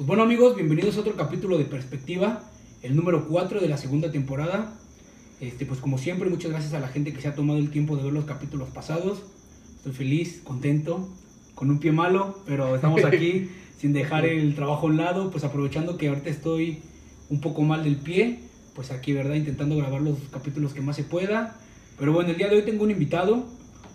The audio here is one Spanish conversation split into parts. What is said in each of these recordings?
Pues bueno amigos, bienvenidos a otro capítulo de Perspectiva, el número 4 de la segunda temporada. Este, pues como siempre, muchas gracias a la gente que se ha tomado el tiempo de ver los capítulos pasados. Estoy feliz, contento, con un pie malo, pero estamos aquí sin dejar el trabajo a un lado, pues aprovechando que ahorita estoy un poco mal del pie, pues aquí, ¿verdad? Intentando grabar los capítulos que más se pueda. Pero bueno, el día de hoy tengo un invitado,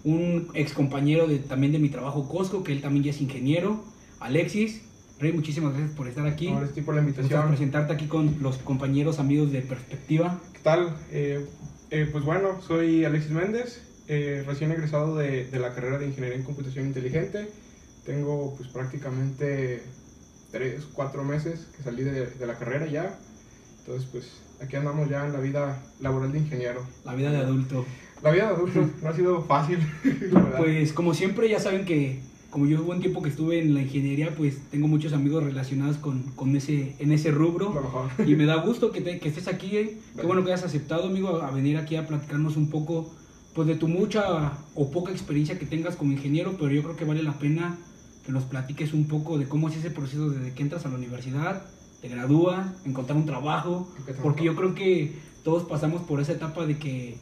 un ex compañero de, también de mi trabajo Costco, que él también ya es ingeniero, Alexis. Rey, muchísimas gracias por estar aquí. Ahora estoy por la invitación. presentarte aquí con los compañeros amigos de Perspectiva. ¿Qué tal? Eh, eh, pues bueno, soy Alexis Méndez, eh, recién egresado de, de la carrera de Ingeniería en Computación Inteligente. Tengo pues prácticamente 3, 4 meses que salí de, de la carrera ya. Entonces pues aquí andamos ya en la vida laboral de ingeniero. La vida de adulto. La vida de adulto no ha sido fácil. Pues como siempre ya saben que como yo hubo un tiempo que estuve en la ingeniería, pues tengo muchos amigos relacionados con, con ese, en ese rubro. Y me da gusto que, te- que estés aquí, eh. Qué bueno que hayas aceptado, amigo, a venir aquí a platicarnos un poco pues de tu mucha o poca experiencia que tengas como ingeniero, pero yo creo que vale la pena que nos platiques un poco de cómo es ese proceso desde que entras a la universidad, te gradúas, encontrar un trabajo, porque yo creo que todos pasamos por esa etapa de que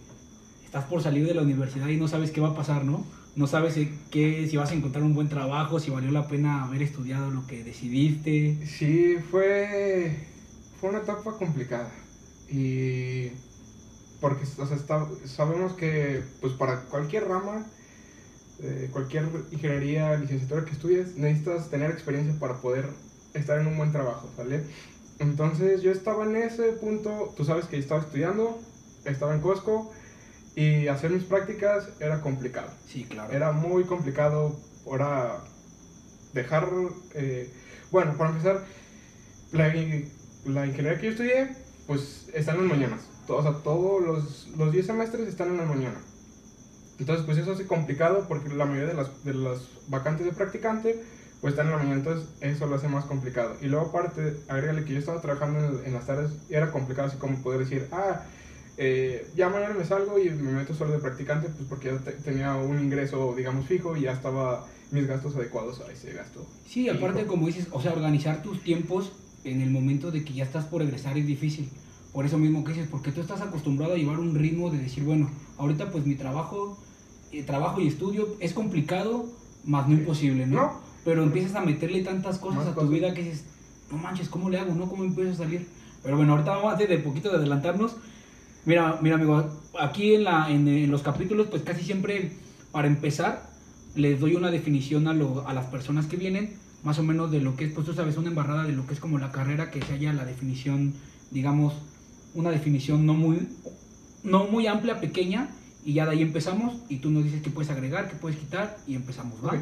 estás por salir de la universidad y no sabes qué va a pasar, ¿no? No sabes eh, qué, si vas a encontrar un buen trabajo, si valió la pena haber estudiado lo que decidiste. Sí, fue, fue una etapa complicada. Y porque sabemos que pues para cualquier rama, eh, cualquier ingeniería, licenciatura que estudies, necesitas tener experiencia para poder estar en un buen trabajo, ¿vale? Entonces yo estaba en ese punto, tú sabes que estaba estudiando, estaba en Costco y hacer mis prácticas era complicado. Sí, claro. Era muy complicado ahora dejar... eh, bueno, para empezar, la, la ingeniería que yo estudié, pues está en las mañanas. O sea, todos los, los 10 semestres están en la mañana. Entonces, pues eso hace complicado porque la mayoría de las, de las vacantes de practicante, pues están en la mañana. Entonces, eso lo hace más complicado. Y luego, aparte, agrégale que yo estaba trabajando en, en las tardes y era complicado así como poder decir, ah, eh, ya mañana me salgo y me meto solo de practicante, pues porque ya te- tenía un ingreso, digamos, fijo y ya estaba mis gastos adecuados a ese gasto. Sí, aparte fijo. como dices, o sea, organizar tus tiempos en el momento de que ya estás por egresar es difícil. Por eso mismo que dices, porque tú estás acostumbrado a llevar un ritmo de decir, bueno, ahorita pues mi trabajo, eh, trabajo y estudio es complicado, más no imposible, ¿no? No. Pero empiezas a meterle tantas cosas Más a tu cosas. vida que dices, no manches, ¿cómo le hago, no? ¿Cómo empiezo a salir? Pero bueno, ahorita vamos antes de poquito de adelantarnos. Mira, mira, amigo, aquí en, la, en, en los capítulos, pues casi siempre, para empezar, les doy una definición a, lo- a las personas que vienen, más o menos de lo que es, pues tú sabes, una embarrada de lo que es como la carrera, que se haya la definición, digamos, una definición no muy, no muy amplia, pequeña, y ya de ahí empezamos, y tú nos dices qué puedes agregar, qué puedes quitar, y empezamos, ¿va?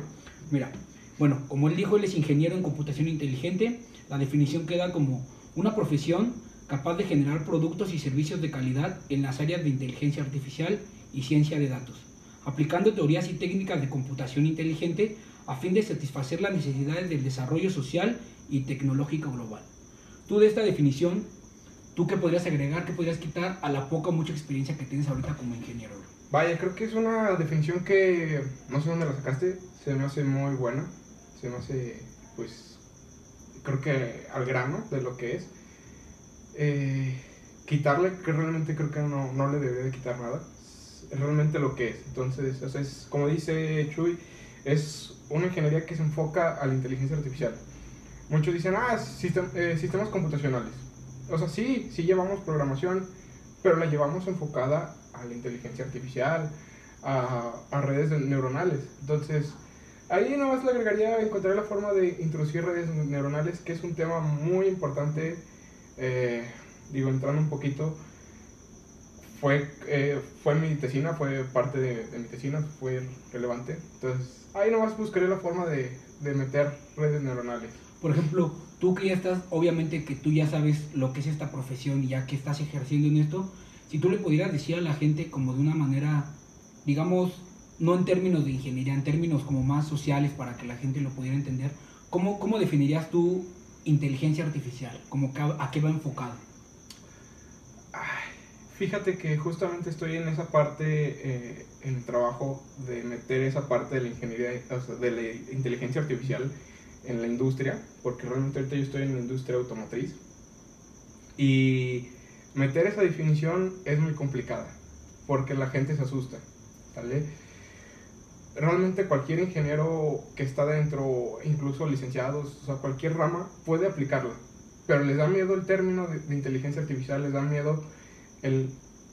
Mira, bueno, como él dijo, él es ingeniero en computación inteligente, la definición queda como una profesión capaz de generar productos y servicios de calidad en las áreas de inteligencia artificial y ciencia de datos, aplicando teorías y técnicas de computación inteligente a fin de satisfacer las necesidades del desarrollo social y tecnológico global. Tú de esta definición, ¿tú qué podrías agregar, qué podrías quitar a la poca mucha experiencia que tienes ahorita como ingeniero? Vaya, creo que es una definición que no sé dónde la sacaste, se me hace muy buena, se me hace, pues, creo que al grano de lo que es. Eh, quitarle, que realmente creo que no, no le debería de quitar nada, es realmente lo que es. Entonces, o sea, es, como dice Chuy, es una ingeniería que se enfoca a la inteligencia artificial. Muchos dicen, ah, sistem- eh, sistemas computacionales. O sea, sí, sí llevamos programación, pero la llevamos enfocada a la inteligencia artificial, a, redes de- neuronales. Entonces, ahí nada más le agregaría encontrar la forma de introducir redes neuronales, que es un tema muy importante. Eh, digo, entrando un poquito, fue, eh, fue mi tesina, fue parte de, de mi tesina, fue relevante. Entonces, ahí nada más buscaré la forma de, de meter redes neuronales. Por ejemplo, tú que ya estás, obviamente que tú ya sabes lo que es esta profesión y ya que estás ejerciendo en esto, si tú le pudieras decir a la gente como de una manera, digamos, no en términos de ingeniería, en términos como más sociales para que la gente lo pudiera entender, ¿cómo, cómo definirías tú inteligencia artificial? Como a, qué va enfocado? Fíjate que justamente estoy en esa parte, eh, en el trabajo de meter esa parte de la ingeniería, o sea, de la inteligencia artificial en la industria, porque realmente ahorita yo estoy en la industria automotriz. Y meter esa definición es muy complicada, porque la gente se asusta, ¿vale? Realmente cualquier ingeniero que está dentro, incluso licenciados, o sea, cualquier rama, puede aplicarla, pero les da miedo el término de, inteligencia artificial, les da miedo el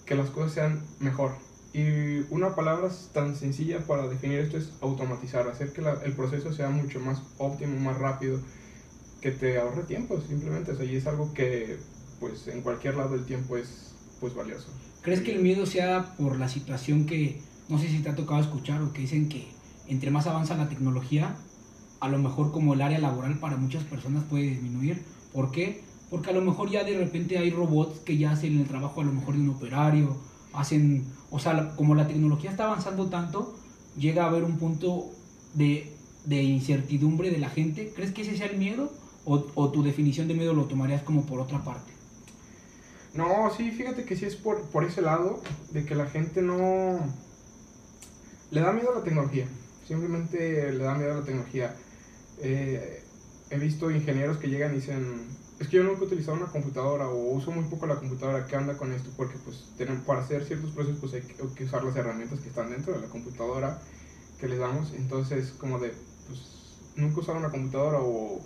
que las cosas sean mejor. Y una palabra tan sencilla para definir esto es automatizar, hacer que la- el proceso sea mucho más óptimo, más rápido, que te ahorre tiempo simplemente. O sea, y es algo que pues en cualquier lado el tiempo es pues valioso. ¿Crees que el miedo sea por la situación que, no sé si te ha tocado escuchar o que dicen que entre más avanza la tecnología, a lo mejor como el área laboral para muchas personas puede disminuir? ¿Por qué? Porque a lo mejor ya de repente hay robots que ya hacen el trabajo a lo mejor de un operario, hacen, o sea, como la tecnología está avanzando tanto, llega a haber un punto de, de incertidumbre de la gente. ¿Crees que ese sea el miedo? O, o tu definición de miedo lo tomarías como por otra parte? No, sí, fíjate que sí es por, por ese lado, de que la gente no... Le da miedo a la tecnología, simplemente le da miedo a la tecnología. Eh, he visto ingenieros que llegan y dicen, es que yo nunca he utilizado una computadora o uso muy poco la computadora, ¿qué anda con esto? Porque pues tienen, para hacer ciertos procesos pues hay que, hay que usar las herramientas que están dentro de la computadora que les damos, entonces como de, pues nunca usar una computadora o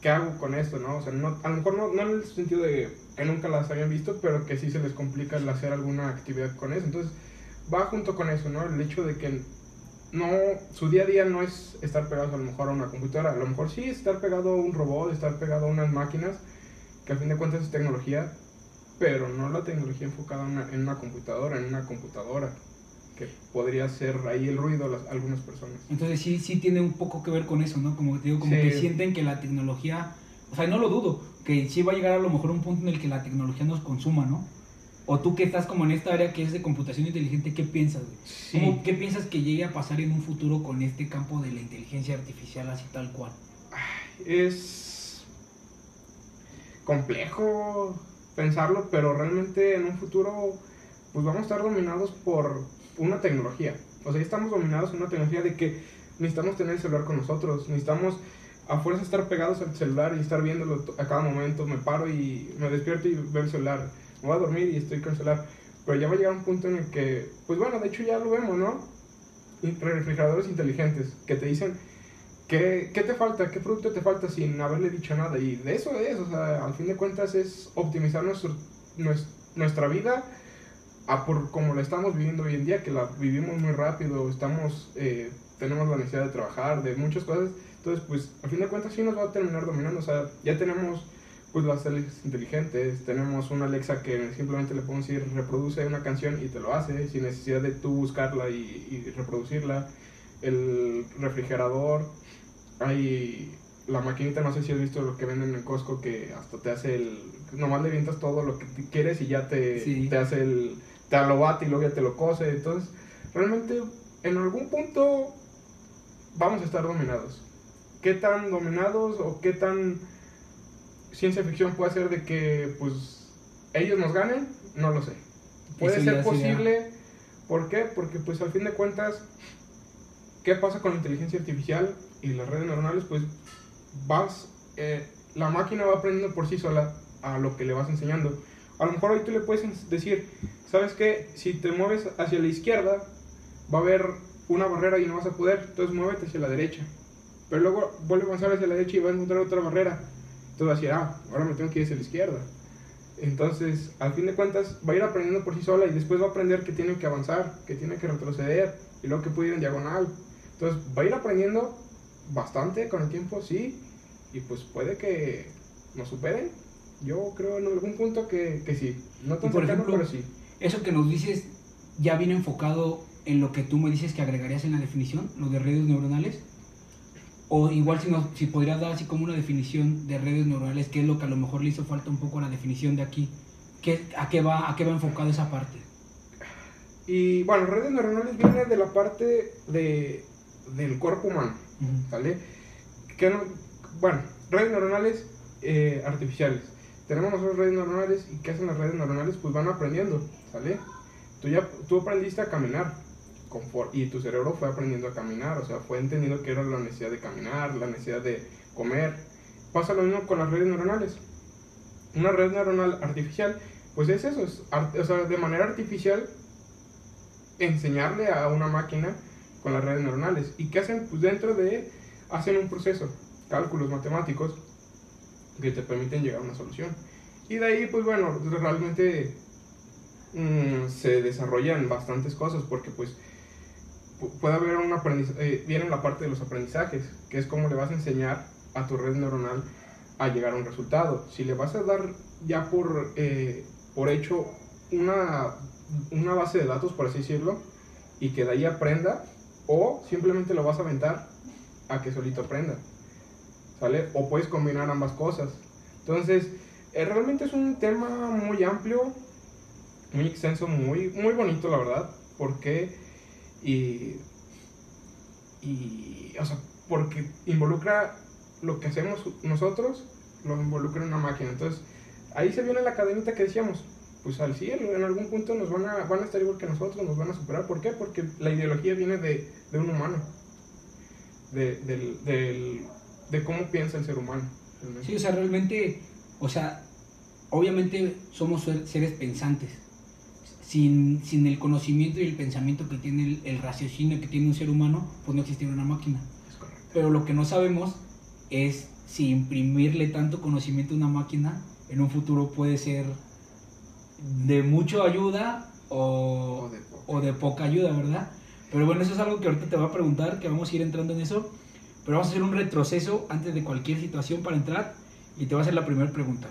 ¿qué hago con esto? ¿no? O sea, no, a lo mejor no, no en el sentido de que nunca las habían visto, pero que sí se les complica el hacer alguna actividad con eso. Entonces, va junto con eso, ¿no? El hecho de que no, su día a día no es estar pegados a lo mejor a una computadora, a lo mejor sí estar pegado a un robot, estar pegado a unas máquinas, que al fin de cuentas es tecnología, pero no la tecnología enfocada en una, en una computadora, en una computadora, que podría ser ahí el ruido a las- a algunas personas. Entonces sí, sí tiene un poco que ver con eso, ¿no? Como te digo, como Sí. que sienten que la tecnología, o sea, no lo dudo, que sí va a llegar a lo mejor un punto en el que la tecnología nos consuma, ¿no? O tú que estás como en esta área que es de computación inteligente, ¿qué piensas, güey? Sí. ¿Cómo- ¿Qué piensas que llegue a pasar en un futuro con este campo de la inteligencia artificial así tal cual? es complejo pensarlo, pero realmente en un futuro pues vamos a estar dominados por una tecnología. O sea, estamos dominados por una tecnología de que necesitamos tener el celular con nosotros, necesitamos a fuerza estar pegados al celular y estar viéndolo a cada momento. Me paro y me despierto y veo el celular. Me voy a dormir y estoy con. Pero ya va a llegar un punto en el que, pues bueno, de hecho ya lo vemos, ¿no? Refrigeradores inteligentes que te dicen ¿Qué, ¿Qué te falta? ¿Qué producto te falta sin haberle dicho nada? Y de eso es, o sea, al fin de cuentas es optimizar nuestro, nues- nuestra vida a por como la estamos viviendo hoy en día, que la vivimos muy rápido, estamos, eh, tenemos la necesidad de trabajar, de muchas cosas, entonces pues al fin de cuentas sí nos va a terminar dominando, o sea, ya tenemos pues las Alexas inteligentes, tenemos una Alexa que simplemente le podemos decir reproduce una canción y te lo hace, sin necesidad de tú buscarla y, y reproducirla, el refrigerador, hay la maquinita, no sé si has visto lo que venden en Costco, que hasta te hace el. Nomás le vientas todo lo que quieres y ya te, Sí. te hace el. Te lo bate y luego ya te lo cose. Entonces, realmente, en algún punto vamos a estar dominados. ¿Qué tan dominados o qué tan ciencia ficción puede ser de que, pues, ellos nos ganen? No lo sé. Puede Eso ser posible. ¿Por qué? Porque, pues, al fin de cuentas, ¿qué pasa con la inteligencia artificial y las redes neuronales? Pues vas, eh, la máquina va aprendiendo por sí sola a lo que le vas enseñando. A lo mejor hoy tú le puedes decir, ¿sabes qué? Si te mueves hacia la izquierda, va a haber una barrera y no vas a poder, entonces muévete hacia la derecha. Pero luego vuelve a avanzar hacia la derecha y va a encontrar otra barrera. Entonces va a decir, ah, ahora me tengo que ir hacia la izquierda. Entonces, al fin de cuentas, va a ir aprendiendo por sí sola y después va a aprender que tiene que avanzar, que tiene que retroceder y luego que puede ir en diagonal. Entonces, va a ir aprendiendo bastante con el tiempo, sí, y pues puede que nos superen. Yo creo en algún punto que, que sí. No tan por cercano, ejemplo, pero sí. Eso que nos dices ya viene enfocado en lo que tú me dices que agregarías en la definición, lo de redes neuronales. O igual si, nos, si podrías dar así como una definición de redes neuronales, qué es lo que a lo mejor le hizo falta un poco a la definición de aquí. ¿Qué, a, qué va, ¿A qué va enfocado esa parte? Y bueno, redes neuronales viene de la parte de, del cuerpo humano. ¿Sale? Que no- bueno, redes neuronales eh, artificiales. Tenemos nosotros redes neuronales y ¿qué hacen las redes neuronales? Pues van aprendiendo, ¿sale? Tú ya tú aprendiste a caminar. Y tu cerebro fue aprendiendo a caminar, o sea, fue entendiendo que era la necesidad de caminar, la necesidad de comer. Pasa lo mismo con las redes neuronales. Una red neuronal artificial, pues es eso, es, o sea, de manera artificial enseñarle a una máquina con las redes neuronales. ¿Y qué hacen? Pues dentro de, hacen un proceso, cálculos matemáticos, que te permiten llegar a una solución. Y de ahí, pues bueno, realmente mm, se desarrollan bastantes cosas porque pues puede haber un aprendizaje, eh, viene la parte de los aprendizajes, que es cómo le vas a enseñar a tu red neuronal a llegar a un resultado. Si le vas a dar ya por, eh, por hecho una, una base de datos, por así decirlo, y que de ahí aprenda, o simplemente lo vas a aventar a que solito aprenda. ¿Sale? O puedes combinar ambas cosas. Entonces, eh, realmente es un tema muy amplio, muy extenso, muy, muy bonito, la verdad. Porque, y, y, o sea, porque involucra lo que hacemos nosotros, lo involucra una máquina. Entonces, ahí se viene la cadenita que decíamos. Pues al cielo, en algún punto nos van a, van a estar igual que nosotros, nos van a superar. ¿Por qué? Porque la ideología viene de, de un humano. De, del, del, de cómo piensa el ser humano. Sí, o sea, realmente, o sea, obviamente somos seres pensantes. Sin, sin el conocimiento y el pensamiento que tiene el, raciocinio que tiene un ser humano, pues no existiría una máquina. Pero lo que no sabemos es si imprimirle tanto conocimiento a una máquina en un futuro puede ser de mucha ayuda o, o, de poca ayuda, ¿verdad? Pero bueno, eso es algo que ahorita te voy a preguntar, que vamos a ir entrando en eso. Pero vamos a hacer un retroceso antes de cualquier situación para entrar y te voy a hacer la primera pregunta.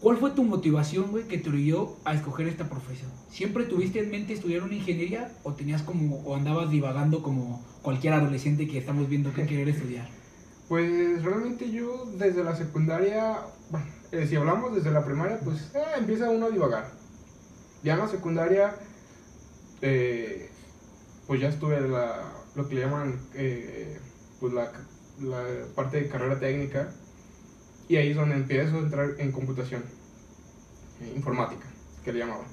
¿Cuál fue tu motivación, güey, que te orilló a escoger esta profesión? ¿Siempre tuviste en mente estudiar una ingeniería o tenías como o andabas divagando como cualquier adolescente que estamos viendo que quiere estudiar? Pues realmente yo desde la secundaria, bueno, eh, si hablamos desde la primaria, pues eh, empieza uno a divagar. Ya en la secundaria, eh, pues ya estuve la, lo que le llaman pues la parte de carrera técnica y ahí es donde empiezo a entrar en computación, eh, informática, que le llamaban.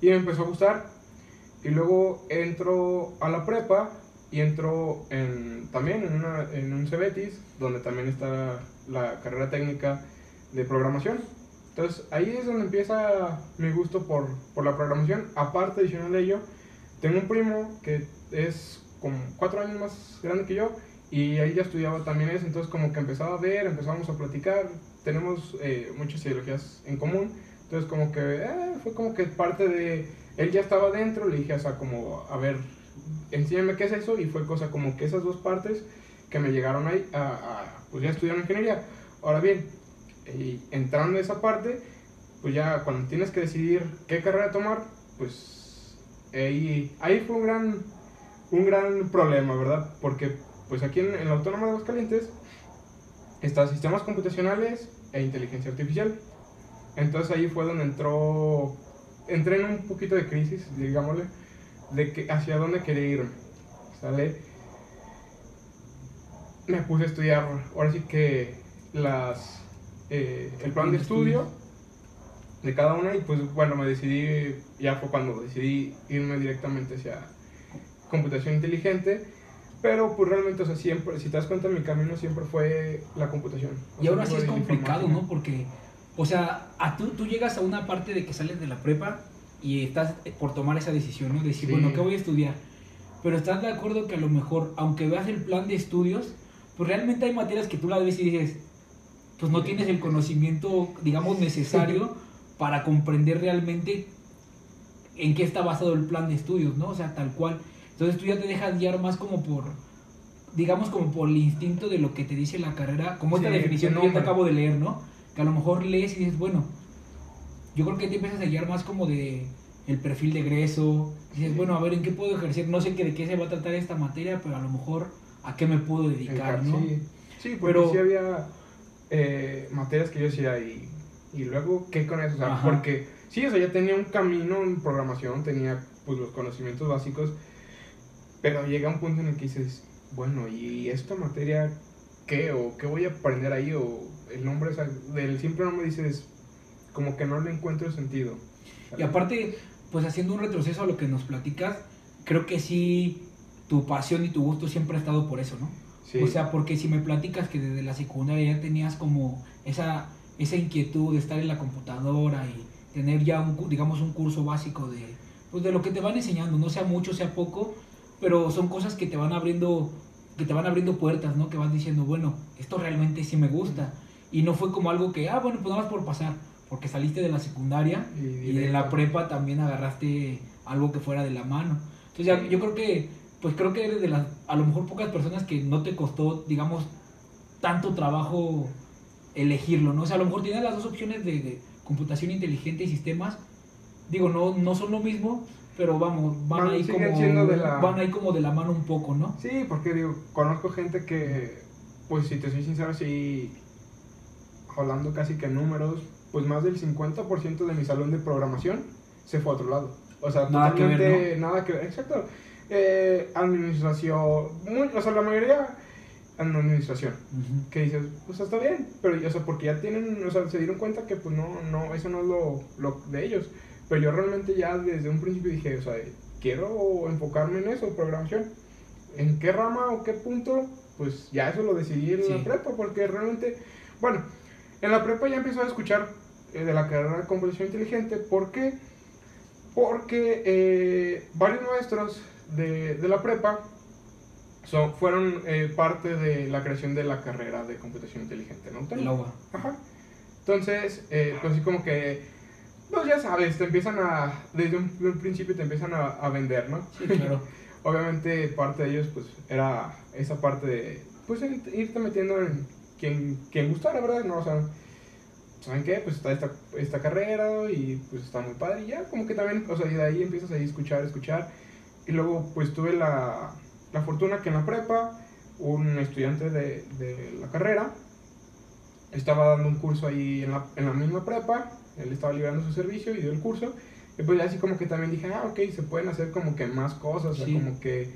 Y me empezó a gustar. Y luego entro a la prepa y entro en, también en, una, en un CEBETIS, donde también está la carrera técnica de programación. Entonces ahí es donde empieza mi gusto por, por la programación. Aparte, adicional de ello, tengo un primo que es como cuatro años más grande que yo y ahí ya estudiaba también eso, entonces como que empezaba a ver, empezamos a platicar, tenemos eh, muchas ideologías en común, entonces como que eh, fue como que parte de, él ya estaba dentro, le dije, o sea, como, a ver, enséñame qué es eso, y fue cosa como que esas dos partes que me llegaron ahí a, a pues ya estudiar ingeniería. Ahora bien, y entrando en esa parte, pues ya cuando tienes que decidir qué carrera tomar, pues ahí, ahí fue un gran, un gran problema, ¿verdad? Porque pues aquí en, la Autónoma de Aguascalientes está sistemas computacionales e inteligencia artificial. Entonces ahí fue donde entró, entré en un poquito de crisis, digámosle, de que hacia dónde quería irme, ¿sale? Me puse a estudiar, ahora sí que las, eh, el plan de estudio de cada una y pues bueno, me decidí, ya fue cuando decidí irme directamente hacia computación inteligente pero pues realmente, o sea, siempre, si te das cuenta, mi camino siempre fue la computación. y ahora sí es complicado, ¿no? Porque, o sea, a tú, tú llegas a una parte de que sales de la prepa y estás por tomar esa decisión, ¿no? De decir, bueno, ¿qué voy a estudiar? Pero estás de acuerdo que a lo mejor, aunque veas el plan de estudios, pues realmente hay materias que tú la ves y dices, pues no tienes el conocimiento, digamos, necesario para comprender realmente en qué está basado el plan de estudios, ¿no? O sea, tal cual. Entonces tú ya te dejas guiar más como por, digamos, como por el instinto de lo que te dice la carrera, como esta definición que yo te acabo de leer, ¿no? Que a lo mejor lees y dices, bueno, yo creo que te empiezas a guiar más como de el perfil de egreso, dices, bueno, a ver, ¿en qué puedo ejercer? No sé qué, de qué se va a tratar esta materia, pero a lo mejor a qué me puedo dedicar, ¿no? Sí, pero sí había eh, materias que yo decía, y, y luego, ¿qué con eso? O sea, porque sí, o sea, ya tenía un camino en programación, tenía pues los conocimientos básicos, pero llega un punto en el que dices, bueno, ¿y esta materia qué? ¿O qué voy a aprender ahí? O el nombre, o del simple nombre dices, como que no le encuentro sentido. Y aparte, pues haciendo un retroceso a lo que nos platicas, creo que sí, tu pasión y tu gusto siempre ha estado por eso, ¿no? Sí. O sea, porque si me platicas que desde la secundaria ya tenías como esa, esa inquietud de estar en la computadora y tener ya, un, digamos, un curso básico de, pues de lo que te van enseñando, no sea mucho, sea poco, pero son cosas que te van abriendo, que te van abriendo puertas, ¿no? Que vas diciendo, bueno, esto realmente sí me gusta. Y no fue como algo que, ah, bueno, pues nada más por pasar, porque saliste de la secundaria Y y de la prepa también agarraste algo que fuera de la mano. Entonces ya- yo creo que, pues creo que eres de las, a lo mejor pocas personas que no te costó, digamos, tanto trabajo elegirlo, ¿no? O sea, a lo mejor tienes las dos opciones de, de computación inteligente y sistemas. Digo, no, no son lo mismo, pero vamos, van Van- ahí como de la- van ahí como de la mano un poco, ¿no? Sí, porque digo, conozco gente que, pues si te soy sincero, sí, hablando casi que números, pues más del 50% de mi salón de programación se fue a otro lado. O sea, Nada que ver, totalmente nada que ver, exacto. Eh, administración, muy, o sea, la mayoría administración. Que dices, pues está bien, pero, o sea, porque ya tienen, o sea, se dieron cuenta que, pues no, no, eso no es lo, lo de ellos. Pero yo realmente ya desde un principio dije, o sea, quiero enfocarme en eso, programación. ¿En qué rama o qué punto? Pues ya eso lo decidí en Sí. la prepa, porque realmente, bueno, en la prepa ya empezó a escuchar eh, de la carrera de computación inteligente. ¿Por qué? Porque eh, varios maestros de, de la prepa son, fueron eh, parte de la creación de la carrera de computación inteligente, ¿no? Ajá. Entonces, pues así como que, pues ya sabes, te empiezan a, desde un, un principio te empiezan a, a vender, ¿no? Sí, claro. Obviamente parte de ellos, pues, era esa parte de, pues, en- irte metiendo en quien, quien gustara, ¿verdad? No, o sea, ¿saben qué? Pues está esta, esta carrera y pues está muy padre y ya, como que también, o sea, y de ahí empiezas ahí a escuchar, escuchar. Y luego, pues, tuve la, la fortuna que en la prepa, un estudiante de, de la carrera estaba dando un curso ahí en la, en la misma prepa, él estaba liberando su servicio y dio el curso. Y pues ya así como que también dije, ah, ok, se pueden hacer como que más cosas, o sea, Sí. como que,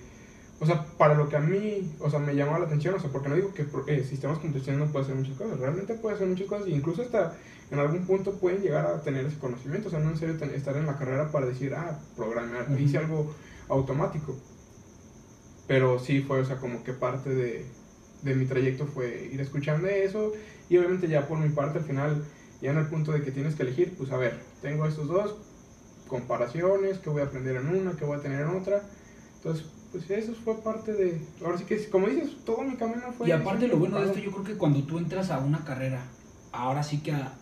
o sea, para lo que a mí, o sea, me llamaba la atención, o sea, porque no digo que eh, sistemas computacionales no puede hacer muchas cosas, realmente puede hacer muchas cosas, e incluso hasta en algún punto pueden llegar a tener ese conocimiento, o sea, no en serio estar en la carrera para decir, ah, programar, Ujú. hice algo automático. Pero sí fue, o sea, como que parte de, de mi trayecto fue ir escuchando eso y obviamente ya por mi parte al final, ya en el punto de que tienes que elegir, pues a ver, tengo estos dos, comparaciones, qué voy a aprender en una, qué voy a tener en otra. Entonces, pues eso fue parte de... Ahora sí que, como dices, todo mi camino fue... Y aparte lo bueno de esto, yo creo que cuando tú entras a una carrera, ahora sí que a,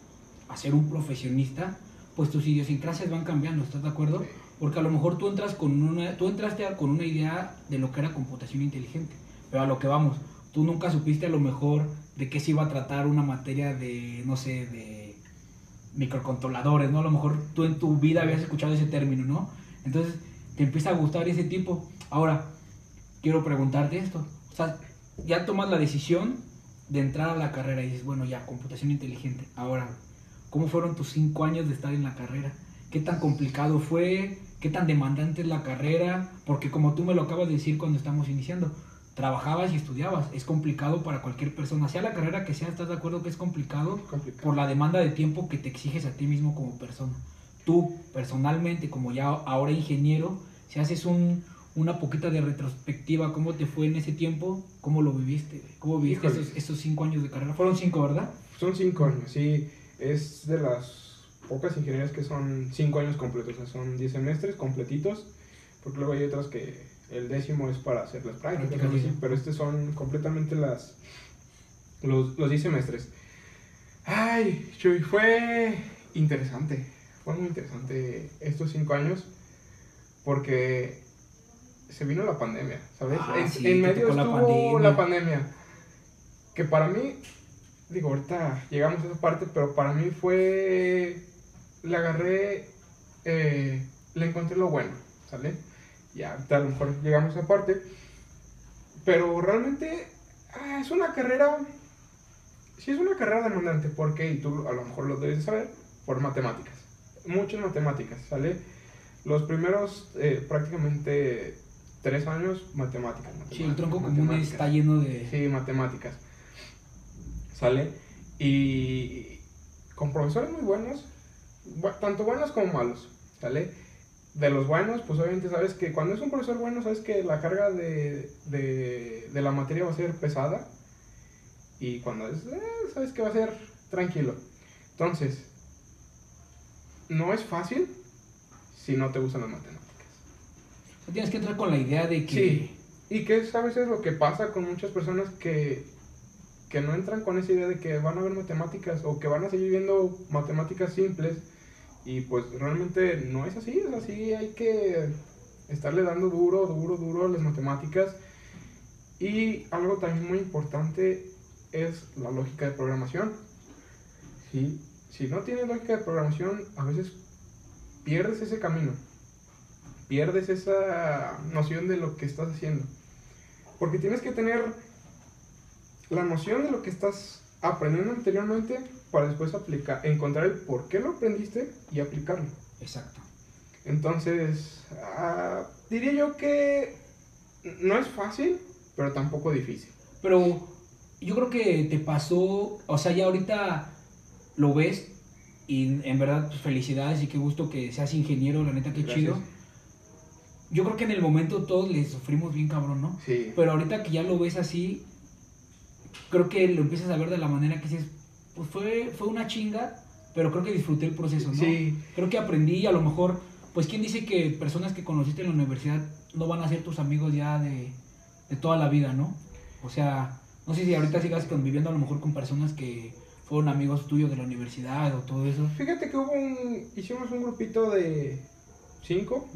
a ser un profesionista, pues tus idiosincrasias van cambiando, ¿estás de acuerdo? Sí. Porque a lo mejor tú entras con una, tú entraste con una idea de lo que era computación inteligente, pero a lo que vamos, tú nunca supiste a lo mejor de qué se iba a tratar una materia de, no sé, de microcontroladores, ¿no? A lo mejor tú en tu vida habías escuchado ese término, ¿no? Entonces te empieza a gustar ese tipo. Ahora, quiero preguntarte esto. O sea, ya tomas la decisión de entrar a la carrera y dices, bueno, ya, computación inteligente. Ahora, ¿cómo fueron tus cinco años de estar en la carrera? ¿Qué tan complicado fue? ¿Qué tan demandante es la carrera? Porque como tú me lo acabas de decir cuando estamos iniciando, trabajabas y estudiabas. Es complicado para cualquier persona. Sea la carrera que sea, ¿estás de acuerdo que es complicado? Complicado. por la demanda de tiempo que te exiges a ti mismo como persona. Tú, personalmente, como ya ahora ingeniero, si haces un, una poquita de retrospectiva, ¿cómo te fue en ese tiempo? ¿Cómo lo viviste? ¿Cómo viviste esos, esos cinco años de carrera? Fueron cinco, ¿verdad? Son cinco años, sí. Es de las pocas ingenierías que son cinco años completos, o sea, son 10 semestres completitos, porque luego hay otras que el décimo es para hacer las prácticas, sí. pero este son completamente las los, los 10 semestres. Ay, Chuy, fue interesante, fue muy interesante estos cinco años, porque se vino la pandemia, ¿sabes? Ah, en, sí, en medio tocó la estuvo pandemia. la pandemia, que para mí digo, ahorita llegamos a esa parte, pero para mí fue, le agarré, eh, le encontré lo bueno, ¿sale? Ya, a lo mejor llegamos a esa parte, pero realmente ah, es una carrera, sí es una carrera demandante, porque, y tú a lo mejor lo debes de saber, por matemáticas, muchas matemáticas, ¿sale? Los primeros eh, prácticamente tres años, matemáticas. Sí, el tronco matemáticas, común está lleno de... Sí, matemáticas. ¿Sale? Y con profesores muy buenos, bu- tanto buenos como malos, ¿sale? De los buenos, pues obviamente sabes que cuando es un profesor bueno, sabes que la carga de, de, de la materia va a ser pesada. Y cuando es, eh, sabes que va a ser tranquilo. Entonces, no es fácil si no te gustan las matemáticas. Tienes que entrar con la idea de que... Sí. Y que es a veces lo que pasa con muchas personas que, que no entran con esa idea de que van a ver matemáticas o que van a seguir viendo matemáticas simples. Y pues realmente no es así, es así, hay que estarle dando duro, duro, duro a las matemáticas. Y algo también muy importante es la lógica de programación. ¿Sí? Si no tienes lógica de programación, a veces pierdes ese camino, pierdes esa noción de lo que estás haciendo. Porque tienes que tener la noción de lo que estás aprendiendo anteriormente para después aplicar, encontrar el por qué lo aprendiste y aplicarlo. Exacto. Entonces, ah, diría yo que no es fácil, pero tampoco difícil. Pero yo creo que te pasó, o sea, ya ahorita lo ves y en verdad pues, felicidades y qué gusto que seas ingeniero, la neta qué Gracias. chido. Yo creo que en el momento todos le sufrimos bien cabrón, ¿no? Sí. Pero ahorita que ya lo ves así, creo que lo empiezas a ver de la manera que dices, pues fue, fue una chinga, pero creo que disfruté el proceso, ¿no? Sí. Creo que aprendí y a lo mejor, pues quién dice que personas que conociste en la universidad no van a ser tus amigos ya de, de toda la vida, ¿no? O sea, no sé si ahorita sigas conviviendo a lo mejor con personas que fueron amigos tuyos de la universidad o todo eso. Fíjate que hubo un, hicimos un grupito de cinco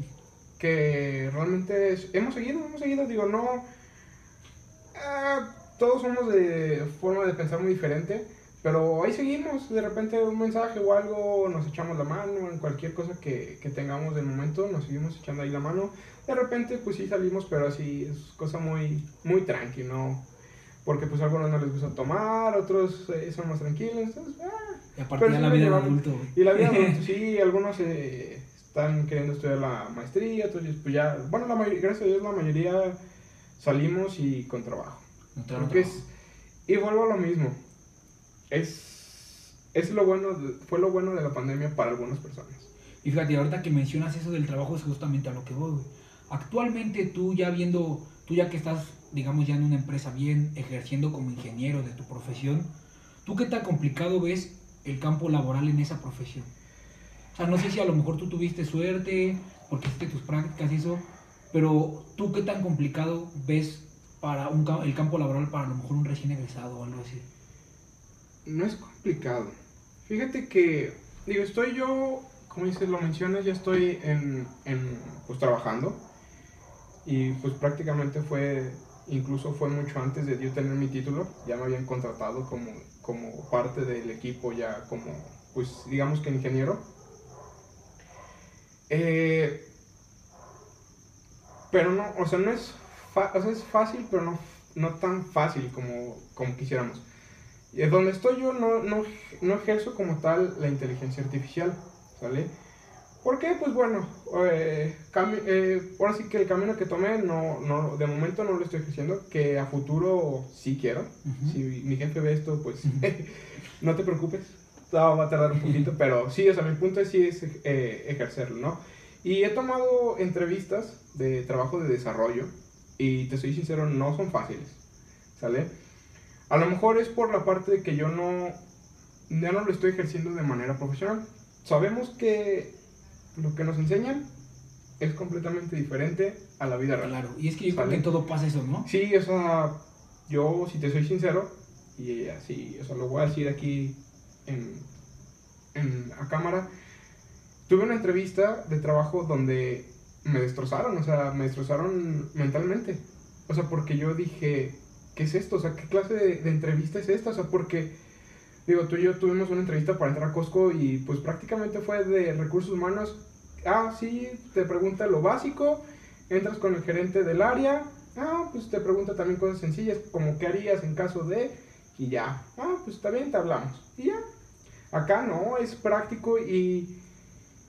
que realmente es- hemos seguido, hemos seguido, digo, no, ah, todos somos de forma de pensar muy diferente, pero ahí seguimos, de repente un mensaje o algo, nos echamos la mano, en cualquier cosa que, que tengamos de momento, nos seguimos echando ahí la mano, de repente pues sí salimos, pero así es cosa muy, muy tranqui, ¿no? Porque pues a algunos no les gusta tomar, otros eh, son más tranquilos, entonces, ah, Y aparte ya la vida de adulto, y la vida, adulta, sí, algunos eh, están queriendo estudiar la maestría, otros pues ya, bueno, la gracias a Dios la mayoría salimos y con trabajo. No trabajo. es, y vuelvo a lo mismo, es, es lo bueno, fue lo bueno de la pandemia para algunas personas. Y fíjate, ahorita que mencionas eso del trabajo es justamente a lo que voy. Actualmente tú ya viendo, tú ya que estás, digamos, ya en una empresa bien, ejerciendo como ingeniero de tu profesión, ¿tú qué tan complicado ves el campo laboral en esa profesión? O sea, no sé si a lo mejor tú tuviste suerte, porque hiciste tus prácticas y eso, pero tú qué tan complicado ves para un, el campo laboral para a lo mejor un recién egresado o algo así. No es complicado. Fíjate que, digo, estoy yo, como dices, lo mencionas, ya estoy en, en, pues trabajando. Y pues prácticamente fue, incluso fue mucho antes de yo tener mi título. Ya me habían contratado como, como parte del equipo, ya como, pues digamos que ingeniero. Eh, pero no, o sea, no es, o sea, es fácil, pero no, no tan fácil como, como quisiéramos. Donde estoy yo no, no, no ejerzo como tal la inteligencia artificial, ¿sale? ¿Por qué? Pues bueno, eh, eh, ahora sí que el camino que tomé, no, no, de momento no lo estoy ejerciendo, que a futuro sí quiero. Ujú. Si mi jefe ve esto, pues no te preocupes, todo va a tardar un poquito, pero sí, o sea, mi punto es, sí es eh, ejercerlo, ¿no? Y he tomado entrevistas de trabajo de desarrollo y te soy sincero, no son fáciles, ¿sale? A lo mejor es por la parte de que yo no, ya no lo estoy ejerciendo de manera profesional. Sabemos que lo que nos enseñan es completamente diferente a la vida real. Claro, y es que yo creo ¿Sale? que en todo pasa eso, ¿no? Sí, o sea, yo, si te soy sincero, y así, o sea, lo voy a decir aquí en, en a cámara, tuve una entrevista de trabajo donde me destrozaron, o sea, me destrozaron mentalmente. O sea, porque yo dije, ¿qué es esto? O sea, ¿qué clase de, entrevista es esta? O sea, porque, digo, tú y yo tuvimos una entrevista para entrar a Costco y pues prácticamente fue de recursos humanos. Ah, sí, te pregunta lo básico, entras con el gerente del área, ah, pues te pregunta también cosas sencillas, como qué harías en caso de, y ya, ah, pues está bien, te hablamos, y ya. Acá no, es práctico y,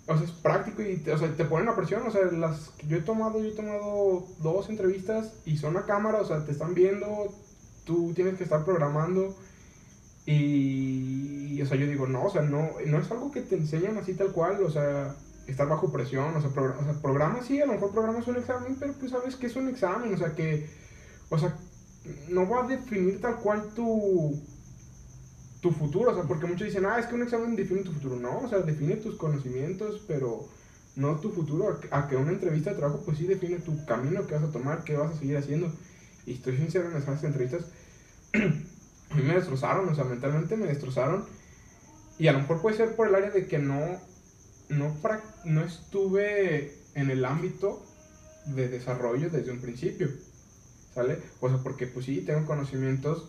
o sea, es práctico y, te- o sea, te ponen a presión, o sea, las que yo he tomado, yo he tomado dos entrevistas y son a cámara, o sea, te están viendo, tú tienes que estar programando y, o sea, yo digo, no, o sea, no, no es algo que te enseñan así tal cual, o sea, estar bajo presión, o sea, programa, o sea, programa sí, a lo mejor programas un examen, pero pues sabes que es un examen, o sea, que, o sea, no va a definir tal cual tu, tu futuro, o sea, porque muchos dicen, ah, es que un examen define tu futuro, no, o sea, define tus conocimientos, pero no tu futuro, a que una entrevista de trabajo pues sí define tu camino que vas a tomar, qué vas a seguir haciendo, y estoy sincero en esas entrevistas, a mí me destrozaron, o sea, mentalmente me destrozaron, y a lo mejor puede ser por el área de que no, no, no estuve en el ámbito de desarrollo desde un principio, ¿sale? O sea, porque pues sí, tengo conocimientos,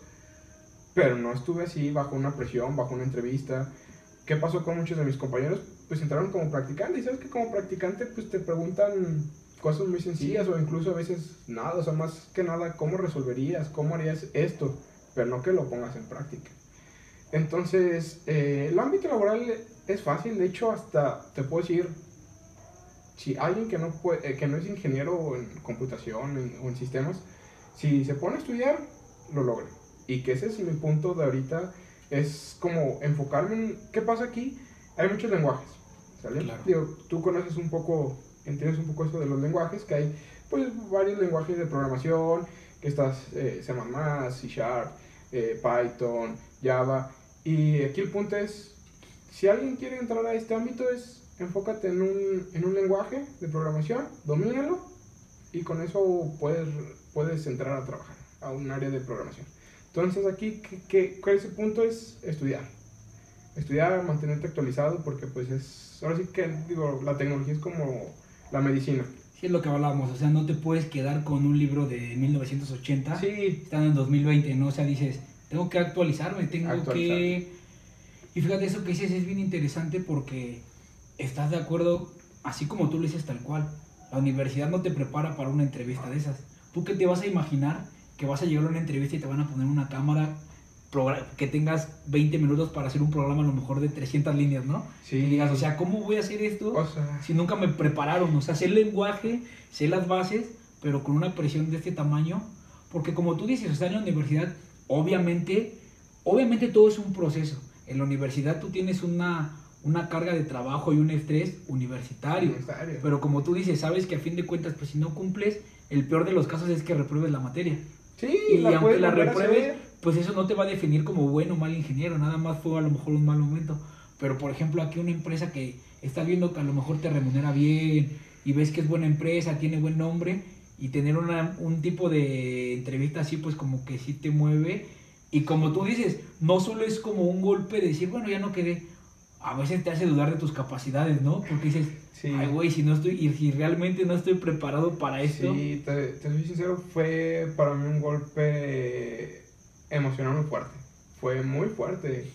pero no estuve así bajo una presión, bajo una entrevista. ¿Qué pasó con muchos de mis compañeros? Pues entraron como practicante y sabes que como practicante pues te preguntan cosas muy sencillas o incluso a veces nada, o sea, más que nada, ¿cómo resolverías? ¿Cómo harías esto? Pero no que lo pongas en práctica. Entonces, eh, el ámbito laboral es fácil, de hecho hasta te puedo decir, si alguien que no, puede, eh, que no es ingeniero en computación o en sistemas, si se pone a estudiar, lo logra. Y que ese es mi punto de ahorita, es como enfocarme en qué pasa aquí. Hay muchos lenguajes, ¿sale? Digo, tú conoces un poco, entiendes un poco esto de los lenguajes, que hay pues varios lenguajes de programación, que estás eh, C++, C Sharp, eh, Python, Java, y aquí el punto es, si alguien quiere entrar a este ámbito, es enfócate en un, en un lenguaje de programación, domínalo y con eso puedes, puedes entrar a trabajar a un área de programación. Entonces aquí, ¿qué, cuál es el punto? Es estudiar. Estudiar, mantenerte actualizado, porque pues es, ahora sí que digo, la tecnología es como la medicina. Sí, es lo que hablábamos, o sea, no te puedes quedar con un libro de 1980, sí. estando en 2020, ¿no? O sea, dices, tengo que actualizarme, tengo que... Y fíjate, eso que dices es bien interesante porque estás de acuerdo, así como tú lo dices tal cual, la universidad no te prepara para una entrevista de esas. ¿Tú qué te vas a imaginar que vas a llegar a una entrevista y te van a poner una cámara que tengas 20 minutos para hacer un programa a lo mejor de 300 líneas, ¿no? Sí. Y digas, o sea, ¿cómo voy a hacer esto si nunca me prepararon? O sea, sé el lenguaje, sé las bases, pero con una presión de este tamaño. Porque como tú dices, o sea, en la universidad obviamente, obviamente todo es un proceso. En la universidad tú tienes una, una carga de trabajo y un estrés universitario. Pero como tú dices, sabes que a fin de cuentas, pues si no cumples, el peor de los casos es que repruebes la materia. Sí, y aunque la repruebes, pues eso no te va a definir como bueno o mal ingeniero, nada más fue a lo mejor un mal momento. Pero por ejemplo, aquí una empresa que está viendo que a lo mejor te remunera bien y ves que es buena empresa, tiene buen nombre, y tener una, un tipo de entrevista así, pues como que sí te mueve. Y como tú dices, no solo es como un golpe de decir, bueno, ya no quedé. A veces te hace dudar de tus capacidades, ¿no? Porque dices, ay, güey, si no estoy, y si realmente no estoy preparado para esto. Sí, te, te soy sincero, fue para mí un golpe emocional muy fuerte. Fue muy fuerte.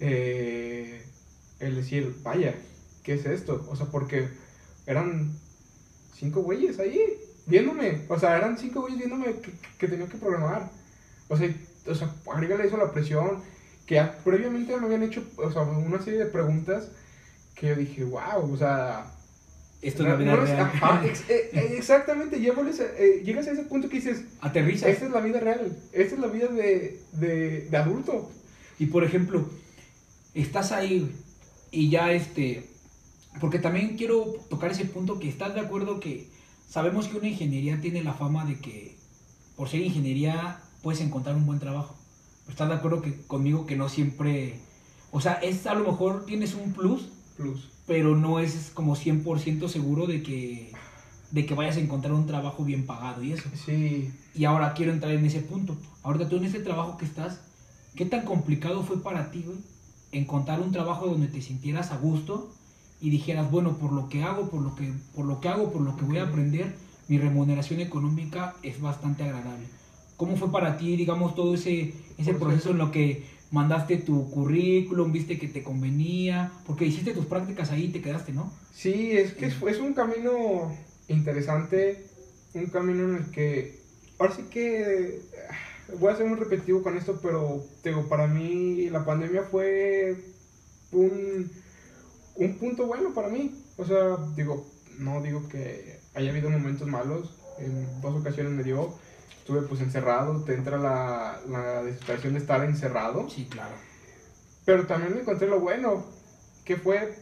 Eh, el decir, vaya, ¿qué es esto? O sea, porque eran cinco güeyes ahí viéndome. O sea, eran cinco güeyes viéndome que, que, tenía que programar. O sea, o sea, agrégale eso a la presión. Que previamente me habían hecho o sea, una serie de preguntas que yo dije, wow, o sea. Esto es la vida real. Eh, eh, exactamente, eh, llegas a ese punto que dices. Aterriza. Esta es la vida real. Esta es la vida de, de, de adulto. Y por ejemplo, estás ahí y ya este. Porque también quiero tocar ese punto que estás de acuerdo que Sabemos que una ingeniería tiene la fama de que por ser ingeniería puedes encontrar un buen trabajo. ¿Estás de acuerdo que, conmigo que no siempre... O sea, es a lo mejor tienes un plus, plus. pero no es como 100% seguro de que, de que vayas a encontrar un trabajo bien pagado y eso. Sí. Y ahora quiero entrar en ese punto. Ahorita tú en ese trabajo que estás, ¿qué tan complicado fue para ti, güey? Encontrar un trabajo donde te sintieras a gusto y dijeras, bueno, por lo que hago, por lo que, por lo que hago, por lo que voy a aprender, mi remuneración económica es bastante agradable. ¿Cómo fue para ti, digamos, todo ese, ese proceso en lo que mandaste tu currículum, viste que te convenía? Porque hiciste tus prácticas ahí y te quedaste, ¿no? Sí, es que es, es un camino interesante, un camino en el que, ahora sí que, voy a ser muy repetitivo con esto, pero digo, para mí la pandemia fue un un punto bueno para mí. O sea, digo, no digo que haya habido momentos malos. En dos ocasiones me dio, estuve pues encerrado, te entra la, la desesperación de estar encerrado. Sí, claro. Pero también me encontré lo bueno, que fue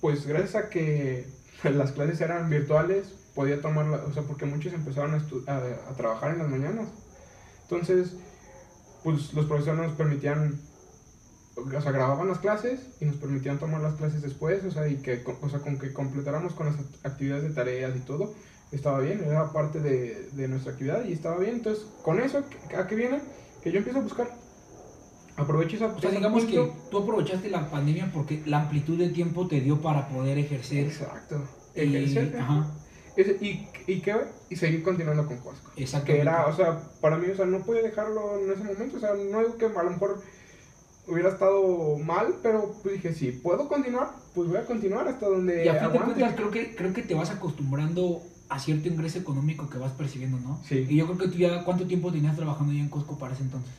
pues gracias a que las clases eran virtuales, podía tomarla, o sea, porque muchos empezaron a, a, a trabajar en las mañanas. Entonces, pues los profesores nos permitían o sea, grababan las clases y nos permitían tomar las clases después, o sea, y que, o sea, con que completáramos con las actividades de tareas y todo, estaba bien, era parte de, de nuestra actividad y estaba bien. Entonces, con eso, ¿a qué viene? Que yo empiezo a buscar. Aprovecho esa... O sea, digamos que tú aprovechaste la pandemia porque la amplitud de tiempo te dio para poder ejercer. Exacto. Y, Ejercer. ajá, Y, y, qué, y seguir continuando con Costco. exactamente. Que era, o sea, para mí, o sea, no podía dejarlo en ese momento, o sea, no digo que a lo mejor hubiera estado mal, pero pues dije, si puedo continuar, pues voy a continuar hasta donde Y a fin de cuentas, creo que, creo que te vas acostumbrando a cierto ingreso económico que vas percibiendo, ¿no? Sí. Y yo creo que tú ya, ¿cuánto tiempo tenías trabajando ya en Costco para ese entonces?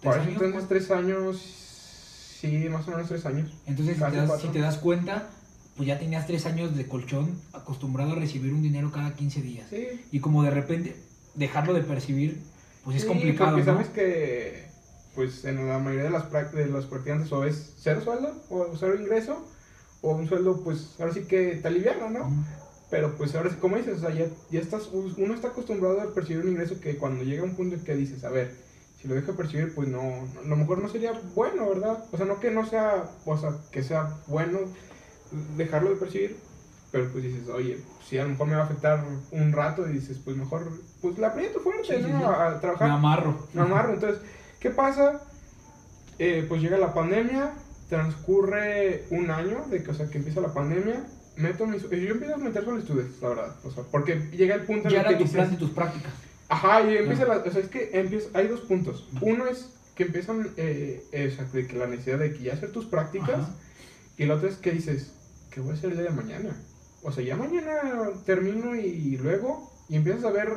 ¿Tres Para ese entonces, tres años, sí, más o menos tres años. Entonces, si te, das, si te das cuenta, pues ya tenías tres años de colchón acostumbrado a recibir un dinero cada 15 días. Sí. Y como de repente dejarlo de percibir, pues es Sí, complicado, porque ¿no? sabes que, pues en la mayoría de las de los practicantes o es cero sueldo, o cero ingreso, o un sueldo, pues ahora sí que te aliviana, ¿no? Pero pues ahora sí, como dices, o sea, ya, ya estás, uno está acostumbrado a percibir un ingreso que cuando llega un punto en que dices, a ver, si lo dejo de percibir, pues no, no- a lo mejor no sería bueno, ¿verdad? O sea, no que no sea, o sea, que sea bueno dejarlo de percibir, pero pues dices, oye, si a lo mejor me va a afectar un rato y dices, pues mejor, pues la aprieto fuerte, Sí, sí, ¿no? sí. A, a Me trabajar. amarro. Me amarro. Entonces, ¿qué pasa? Eh, pues llega la pandemia, transcurre un año de que, o sea, que empieza la pandemia, meto mis... Yo empiezo a meter solicitudes, la verdad. O sea, porque llega el punto en Ya el que tu plan de tus prácticas. Ajá, y empieza Ah. la... O sea, es que empieza, hay dos puntos. Uno es que empiezan, eh, eh, o sea, de que la necesidad de que ya hacer tus prácticas, Ajá. y el otro es que dices, ¿qué voy a hacer el día de mañana? O sea, ya mañana termino y luego, y empiezas a ver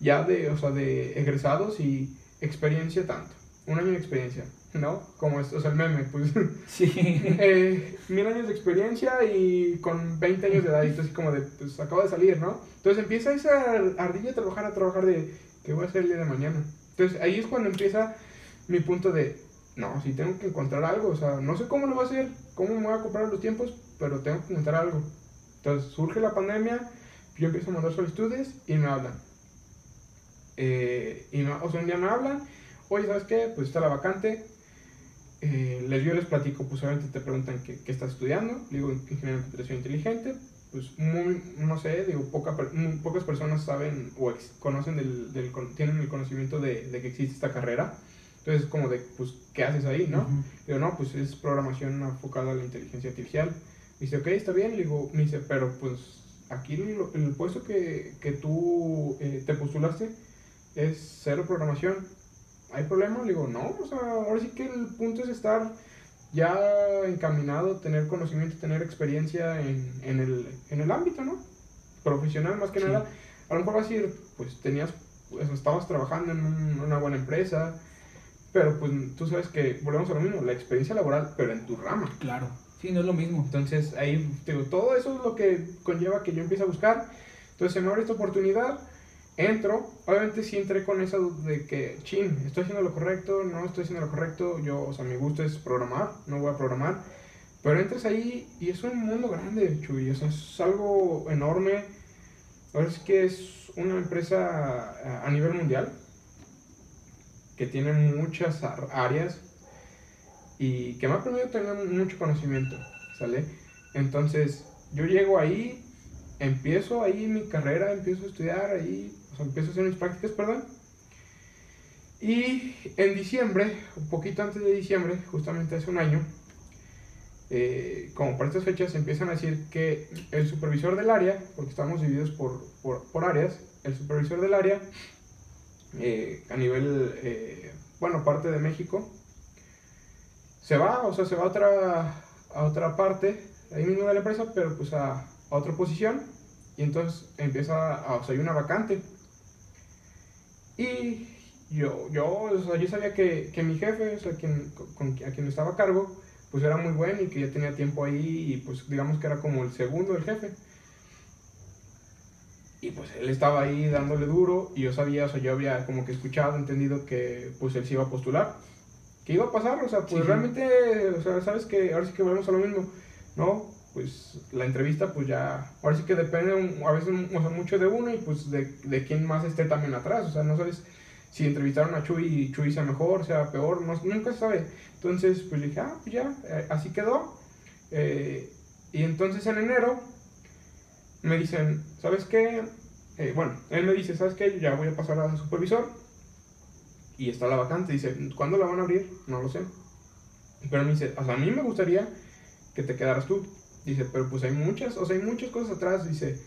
ya de, o sea, de egresados y experiencia tanto. Un año de experiencia, ¿no? Como es, o sea, el meme, pues. Sí. eh, mil años de experiencia y con 20 años de edad, y así como de, pues acabo de salir, ¿no? Entonces empieza esa ardilla a trabajar, a trabajar de, ¿qué voy a hacer el día de mañana? Entonces ahí es cuando empieza mi punto de, no, si tengo que encontrar algo, o sea, no sé cómo lo voy a hacer, cómo me voy a comprar los tiempos, pero tengo que encontrar algo. Entonces surge la pandemia, yo empiezo a mandar solicitudes y me hablan. Eh, y me- o sea, un día me hablan, oye, ¿sabes qué? Pues está la vacante. Eh, les, yo les platico, pues obviamente te preguntan qué, qué estás estudiando. Le digo, ingeniería en computación inteligente. Pues muy, no sé, digo, poca, muy pocas personas saben o ex- conocen del, del tienen el conocimiento de, de que existe esta carrera. Entonces, como de, pues, ¿qué haces ahí, no? Ujú. Digo, no, pues es programación enfocada a la inteligencia artificial. Me dice, ok, está bien. Le digo, me dice, pero pues aquí lo- el, puesto que, que tú eh, te postulaste es cero programación. ¿Hay problema? Le digo, no, o sea, ahora sí que el punto es estar ya encaminado, tener conocimiento, tener experiencia en, en, el, en el ámbito, ¿no? Profesional más que Sí. nada. A lo mejor vas a decir, pues tenías, pues, estabas trabajando en un- una buena empresa, pero pues tú sabes que, volvemos a lo mismo, la experiencia laboral, pero en tu rama. Claro. Sí, no es lo mismo. Entonces, ahí, te digo, todo eso es lo que conlleva que yo empiece a buscar. Entonces, se me abre esta oportunidad, entro. Obviamente, sí entré con esa de que, chin, estoy haciendo lo correcto, no estoy haciendo lo correcto. Yo, o sea, mi gusto es programar, no voy a programar. Pero entras ahí y es un mundo grande, Chuy. O sea, es algo enorme. Ahora sí que es una empresa a- nivel mundial que tiene muchas áreas y que me ha permitido tener mucho conocimiento, ¿sale? Entonces, yo llego ahí, empiezo ahí mi carrera, empiezo a estudiar ahí, empiezo a hacer mis prácticas, perdón. Y en diciembre, un poquito antes de diciembre, justamente hace un año, eh, como para estas fechas, empiezan a decir que el supervisor del área, porque estamos divididos por, por, por áreas, el supervisor del área, eh, a nivel, eh, bueno, parte de México, se va, o sea, se va a otra, a otra parte, ahí mismo de la empresa, pero pues a, a otra posición, y entonces empieza, a, o sea, hay una vacante. Y yo, yo, o sea, yo sabía que, que mi jefe, o sea, quien, con, a quien estaba a cargo, pues era muy bueno y que ya tenía tiempo ahí y pues digamos que era como el segundo del jefe. Y pues él estaba ahí dándole duro y yo sabía, o sea, yo había como que escuchado, entendido que pues él se iba a postular. ¿Qué iba a pasar? O sea, pues sí. realmente, o sea, sabes que ahora sí que volvemos a lo mismo, ¿no? Pues la entrevista pues ya, ahora sí que depende a veces o sea, mucho de uno y pues de, quién más esté también atrás, o sea, no sabes si entrevistaron a Chuy y Chuy sea mejor, sea peor, nunca se sabe. Entonces pues dije, ah, pues ya, eh, así quedó. Eh, y entonces en enero me dicen, ¿sabes qué? Eh, bueno, él me dice, ¿sabes qué? Ya voy a pasar a supervisor y está la vacante. Dice, ¿cuándo la van a abrir? No lo sé. Pero me dice, o a mí me gustaría que te quedaras tú. Dice, pero pues hay muchas, o sea, hay muchas cosas atrás. Dice,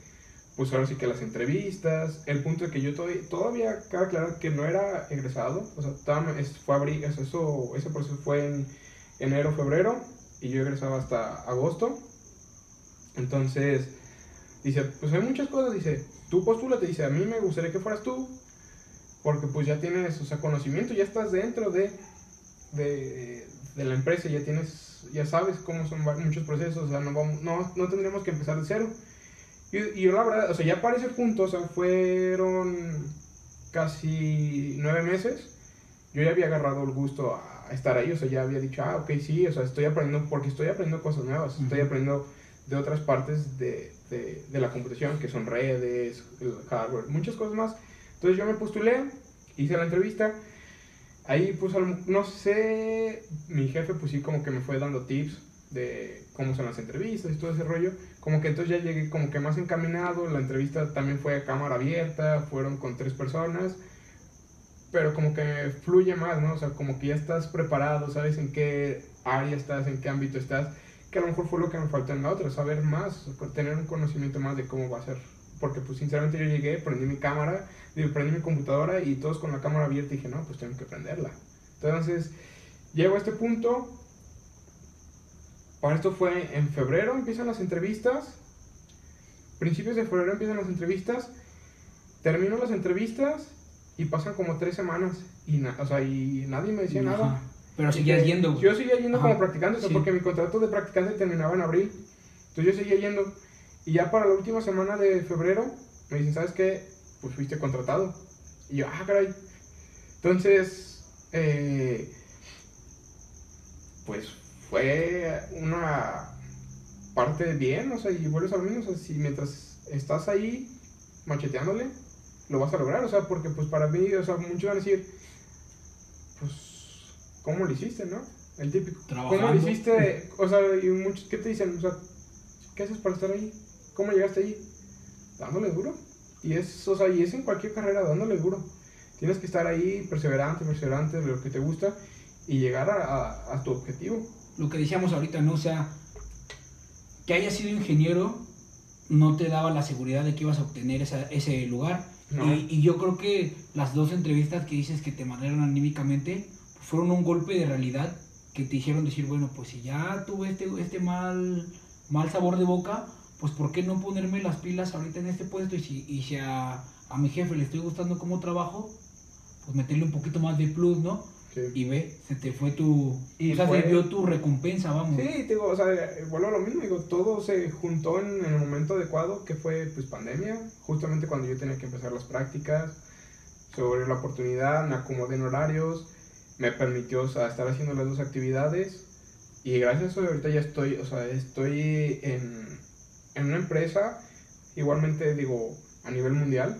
pues ahora sí que las entrevistas, el punto de que yo todavía, todavía cabe aclarar que no era egresado, o sea, fue abril, eso, eso, ese proceso fue en enero, febrero, y yo egresaba hasta agosto. Entonces, dice, pues hay muchas cosas, dice, tú postúlate, dice, a mí me gustaría que fueras tú, porque pues ya tienes, o sea, conocimiento, ya estás dentro de, de, de la empresa, ya tienes, ya sabes cómo son muchos procesos, o sea, no, vamos, no, no tendremos que empezar de cero. Y, y yo la verdad, o sea, ya para ese punto, o sea, fueron casi nueve meses, yo ya había agarrado el gusto a estar ahí, o sea, ya había dicho, ah, ok, sí, o sea, estoy aprendiendo, porque estoy aprendiendo cosas nuevas, estoy aprendiendo de otras partes de, de, de la computación, que son redes, el hardware, muchas cosas más. Entonces yo me postulé, hice la entrevista, ahí pues no sé, mi jefe pues sí como que me fue dando tips de cómo son las entrevistas y todo ese rollo, como que entonces ya llegué como que más encaminado, la entrevista también fue a cámara abierta, fueron con tres personas, pero como que fluye más, ¿no? O sea, como que ya estás preparado, sabes en qué área estás, en qué ámbito estás, que a lo mejor fue lo que me faltó en la otra, saber más, tener un conocimiento más de cómo va a ser. Porque pues sinceramente yo llegué, prendí mi cámara, digo, prendí mi computadora y todos con la cámara abierta y dije, no, pues tengo que prenderla. Entonces, llego a este punto, para esto fue en febrero, empiezan las entrevistas, principios de febrero empiezan las entrevistas, termino las entrevistas y pasan como tres semanas y, na- o sea, y nadie me decía Ajá. nada. Pero Y seguías yendo. Yo seguía yendo Ajá. como practicante, o sea, Sí. porque mi contrato de practicante terminaba en abril. Entonces yo seguía yendo. Y ya para la última semana de febrero me dicen, ¿sabes qué? Pues fuiste contratado. Y yo, ah, caray. Entonces, eh, pues fue una parte bien, o sea, y vuelves a lo mismo, o sea, si mientras estás ahí macheteándole, lo vas a lograr, o sea, porque pues para mí, o sea, muchos van a decir, pues, ¿cómo lo hiciste, no? El típico. ¿Cómo lo Trabajando. hiciste? O sea, y muchos, ¿qué te dicen? O sea, ¿qué haces para estar ahí? ¿Cómo llegaste ahí? Dándole duro. Y es, o sea, y es en cualquier carrera, dándole duro. Tienes que estar ahí, perseverante, perseverante, de lo que te gusta, y llegar a, a- a tu objetivo. Lo que decíamos ahorita, ¿no? O sea, que hayas sido ingeniero no te daba la seguridad de que ibas a obtener esa- ese lugar. No. Y, y yo creo que las dos entrevistas que dices que te mandaron anímicamente fueron un golpe de realidad que te hicieron decir, bueno, pues si ya tuve este, este mal, mal sabor de boca, pues ¿por qué no ponerme las pilas ahorita en este puesto? Y si, y si a, a mi jefe le estoy gustando cómo trabajo, pues meterle un poquito más de plus, ¿no? Sí. Y ve, se te fue tu... Y o sea, fue- se vio tu recompensa, vamos. Sí, te digo, o sea, vuelvo a lo mismo, digo, todo se juntó en, en el momento adecuado, que fue, pues, pandemia, justamente cuando yo tenía que empezar las prácticas, sobre la oportunidad, me acomodé en horarios, me permitió, o sea, estar haciendo las dos actividades, y gracias a eso ahorita ya estoy, o sea, estoy en, en una empresa, igualmente, digo, a nivel mundial,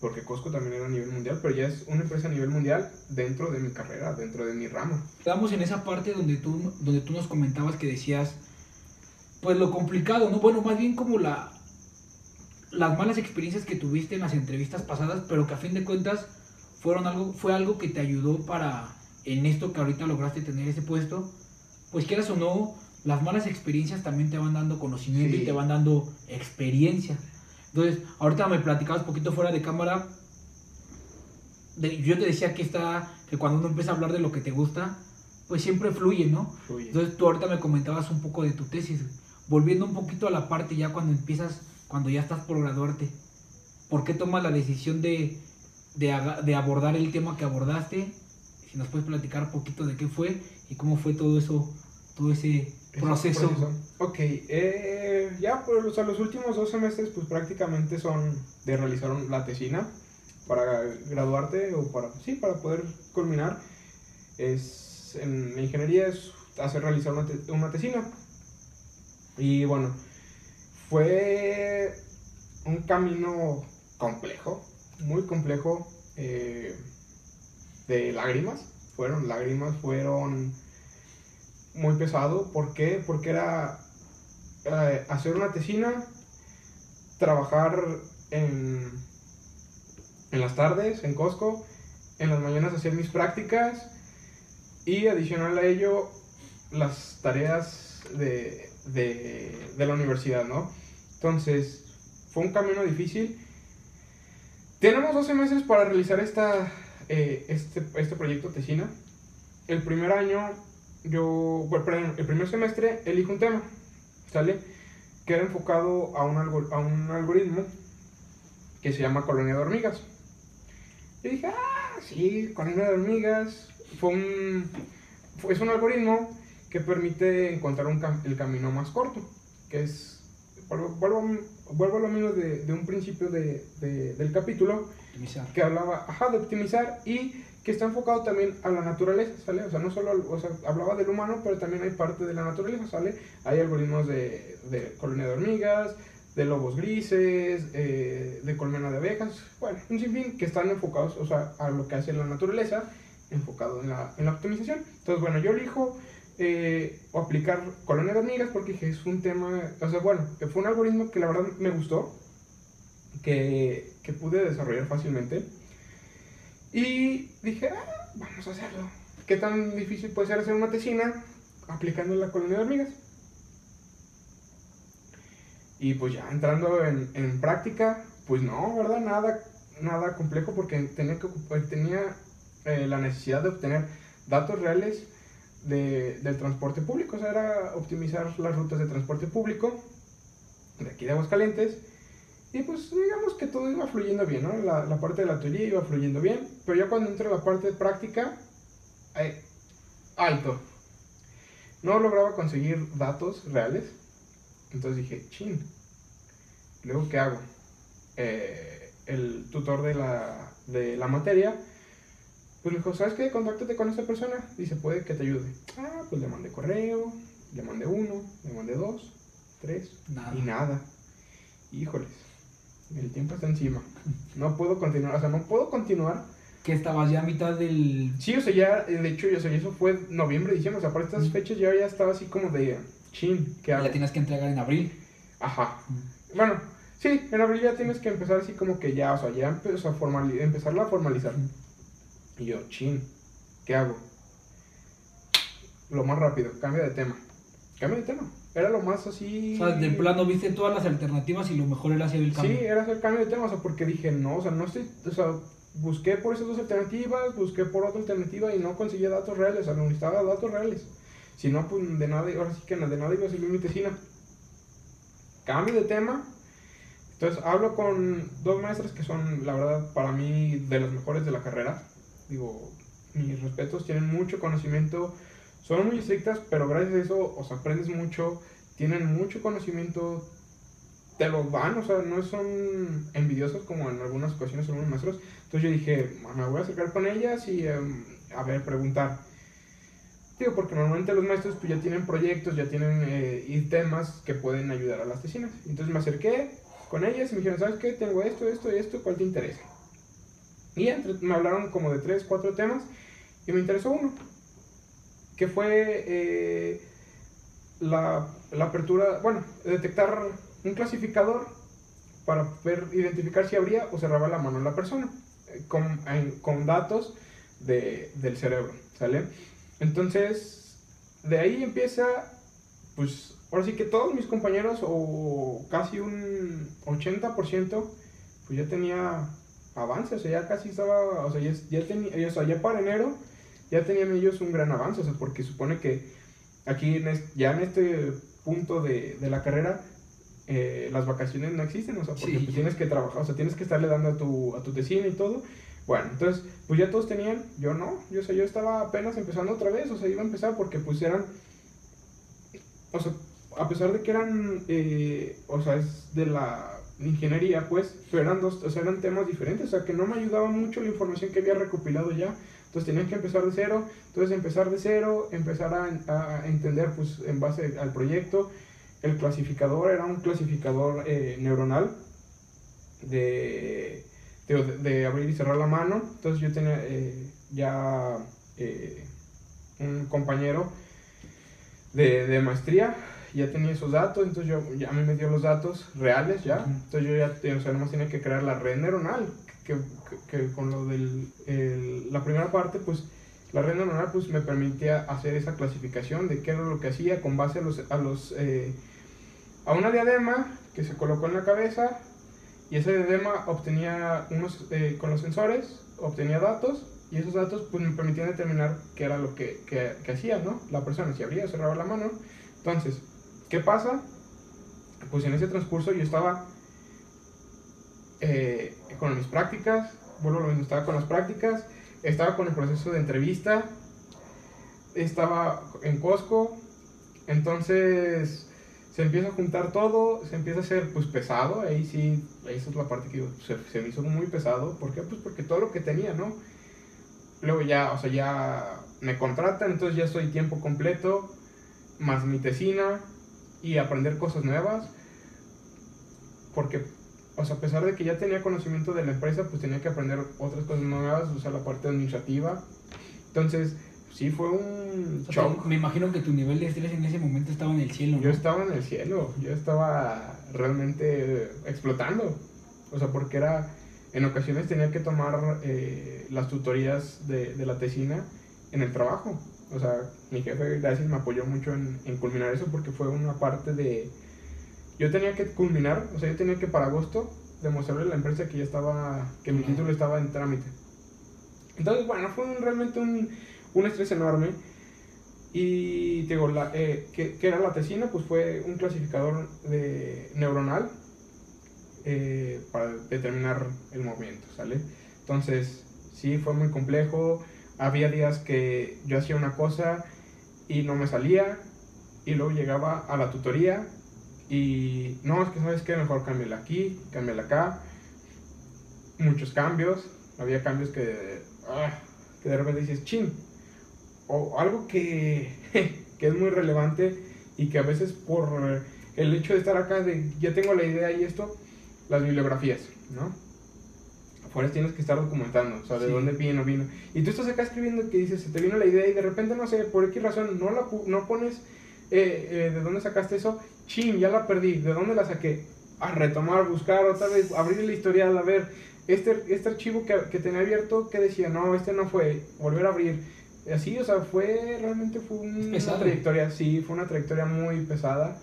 porque Costco también era a nivel mundial, pero ya es una empresa a nivel mundial dentro de mi carrera, dentro de mi rama. Estamos en esa parte donde tú, donde tú nos comentabas que decías, pues lo complicado, ¿no? Bueno, más bien como la, las malas experiencias que tuviste en las entrevistas pasadas, pero que a fin de cuentas fueron algo, fue algo que te ayudó para, en esto que ahorita lograste tener ese puesto, pues quieras o no, las malas experiencias también te van dando conocimiento Sí. y te van dando experiencia. Entonces, ahorita me platicabas un poquito fuera de cámara, de- yo te decía que está, que cuando uno empieza a hablar de lo que te gusta, pues siempre fluye, ¿no? Fluye. Entonces tú ahorita me comentabas un poco de tu tesis, volviendo un poquito a la parte ya cuando empiezas, cuando ya estás por graduarte, ¿por qué tomas la decisión de, de, de abordar el tema que abordaste? Si nos puedes platicar un poquito de qué fue y cómo fue todo eso, todo ese Ese proceso. Ok, eh, ya pues, o sea, los últimos dos semestres pues prácticamente son de realizar la tesina para graduarte o para, sí, para poder culminar. Es, en ingeniería es hacer realizar una, te- una tesina. Y bueno, fue un camino complejo, muy complejo, eh, de lágrimas. Fueron lágrimas, fueron muy pesado. ¿Por qué? Porque era eh, hacer una tesina, trabajar en, en las tardes en Costco, en las mañanas hacer mis prácticas y adicional a ello las tareas de, de, de la universidad, ¿no? Entonces, fue un camino difícil. Tenemos 12 meses para realizar esta, eh, este, este proyecto Tesina. El primer año, yo, bueno, perdón, el primer semestre elijo un tema, ¿sale? Que era enfocado a un, algo, a un algoritmo que se llama colonia de hormigas. Y dije, ah, sí, colonia de hormigas. Fue un, fue, es un algoritmo que permite encontrar un, el camino más corto, que es vuelvo, vuelvo a lo mismo de, de un principio de, de, del capítulo, Optimizar. que hablaba ajá, de optimizar y que está enfocado también a la naturaleza, ¿sale? O sea, no solo, o sea, hablaba del humano, pero también hay parte de la naturaleza, ¿sale? Hay algoritmos de, de colonia de hormigas, de lobos grises, eh, de colmena de abejas, bueno, un sinfín que están enfocados, o sea, a lo que hace la naturaleza, enfocado en la, en la optimización. Entonces, bueno, yo elijo eh, aplicar colonia de hormigas porque dije, es un tema, o sea, bueno, fue un algoritmo que la verdad me gustó, que, que pude desarrollar fácilmente. Y dije, ah, vamos a hacerlo. ¿Qué tan difícil puede ser hacer una tesina aplicando la colonia de hormigas? Y pues ya entrando en, en práctica, pues no, ¿verdad? Nada, nada complejo porque tenía, que, tenía eh, la necesidad de obtener datos reales de, del transporte público, o sea, era optimizar las rutas de transporte público de aquí de Aguascalientes. Y pues digamos que todo iba fluyendo bien, ¿no? La, la parte de la teoría iba fluyendo bien, pero ya cuando entré a la parte práctica, eh, alto. No lograba conseguir datos reales. Entonces dije, chin. Luego, ¿qué hago? Eh, el tutor de la, de la materia pues me dijo, ¿sabes qué? Contáctate con esa persona se puede que te ayude. Ah, pues le mandé correo, le mandé uno, le mandé dos, tres Nada. y nada. Híjoles, el tiempo está encima. No puedo continuar, o sea, no puedo continuar. Que estabas ya a mitad del. Sí, o sea, ya, de hecho, o sea, eso fue noviembre, diciembre, o sea, para estas Mm. fechas ya, ya estaba así como de, chin, ¿qué hago? La tienes que entregar en abril. Ajá. Bueno, sí, en abril ya tienes que empezar así como que ya, o sea, ya empezó a formali- empezarla a formalizar. Y yo, chin, ¿qué hago? Lo más rápido, cambio de tema. Cambio de tema. Era lo más así. O sea, de plano viste todas las alternativas y lo mejor era hacer el Sí, cambio. era hacer cambio de tema, o sea, porque dije, no, o sea, no estoy, o sea, busqué por esas dos alternativas, busqué por otra alternativa y no conseguía datos reales, o sea, necesitaba datos reales. Si no, pues de nada, ahora sí que de nada iba a servir mi tesina. Cambio de tema. Entonces hablo con dos maestras que son, la verdad, para mí, de las mejores de la carrera. Digo, mis respetos, tienen mucho conocimiento, son muy estrictas, pero gracias a eso, o aprendes mucho, tienen mucho conocimiento, te lo dan, o sea, no son envidiosos como en algunas ocasiones algunos maestros. Entonces yo dije, me voy a acercar con ellas y em, a ver, preguntar. Digo, porque normalmente los maestros pues, ya tienen proyectos, ya tienen eh, temas que pueden ayudar a las tesinas. Entonces me acerqué con ellas y me dijeron, ¿sabes qué? Tengo esto, esto esto, ¿cuál te interesa? Y me hablaron como de tres, cuatro temas y me interesó uno, que fue eh, la, apertura, bueno, detectar un clasificador para ver, identificar si abría o cerraba la mano la persona eh, con, con datos de, del cerebro, ¿sale? Entonces, de ahí empieza, pues, ahora sí que todos mis compañeros, o casi un 80%, pues ya tenía avance, o sea, ya casi estaba, o sea, ya, ya tenía, ya para enero, ya tenían ellos un gran avance, o sea, porque supone que aquí, en es- ya en este punto de, de la carrera, eh, las vacaciones no existen, o sea, porque Sí. pues tienes que trabajar, o sea, tienes que estarle dando a tu, a tu tesina y todo. Bueno, entonces, pues ya todos tenían, yo no, yo, o sea, yo estaba apenas empezando otra vez, o sea, iba a empezar porque pues eran, o sea, a pesar de que eran, eh, o sea, es de la ingeniería, pues, pero eran dos, o sea, eran temas diferentes, o sea, que no me ayudaba mucho la información que había recopilado ya, entonces tenían que empezar de cero, entonces empezar de cero, empezar a, a entender, pues, en base al proyecto, el clasificador era un clasificador eh, neuronal de, de, de abrir y cerrar la mano. Entonces yo tenía eh, ya eh, un compañero de, de maestría, ya tenía esos datos, entonces yo, ya a mí me dio los datos reales ya. Entonces yo ya, o sea, nomás tenía que crear la red neuronal, que, que, con lo el- la primera parte, pues la red neuronal pues me permitía hacer esa clasificación de qué era lo que hacía con base a los, a los, eh, una diadema que se colocó en la cabeza y ese diadema obtenía unos, eh, con los sensores, obtenía datos y esos datos pues me permitían determinar qué era lo que, que, que hacía, ¿no? La persona, si abría o cerraba la mano. Entonces, ¿qué pasa? Pues en ese transcurso yo estaba eh, con mis prácticas, vuelvo lo mismo, estaba con las prácticas, estaba con el proceso de entrevista, estaba en Costco, entonces se empieza a juntar todo, se empieza a hacer pues pesado, ahí sí, esa es la parte que se, se me hizo muy pesado, ¿por qué? Pues porque todo lo que tenía, ¿no? Luego ya, o sea, ya me contratan, entonces ya estoy tiempo completo, más mi tesina y aprender cosas nuevas, porque, o sea, a pesar de que ya tenía conocimiento de la empresa, pues tenía que aprender otras cosas nuevas, o sea, la parte administrativa. Entonces, sí fue un O sea, shock. me imagino que tu nivel de estrés en ese momento estaba en el cielo, ¿no? Yo estaba en el cielo, yo estaba realmente explotando. O sea, porque era, en ocasiones tenía que tomar eh, las tutorías de, de la tesina en el trabajo. O sea, mi jefe, gracias, me apoyó mucho en, en culminar eso porque fue una parte de... Yo tenía que culminar, o sea, yo tenía que para agosto demostrarle a la empresa que ya estaba, que mi título estaba en trámite. Entonces, bueno, fue un- realmente un, un estrés enorme. Y digo, la, eh, ¿qué, qué era la tesina? Pues fue un clasificador de, neuronal eh, para determinar el movimiento, ¿sale? Entonces, sí, fue muy complejo. Había días que yo hacía una cosa y no me salía, y luego llegaba a la tutoría y no, es que sabes que mejor cámbiala aquí, cámbiala acá. Muchos cambios, había cambios que, ah, que de repente dices, chin, o algo que, que es muy relevante y que a veces por el hecho de estar acá, de ya tengo la idea y esto, las bibliografías, ¿no? Afuera tienes que estar documentando, o sea, de Sí. dónde vino, vino. Y tú estás acá escribiendo que dices, se te vino la idea y de repente, no sé, por qué razón, no, la, no pones eh, eh, de dónde sacaste eso, chin, ya la perdí, ¿de dónde la saqué? A retomar, buscar otra vez, abrir la historial, a ver, este, este archivo que, que tenía abierto, que decía, no, este no fue, volver a abrir. Así, o sea, fue, realmente fue un- una trayectoria, sí, fue una trayectoria muy pesada,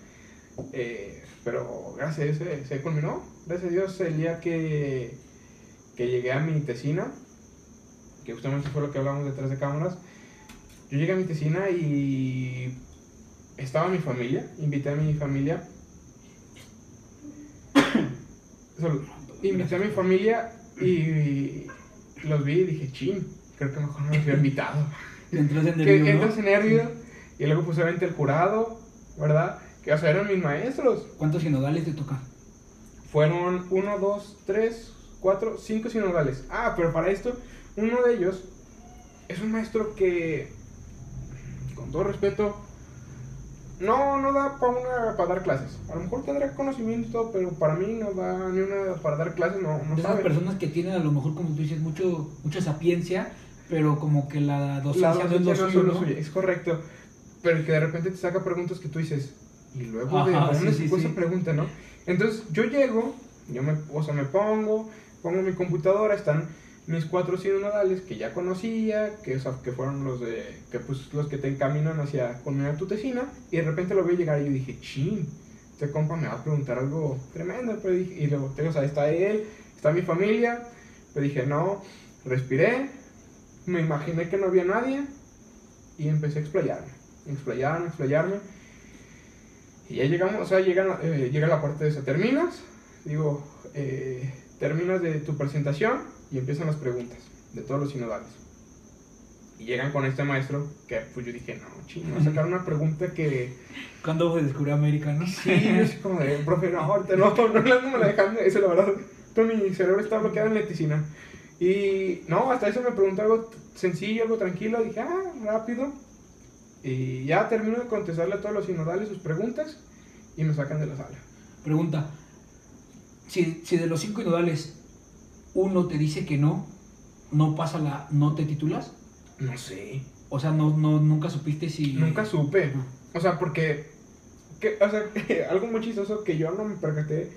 eh, pero gracias a Dios se, se culminó, gracias a Dios el día que, que llegué a mi tesina, que justamente fue lo que hablamos detrás de cámaras, yo llegué a mi tesina y estaba mi familia, invité a mi familia, Solo- invité a mi familia y los vi y dije, chin, creo que mejor no los hubiera invitado. Entras en nervio, entras en nervio y luego pues obviamente el jurado, ¿verdad? Que o sea, eran mis maestros. ¿Cuántos sinodales te tocan? Fueron uno, dos, tres, cuatro, cinco sinodales. Ah, pero para esto, uno de ellos es un maestro que, con todo respeto, no, no da para una para dar clases. A lo mejor tendrá conocimiento y todo, pero para mí no da ni una para dar clases, no, no De esas personas que tienen a lo mejor, como tú dices, mucho, mucha sapiencia, pero como que la docencia, La no es lo docencia no es lo ¿no? suyo, es correcto. Pero que de repente te saca preguntas que tú dices, y luego de dónde sí, sacó sí, esa sí. pregunta, ¿no? Entonces yo llego, yo me, o sea, me pongo, pongo mi computadora, están mis cuatro sinodales que ya conocía, que, o sea, que fueron los de, que pues los que te encaminan hacia culminar tu tesina, y de repente lo vi llegar y yo dije, chin, este compa me va a preguntar algo tremendo, pero dije, y luego, o sea, está él, está mi familia, pero dije, no, respiré, me imaginé que no había nadie, y empecé a explayarme, explayarme, explayarme, y ya llegamos, o sea, llega, eh, llega la parte de esa, terminas, digo, eh, terminas de tu presentación y empiezan las preguntas de todos los sinodales. Y llegan con este maestro que pues yo dije, no, chino, a sacar una pregunta que... Cuando se descubrió América, ¿no? Sí, así como de, profe, no, ahorita no, no, no, no me la dejan, eso la verdad, todo mi cerebro está bloqueado en leticina. Y no, hasta eso me preguntó algo sencillo, algo tranquilo, dije, ah, rápido. Y ya termino de contestarle a todos los sinodales sus preguntas. y me sacan de la sala. Pregunta, si, si de los cinco inodales uno te dice que no, no pasa la, no te titulas? No sé. O sea, no, no, nunca supiste si... Nunca supe. O sea, porque, que, o sea, algo muy chistoso que yo no me percaté,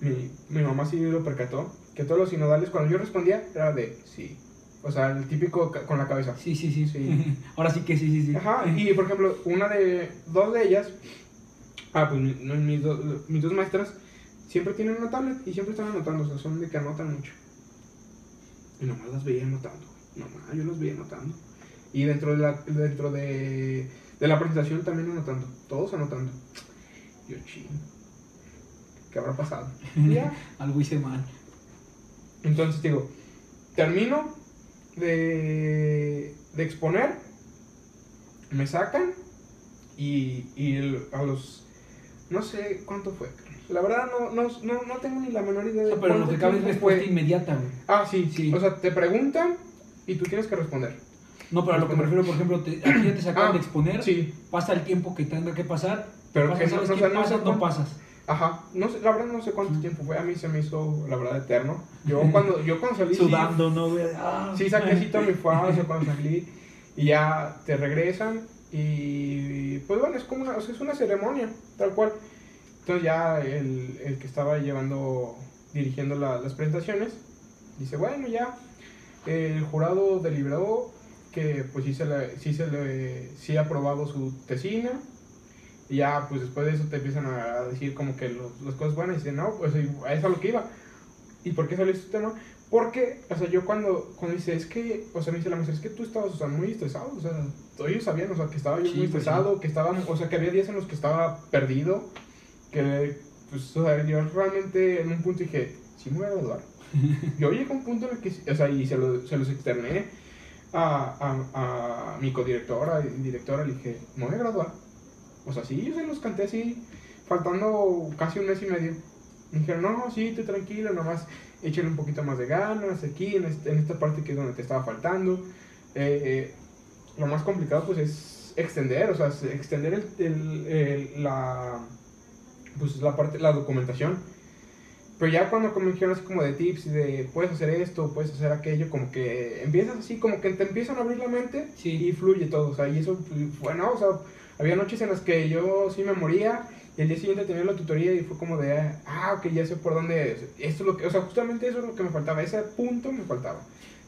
mi, mi mamá sí lo percató, que todos los sinodales, cuando yo respondía, era de sí. O sea, el típico con la cabeza. Sí, sí, sí. Sí. Ahora sí que sí, sí, sí. Ajá, y por ejemplo, una de, dos de ellas, ah, pues mis, do- mis dos maestras siempre tienen una tablet y siempre están anotando, o sea, son de que anotan mucho. Y nomás las veía anotando, nomás yo las veía anotando. Y dentro de la, dentro de, de la presentación también anotando, todos anotando. Yo, ching, ¿qué habrá pasado? Ya, Algo hice mal. entonces digo, termino de, de exponer, me sacan y, y el- a los, no sé cuánto fue. La verdad no, no, no, no tengo ni la menor idea de pero lo que cabe es respuesta fue. inmediata, güey. Ah, sí, Sí. O sea, te preguntan y tú tienes que responder. No, pero a lo que me refiero, por ejemplo, te, aquí ya te sacan Ah, de exponer, Sí, pasa el tiempo que tenga que pasar, pero que no, ¿sabes no, qué o sea, no sé pasas? No pasas. Ajá, no sé, la verdad no sé cuánto tiempo fue, a mí se me hizo, la verdad, eterno. Yo cuando, yo cuando salí, sí- Sudando, ¿no, güey? Ah. Sí, saqué todo mi falso cuando salí y ya te regresan y pues bueno, es como una, o sea, es una ceremonia, tal cual. Entonces ya el, el que estaba llevando, dirigiendo la- las presentaciones, dice, bueno, ya el jurado deliberó que pues sí se le, sí se le, sí ha aprobado su tesina y ya pues después de eso te empiezan a decir como que los- las cosas buenas y dicen, no, pues a eso a lo que iba. ¿Y por qué salió este tema? Porque, o sea, yo cuando, cuando dice, es que, o sea, me dice la maestra, es que tú estabas, o sea, muy estresado, o sea, ellos sabían, o sea, que estaba yo Sí, muy pues, estresado, que estaba, o sea, que había días en los que estaba perdido, que, pues, o sea, yo realmente en un punto dije, sí me voy a graduar. yo llegué a un punto en el que, o sea, y se, lo- se los externé a, a, a mi codirectora directora, le dije, me voy a graduar. O sea, sí, yo se los canté así, faltando casi un mes y medio. Me dijeron, no, sí, tú tranquilo, nomás échale un poquito más de ganas aquí, en, este- en esta parte que es donde te estaba faltando. Eh, eh, lo más complicado, pues, es extender, o sea, extender el, el- el- la, pues, la parte, la documentación. Pero ya cuando me dijeron así como de tips y de puedes hacer esto, puedes hacer aquello, como que empiezas así, como que te empiezan a abrir la mente Sí. y fluye todo. O sea, y eso, fue, no, o sea, había noches en las que yo sí me moría y el día siguiente tenía la tutoría y fue como de, ah, ok, ya sé por dónde es. Esto es lo que, o sea, justamente eso es lo que me faltaba, ese punto me faltaba.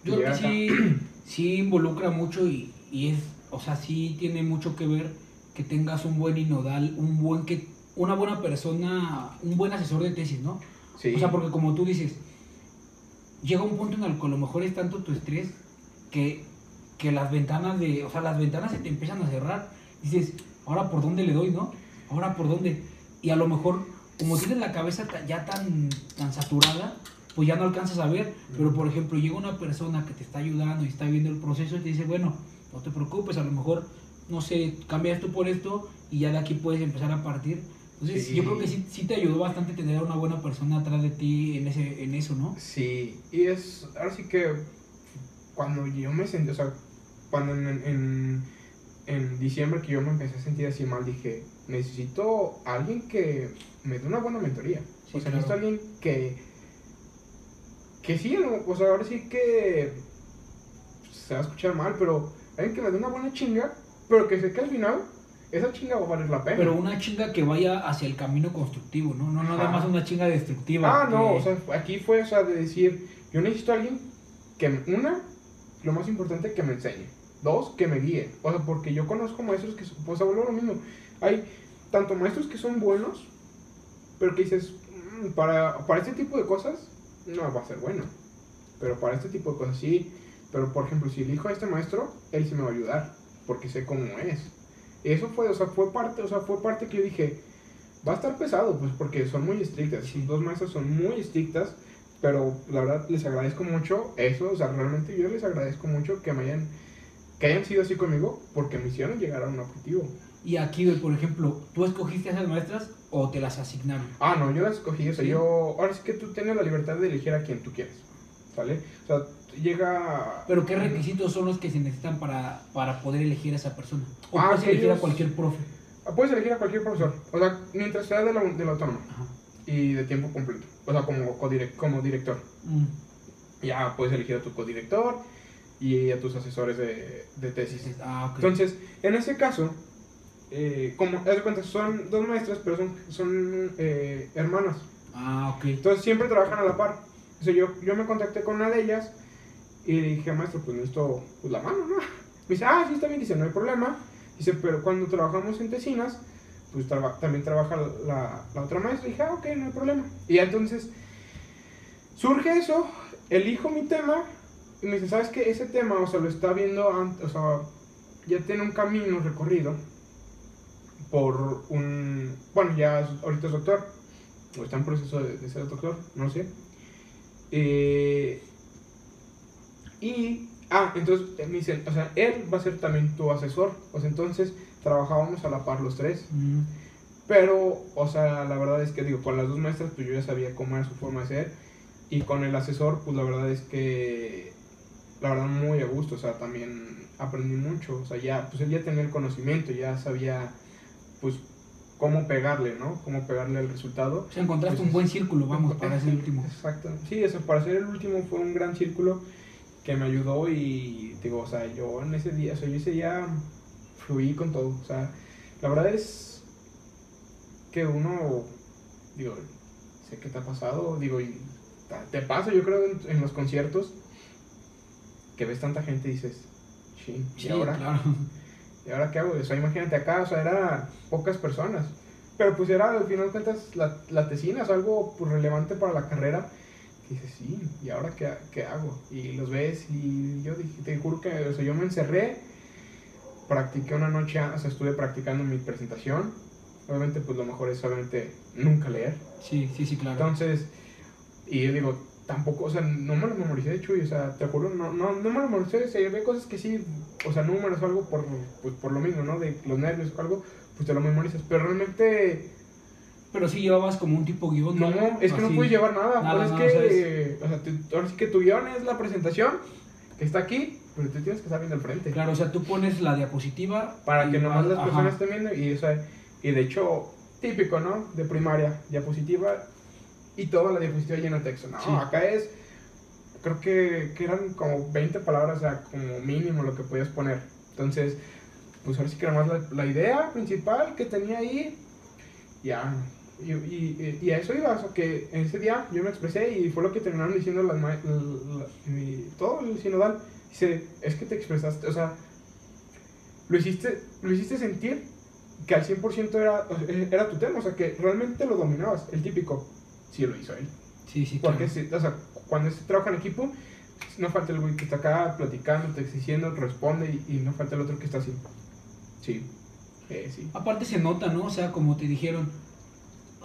Yo creo que sí, sí involucra mucho y, y es, o sea, sí tiene mucho que ver que tengas un buen inodal, un buen que, una buena persona, un buen asesor de tesis, ¿no? Sí. O sea, porque como tú dices, llega un punto en el que a lo mejor es tanto tu estrés que, que las ventanas de, o sea, las ventanas se te empiezan a cerrar. Dices, ahora por dónde le doy, ¿no? Ahora por dónde. Y a lo mejor, como tienes la cabeza ya tan, tan saturada, pues ya no alcanzas a ver. Pero por ejemplo, llega una persona que te está ayudando y está viendo el proceso y te dice, bueno, no te preocupes, a lo mejor, no sé, cambia esto por esto y ya de aquí puedes empezar a partir. Entonces, Sí. yo creo que sí, sí te ayudó bastante tener a una buena persona atrás de ti en, ese, en eso, ¿no? Sí, y es, ahora sí que cuando yo me sentí, o sea, cuando en, en, en diciembre que yo me empecé a sentir así mal, dije, necesito a alguien que me dé una buena mentoría. Sí, o sea, claro. necesito a alguien que, que sí, o sea, ahora sí que se va a escuchar mal, pero alguien que me dé una buena chinga, pero que sé que al final esa chinga va a valer la pena. Pero una chinga que vaya hacia el camino constructivo, ¿no? No nada más una chinga destructiva. Ah, no, o sea, aquí fue, o sea, de decir, yo necesito a alguien que, una, lo más importante, que me enseñe. Dos, que me guíe. O sea, porque yo conozco maestros que, pues, a lo mismo. Hay tanto maestros que son buenos, pero que dices, "Mm, para, para este tipo de cosas, no va a ser bueno. Pero para este tipo de cosas sí. Pero, por ejemplo, si elijo a este maestro, él sí me va a ayudar, porque sé cómo es. Eso fue, o sea, fue parte, o sea, fue parte que yo dije, va a estar pesado, pues porque son muy estrictas. Sus dos maestras son muy estrictas, pero la verdad les agradezco mucho eso. O sea, realmente yo les agradezco mucho que me hayan, que hayan sido así conmigo, porque me hicieron llegar a un objetivo. Y aquí, por ejemplo, ¿tú escogiste a esas maestras o te las asignaron? Ah, no, yo las escogí. O sea, Sí. yo. Ahora sí que tú tienes la libertad de elegir a quien tú quieres. ¿Sale? O sea, llega. Pero ¿qué requisitos son los que se necesitan para, para poder elegir a esa persona? O Ah, puedes elegir a cualquier profe. puedes elegir a cualquier profesor, o sea, mientras sea de la, de la autónoma Ajá. y de tiempo completo, o sea, como, como director. Mm. Ya puedes elegir a tu codirector y a tus asesores de, de tesis. Ah. Entonces, en ese caso, eh, como, haz de cuenta, son dos maestras, pero son, son eh, hermanas. ah, ok. Entonces siempre trabajan a la par. O sea, yo, yo me contacté con una de ellas y le dije, maestro, pues necesito pues, la mano, ¿no? Me dice, ah, sí, está bien. Dice, no hay problema. Dice, pero cuando trabajamos en Tesinas, pues traba- también trabaja la, otra maestra. Y dije, ah, ok, no hay problema. Y entonces surge eso, elijo mi tema y me dice, ¿sabes qué? Ese tema, o sea, lo está viendo, ant- o sea, ya tiene un camino recorrido por un, bueno, ya ahorita es doctor, o está en proceso de, de ser doctor, no sé. Eh, y, ah, entonces me dicen, o sea, él va a ser también tu asesor, o sea, entonces trabajábamos a la par los tres. Mm. Pero, o sea, la verdad es que digo, con las dos maestras, pues yo ya sabía cómo era su forma de ser. Y con el asesor, pues la verdad es que, la verdad, muy a gusto. O sea, también aprendí mucho. O sea, ya, pues él ya tenía el conocimiento, ya sabía, pues, cómo pegarle, ¿no? Cómo pegarle el resultado. O sea, encontraste un buen círculo, vamos, para ese último. Exacto. Sí, eso, para ser el último fue un gran círculo que me ayudó y, digo, o sea, yo en ese día, o sea, yo ese día fluí con todo. O sea, la verdad es que uno, digo, sé que te ha pasado, digo, y te pasa, yo creo, en, en los conciertos, que ves tanta gente y dices, sí, ¿y Sí, ahora? claro. ¿Y ahora qué hago? O sea, imagínate acá, o sea, eran pocas personas. Pero pues era, al final de cuentas, la, la tesina, es algo pues, relevante para la carrera. Y dices, sí, ¿y ahora qué, qué hago? Y los ves y yo dije, te juro que, o sea, yo me encerré, practiqué una noche, o sea, estuve practicando mi presentación. Obviamente, pues lo mejor es obviamente nunca leer. Sí, sí, sí, claro. Entonces, y yo digo, tampoco, o sea, no me lo memoricé de Chuy, o sea, te juro, no, no, no me lo memoricé, o sea, hay cosas que sí, o sea, números o algo por, pues, por lo mismo, ¿no? De los nervios o algo, pues te lo memorizas, pero realmente, Pero sí llevabas como un tipo guion. no, es que no puedes llevar nada, Nada, pues es que, o sea, te- ahora sí que tu guion es la presentación, que está aquí, pero tú tienes que estar viendo al frente. Claro, o sea, tú pones la diapositiva. Para que nomás las ajá. personas estén viendo y, o sea, y de hecho, típico, ¿no? De primaria, diapositiva y toda la diapositiva llena de texto. No, Sí. acá es, creo que, que eran como 20 palabras, o sea, como mínimo lo que podías poner. Entonces, pues ahora sí que nomás la, la idea principal que tenía ahí, ya. Y, y, y a eso iba, o sea, que ese día yo me expresé y fue lo que terminaron diciendo las mi- todo el sinodal. Dice, es que te expresaste, o sea, lo hiciste, lo hiciste sentir que al 100% era, era tu tema, o sea, que realmente lo dominabas, el típico. Sí, lo hizo él. Sí, sí, claro. Porque, si- o sea, cuando se trabaja en equipo, no falta el güey que está acá platicando, te diciendo, responde y, y no falta el otro que está así. Sí, eh, sí. Aparte se nota, ¿no? O sea, como te dijeron,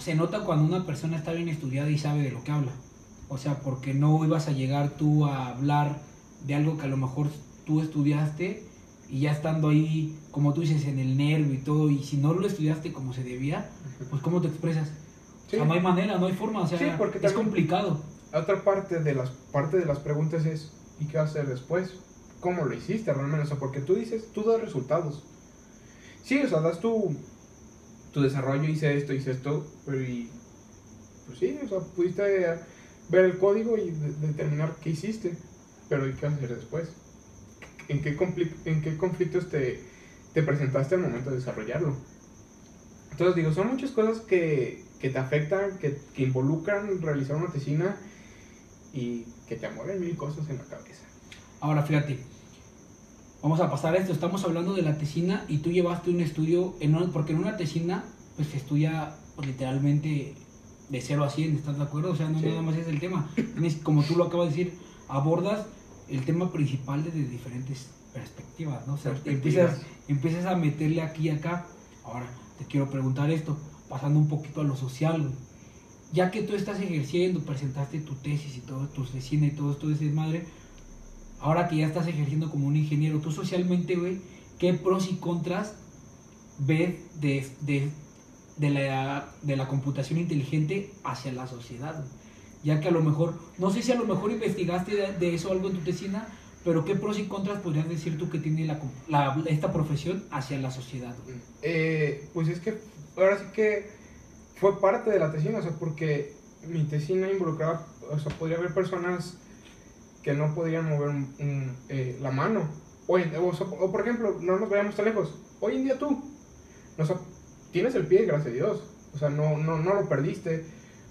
se nota cuando una persona está bien estudiada y sabe de lo que habla. O sea, porque no ibas a llegar tú a hablar de algo que a lo mejor tú estudiaste y ya estando ahí, como tú dices, en el nervio y todo, y si no lo estudiaste como se debía, pues ¿cómo te expresas? Sí. O sea, no hay manera, no hay forma, o sea, Sí, porque es complicado. Otra parte de las parte de las preguntas es ¿y qué vas a hacer después? ¿Cómo lo hiciste realmente? O sea, porque tú dices, tú das resultados. Sí, o sea, das tu, tu desarrollo, hice esto, hice esto, pero y pues sí, o sea, pudiste ver el código y de- determinar qué hiciste, pero ¿y qué vas a hacer después? ¿En qué, en qué conflictos te, te presentaste al momento de desarrollarlo? Entonces digo, son muchas cosas que, que te afectan, que, que involucran realizar una tesina y que te mueven mil cosas en la cabeza. Ahora, fíjate, vamos a pasar a esto. Estamos hablando de la tesina y tú llevaste un estudio, en porque en una tesina, pues se estudia pues, literalmente de 0 a 100, ¿estás de acuerdo? O sea, no Sí. nada más es el tema. Tienes, como tú lo acabas de decir, abordas el tema principal desde diferentes perspectivas, ¿no? O sea, empiezas, empiezas a meterle aquí y acá. Ahora, te quiero preguntar esto, pasando un poquito a lo social, güey. Ya que tú estás ejerciendo, presentaste tu tesis y todo, tu tesina y todo esto de ese madre, ahora que ya estás ejerciendo como un ingeniero, tú socialmente, güey, ¿qué pros y contras ves de, de, de la, de la computación inteligente hacia la sociedad? Ya que a lo mejor, no sé si a lo mejor investigaste de, eso algo en tu tesina, Pero ¿qué pros y contras podrías decir tú que tiene la, esta profesión hacia la sociedad? Eh, pues es que ahora sí que fue parte de la tesina, o sea, porque mi tesina involucraba, o sea, podría haber personas que no podían mover un- un, eh, la mano. O, o, o, por ejemplo, no nos vayamos tan lejos. Hoy en día tú, sea, tienes el pie, gracias a Dios. O sea, no, no, no lo perdiste.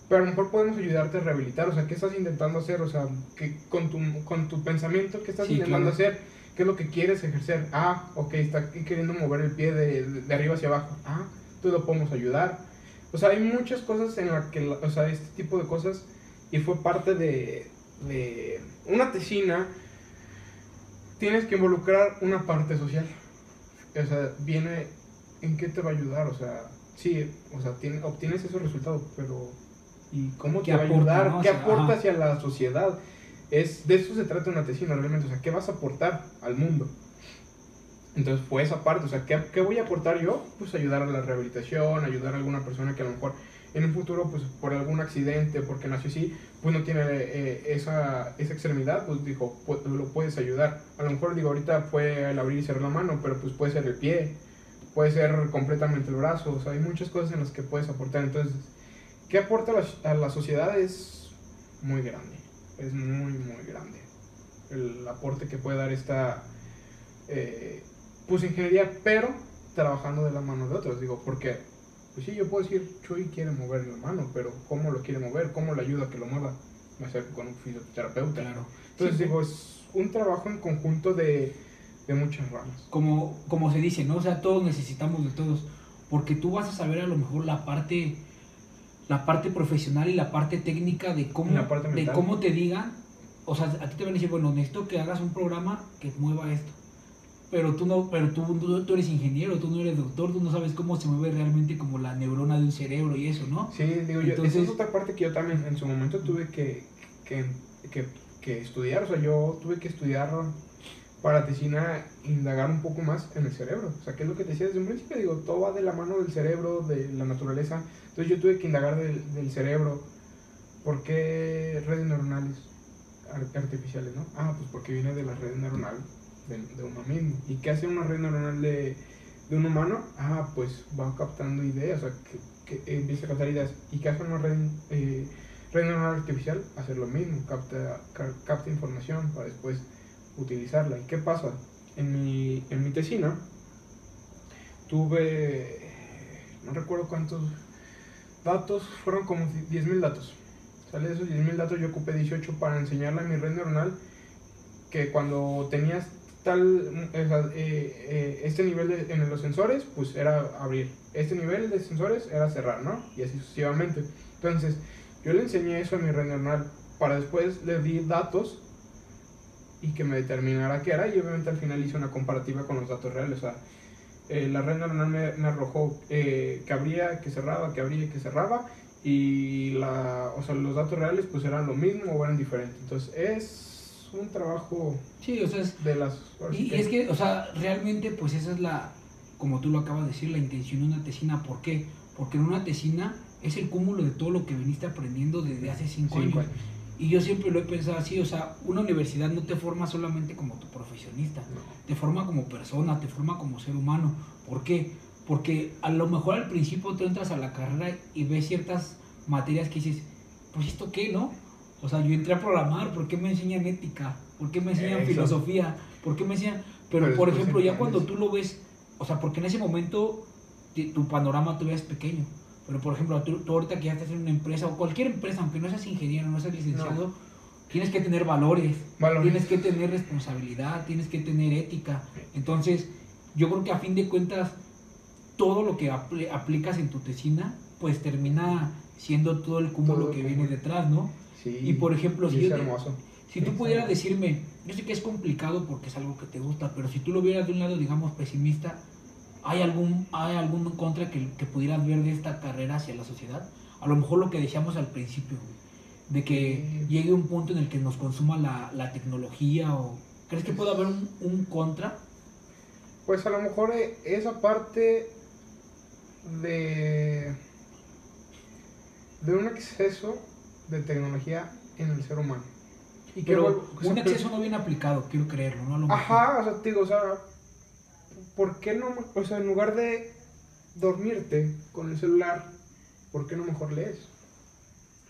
Pero a lo mejor podemos ayudarte a rehabilitar. O sea, ¿qué estás intentando hacer? O sea, que con, tu, con tu pensamiento, ¿qué estás Sí, intentando claro. hacer? ¿Qué es lo que quieres ejercer? Ah, ok, está queriendo mover el pie de, de- arriba hacia abajo. Ah, entonces lo podemos ayudar. O sea, hay muchas cosas en las que, o sea, este tipo de cosas, y fue parte de, de una tesina, tienes que involucrar una parte social. O sea, viene en qué te va a ayudar, o sea, sí, o sea, tiene- obtienes esos resultados, pero ¿y cómo ¿Qué te va a ayudar? no? O ¿Qué sea, aporta ajá. hacia la sociedad? Es, de eso se trata una tesina realmente, o sea, ¿qué vas a aportar al mundo? Entonces fue esa parte, o sea, ¿qué, qué voy a aportar yo? Pues ayudar a la rehabilitación, ayudar a alguna persona que a lo mejor en un futuro, pues por algún accidente, porque nació así, pues no tiene eh, esa, esa extremidad, pues dijo, lo puedes ayudar. A lo mejor, digo, ahorita fue el abrir y cerrar la mano, pero pues puede ser el pie, puede ser completamente el brazo, o sea, hay muchas cosas en las que puedes aportar. Entonces, ¿qué aporta a la sociedad? Es muy grande, es muy, muy grande. El aporte que puede dar esta, eh, pues ingeniería, pero trabajando de la mano de otros, digo, porque, pues sí, yo puedo decir, Chuy quiere mover la mano, pero ¿cómo lo quiere mover? ¿Cómo le ayuda a que lo mueva? Me acerco con un fisioterapeuta. Claro. Entonces, Sí, digo, es un trabajo en conjunto de, de muchas ramas. como, como se dice, ¿no? O sea, todos necesitamos de todos. Porque tú vas a saber a lo mejor la parte, la parte profesional y la parte técnica de cómo, de cómo te digan. O sea, a ti te van a decir, bueno, necesito que hagas un programa que mueva esto. Pero tú no, pero tú, tú, eres ingeniero, tú no eres doctor, tú no sabes cómo se mueve realmente como la neurona de un cerebro y eso, ¿no? Sí, digo, yo, Entonces- esa es otra parte que yo también en su momento tuve que, que, que, que estudiar, o sea, yo tuve que estudiar para tesina, indagar un poco más en el cerebro. O sea, ¿qué es lo que te decía desde un principio? Digo, todo va de la mano del cerebro, de la naturaleza. Entonces yo tuve que indagar del, del cerebro. ¿Por qué redes neuronales ar- artificiales, no? Ah, pues porque viene de la red neuronal de, de uno mismo. ¿Y qué hace una red neuronal de, de un humano? Ah, pues va captando ideas, o sea, que, que empieza a captar ideas. ¿Y qué hace una red, eh, neuronal artificial? Hacer lo mismo, capta, ca- capta información para después utilizarla. ¿Y qué pasa? En mi, en mi tesina tuve, no recuerdo cuántos datos, fueron como 10.000 datos. Sale de esos 10.000 datos, yo ocupé 18 para enseñarle a mi red neuronal que cuando tenías tal, sea, eh, eh, este nivel de- en los sensores, pues era abrir. Este nivel de sensores era cerrar, ¿no? Y así sucesivamente. Entonces, yo le enseñé eso a mi red neuronal para después le di datos y que me determinara qué era y obviamente al final hice una comparativa con los datos reales. O sea, eh, la red neuronal me, me arrojó eh, que abría, que cerraba, que abría, que cerraba y la, o sea, los datos reales pues eran lo mismo o eran diferentes. Entonces es un trabajo Sí, o sea, es, de las... sí Y es que, o sea, realmente, pues esa es la, como tú lo acabas de decir, la intención de una tesina. ¿Por qué? Porque en una tesina es el cúmulo de todo lo que viniste aprendiendo desde hace cinco, cinco años. años. Y yo siempre lo he pensado así, o sea, una universidad no te forma solamente como tu profesionista, No. te forma como persona, te forma como ser humano. ¿Por qué? Porque a lo mejor al principio tú entras a la carrera y ves ciertas materias que dices, pues esto qué, ¿no? O sea, yo entré a programar, ¿por qué me enseñan ética? ¿Por qué me enseñan Eso. filosofía? ¿Por qué me enseñan...? Pero, Pero por ejemplo, ya cuando tú lo ves, o sea, porque en ese momento tu panorama todavía es pequeño. Pero, por ejemplo, tú, tú ahorita que ya estás en una empresa, o cualquier empresa, aunque no seas ingeniero, no seas licenciado, tienes que tener valores, Valores. tienes que tener responsabilidad, tienes que tener ética. Entonces, yo creo que a fin de cuentas, todo lo que apl- aplicas en tu tesina, pues termina siendo todo el cúmulo Todo que viene detrás, ¿no? Sí, Y por ejemplo, si es yo te-. Si tú pudieras decirme, yo sé que es complicado porque es algo que te gusta, pero si tú lo vieras de un lado, digamos, pesimista, ¿hay algún, hay algún contra que, que pudieras ver de esta carrera hacia la sociedad? A lo mejor lo que decíamos al principio, de que Sí. llegue un punto en el que nos consuma la, la tecnología o... ¿Crees que puede haber un, un contra? Pues a lo mejor eh, esa parte de, de un exceso de tecnología en el ser humano. Y Pero un exceso no bien aplicado, quiero creerlo, ¿no? A lo mejor. Ajá, o sea, digo, o sea, ¿por qué no, o sea, en lugar de dormirte con el celular, ¿por qué no mejor lees?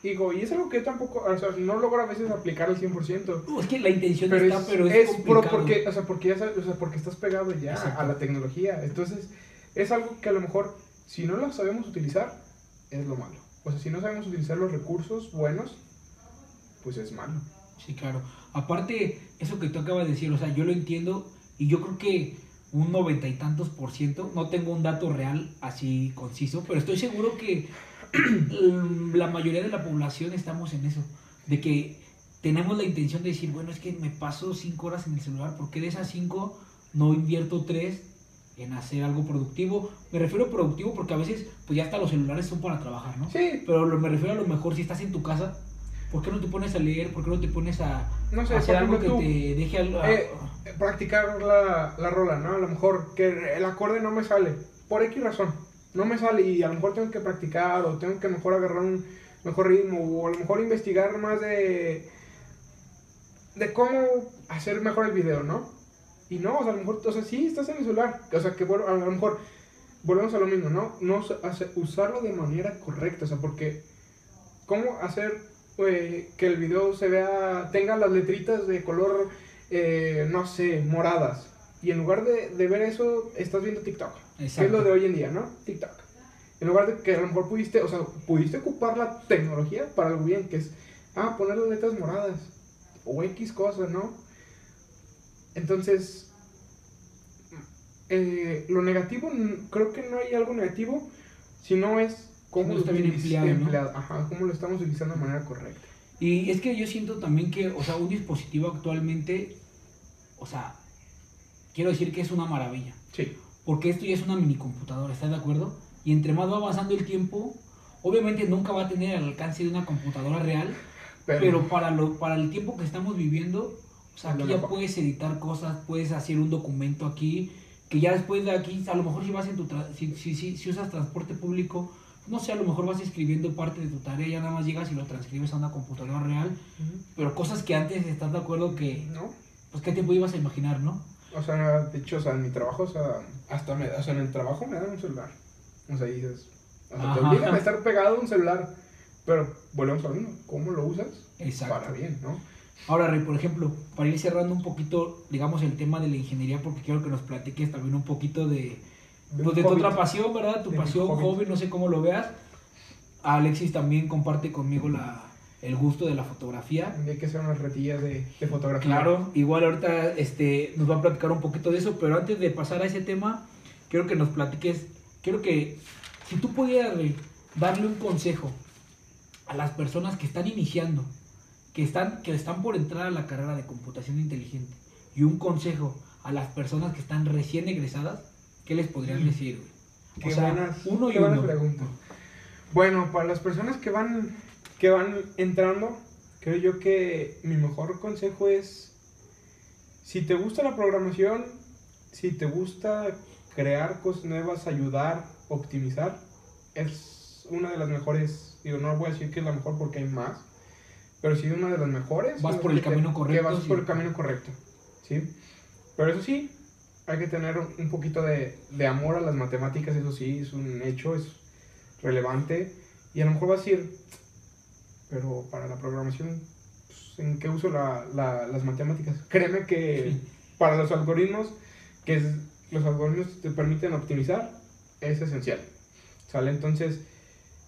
Digo, y es algo que yo tampoco, o sea, no logro a veces aplicar al 100%. No, es que la intención Pero está, es, pero es, es complicado. porque, o sea, porque ya sabes, o sea, porque estás pegado ya Exacto. a la tecnología. Entonces, es algo que a lo mejor, si no lo sabemos utilizar, es lo malo. O sea, si no sabemos utilizar los recursos buenos, pues es malo. Sí, claro. Aparte, eso que tú acabas de decir, o sea, yo lo entiendo y yo creo que un noventa y tantos por ciento, no tengo un dato real así conciso, pero estoy seguro que la mayoría de la población estamos en eso, de que tenemos la intención de decir, bueno, es que me paso cinco horas en el celular, porque de esas cinco no invierto tres en hacer algo productivo? Me refiero a productivo porque a veces, pues ya hasta los celulares son para trabajar, ¿no? Sí, Pero lo- me refiero a lo mejor si estás en tu casa, ¿por qué no te pones a leer? ¿Por qué no te pones a, no sé, a hacer algo que tú, te deje al... a- eh, practicar la, la rola, ¿no? A lo mejor que el acorde no me sale, por X razón, no me sale y a lo mejor tengo que practicar o tengo que mejor agarrar un mejor ritmo o a lo mejor investigar más de de cómo hacer mejor el video, ¿no? Y no, o sea, a lo mejor, o sea, sí, estás en el celular, o sea, que bueno, a lo mejor volvemos a lo mismo, ¿no? No usarlo de manera correcta, o sea, porque cómo hacer eh, que el video se vea, tenga las letritas de color, eh, no sé, moradas. Y en lugar de, de ver eso, estás viendo TikTok. Que es Exacto. lo de hoy en día, ¿no? TikTok. En lugar de que a lo mejor pudiste, o sea, pudiste ocupar la tecnología para algo bien, que es, ah, poner las letras moradas. O X cosas, ¿no? Entonces, eh, lo negativo, creo que no hay algo negativo, sino es cómo lo está bien empleado, ¿no? Ajá, cómo lo estamos utilizando de manera correcta. Y es que yo siento también que, o sea, un dispositivo actualmente, o sea, quiero decir que es una maravilla. Sí. Porque esto ya es una mini computadora, ¿estás de acuerdo? Y entre más va avanzando el tiempo, obviamente nunca va a tener el alcance de una computadora real, Pero, pero, para, lo, para el tiempo que estamos viviendo, sea, Es lo aquí ya puedes editar cosas, puedes hacer un documento aquí, que ya después de aquí, a lo mejor si vas en tu tra- si, si, si, si usas transporte público, no sé, a lo mejor vas escribiendo parte de tu tarea, ya nada más llegas y lo transcribes a una computadora real, pero cosas que antes estás de acuerdo que, ¿no? pues, ¿qué tiempo ibas a imaginar, no? O sea, de hecho, o sea, en mi trabajo, o sea, hasta me, o sea, en el trabajo me dan un celular. O sea, dices, o sea, te obligan a estar pegado a un celular. Pero volvemos a lo mismo, ¿cómo lo usas? Exacto. Para bien, ¿no? Ahora, Rey, por ejemplo, para ir cerrando un poquito, digamos, el tema de la ingeniería, porque quiero que nos platiques también un poquito de, De pues, de tu hobbit. otra pasión, ¿verdad? Tu De pasión, hobby, no sé cómo lo veas. Alexis también comparte conmigo la, el gusto de la fotografía. Hay que hacer unas retillas de, de fotografía. Claro, igual ahorita este, nos va a platicar un poquito de eso, pero antes de pasar a ese tema, quiero que nos platiques, quiero que si tú pudieras darle un consejo a las personas que están iniciando, que están, que están por entrar a la carrera de computación inteligente, y un consejo a las personas que están recién egresadas, ¿qué les podrías Mm. decir? güey? Qué O sea, buenas, uno y qué buenas uno. preguntas. Bueno, para las personas que van, que van entrando, creo yo que mi mejor consejo es, si te gusta la programación, si te gusta crear cosas nuevas, ayudar, optimizar, es una de las mejores, digo, no voy a decir que es la mejor porque hay más, pero sí una de las mejores. Vas por el que te- camino correcto, Que vas sí. por el camino correcto, ¿sí? Pero eso sí, hay que tener un un poquito de, de amor a las matemáticas, eso sí, es un hecho, es relevante. Y a lo mejor vas a decir, pero para la programación, pues, ¿en qué uso la- la- las matemáticas? Créeme que Sí. para los algoritmos, que es- los algoritmos te permiten optimizar, es esencial. ¿Sale? Entonces,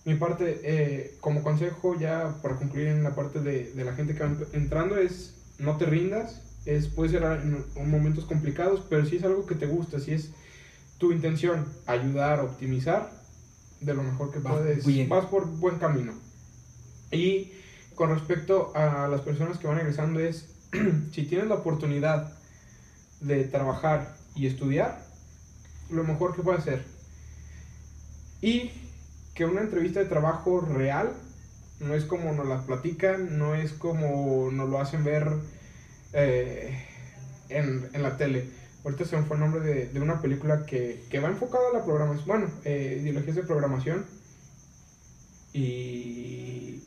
mi parte, eh, como consejo, ya para concluir en la parte de, de la gente que va ent- entrando, es no te rindas. Es, puede ser en, en momentos complicados, pero si es algo que te gusta, si es tu intención ayudar, optimizar, de lo mejor que Vas puedes, bien. vas por buen camino. Y con respecto a las personas que van egresando es, si tienes la oportunidad de trabajar y estudiar, lo mejor que puedes hacer. Y que una entrevista de trabajo real no es como nos la platican, no es como nos lo hacen ver eh, en, en la tele. Ahorita se me fue el nombre de, de una película que, que va enfocada a la programación, bueno, eh, ideologías de programación. Y.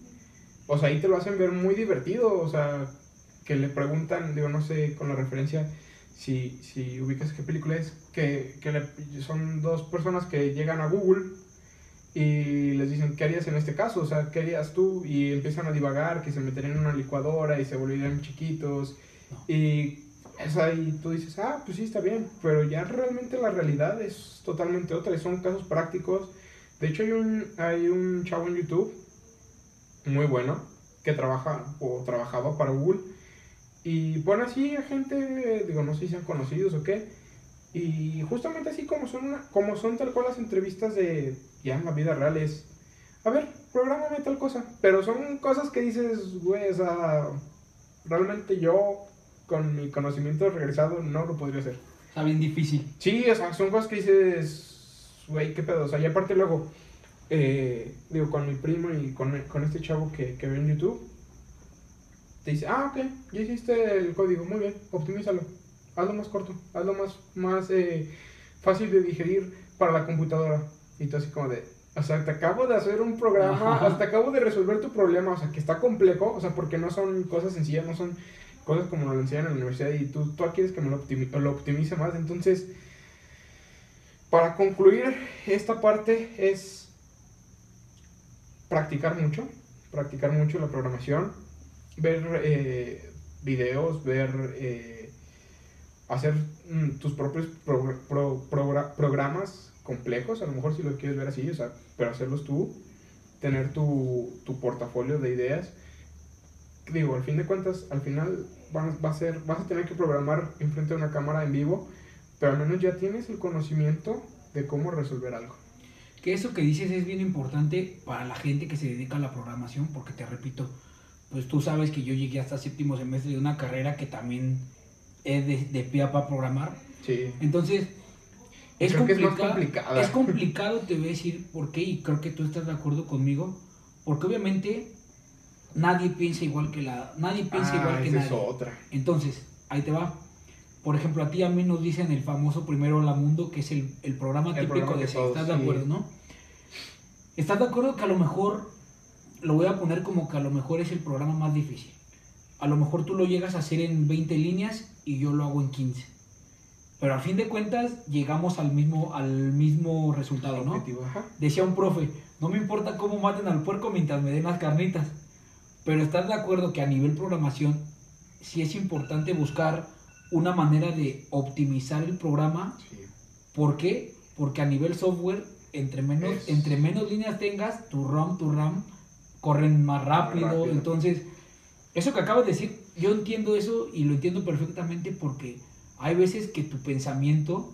O sea, ahí te lo hacen ver muy divertido, o sea, que le preguntan, digo, no sé, con la referencia, si, si ubicas qué película es, que, que le- son dos personas que llegan a Google y les dicen, ¿qué harías en este caso? O sea, ¿qué harías tú? Y empiezan a divagar, que se meterían en una licuadora y se volverían chiquitos. No. Y, o sea, y tú dices, ah, pues sí, está bien, pero ya realmente la realidad es totalmente otra, y son casos prácticos. De hecho, hay un, hay un chavo en YouTube muy bueno que trabaja o trabajaba para Google y pone así a gente, digo, no sé si sean conocidos o qué, y justamente así como son, una- como son tal cual las entrevistas de ya en la vida real es, a ver, prográmame tal cosa, pero son cosas que dices, güey, o sea, realmente yo con mi conocimiento regresado no lo podría hacer. Está bien difícil. Sí, o sea, son cosas que dices, güey, qué pedo. O sea, y aparte luego, eh, digo, con mi primo y con, con este chavo que, que ve en YouTube, te dice, ah, ok, ya hiciste el código, muy bien, optimízalo. Hazlo más corto, hazlo más, más eh, fácil de digerir para la computadora. Y tú así como de, o sea, te acabo de hacer un programa, Ajá. hasta acabo de resolver tu problema, o sea, que está complejo, o sea, porque no son cosas sencillas, no son cosas como nos lo enseñan en la universidad y tú, tú quieres que me lo, optimi- lo optimice más. Entonces, para concluir esta parte es practicar mucho, practicar mucho la programación, ver eh, videos, ver, eh, hacer mm, tus propios progr- pro- progra- programas complejos, a lo mejor si lo quieres ver así, o sea, pero hacerlos tú, tener tu, tu portafolio de ideas. Digo, al fin de cuentas, al final vas, va a ser, vas a tener que programar enfrente de una cámara en vivo, pero al menos ya tienes el conocimiento de cómo resolver algo. Que eso que dices es bien importante para la gente que se dedica a la programación, porque te repito, pues tú sabes que yo llegué hasta séptimo semestre de una carrera que también es de, de pie a pa programar. Sí. Entonces, es, Creo que es complicado, te voy a decir por qué, y creo que tú estás de acuerdo conmigo, porque obviamente nadie piensa igual que la, nadie piensa Ah, igual que nadie. es otra. Entonces, ahí te va. Por ejemplo, a ti y a mí nos dicen el famoso Primero la Mundo, que es el, el programa El típico programa de todos, ¿Estás de acuerdo, no? ¿Estás de acuerdo que a lo mejor, lo voy a poner como que a lo mejor es el programa más difícil? A lo mejor tú lo llegas a hacer en 20 líneas y yo lo hago en 15. Pero a fin de cuentas llegamos al mismo, al mismo resultado, ¿no? Objetivo, ajá. Decía un profe, no me importa cómo maten al puerco mientras me den las carnitas. Pero estás de acuerdo que a nivel programación sí es importante buscar una manera de optimizar el programa. Sí. ¿Por qué? Porque a nivel software, entre menos, Es- entre menos líneas tengas, tu ROM, tu RAM corren más rápido. rápido. Entonces, eso que acabas de decir, yo entiendo eso y lo entiendo perfectamente porque hay veces que tu pensamiento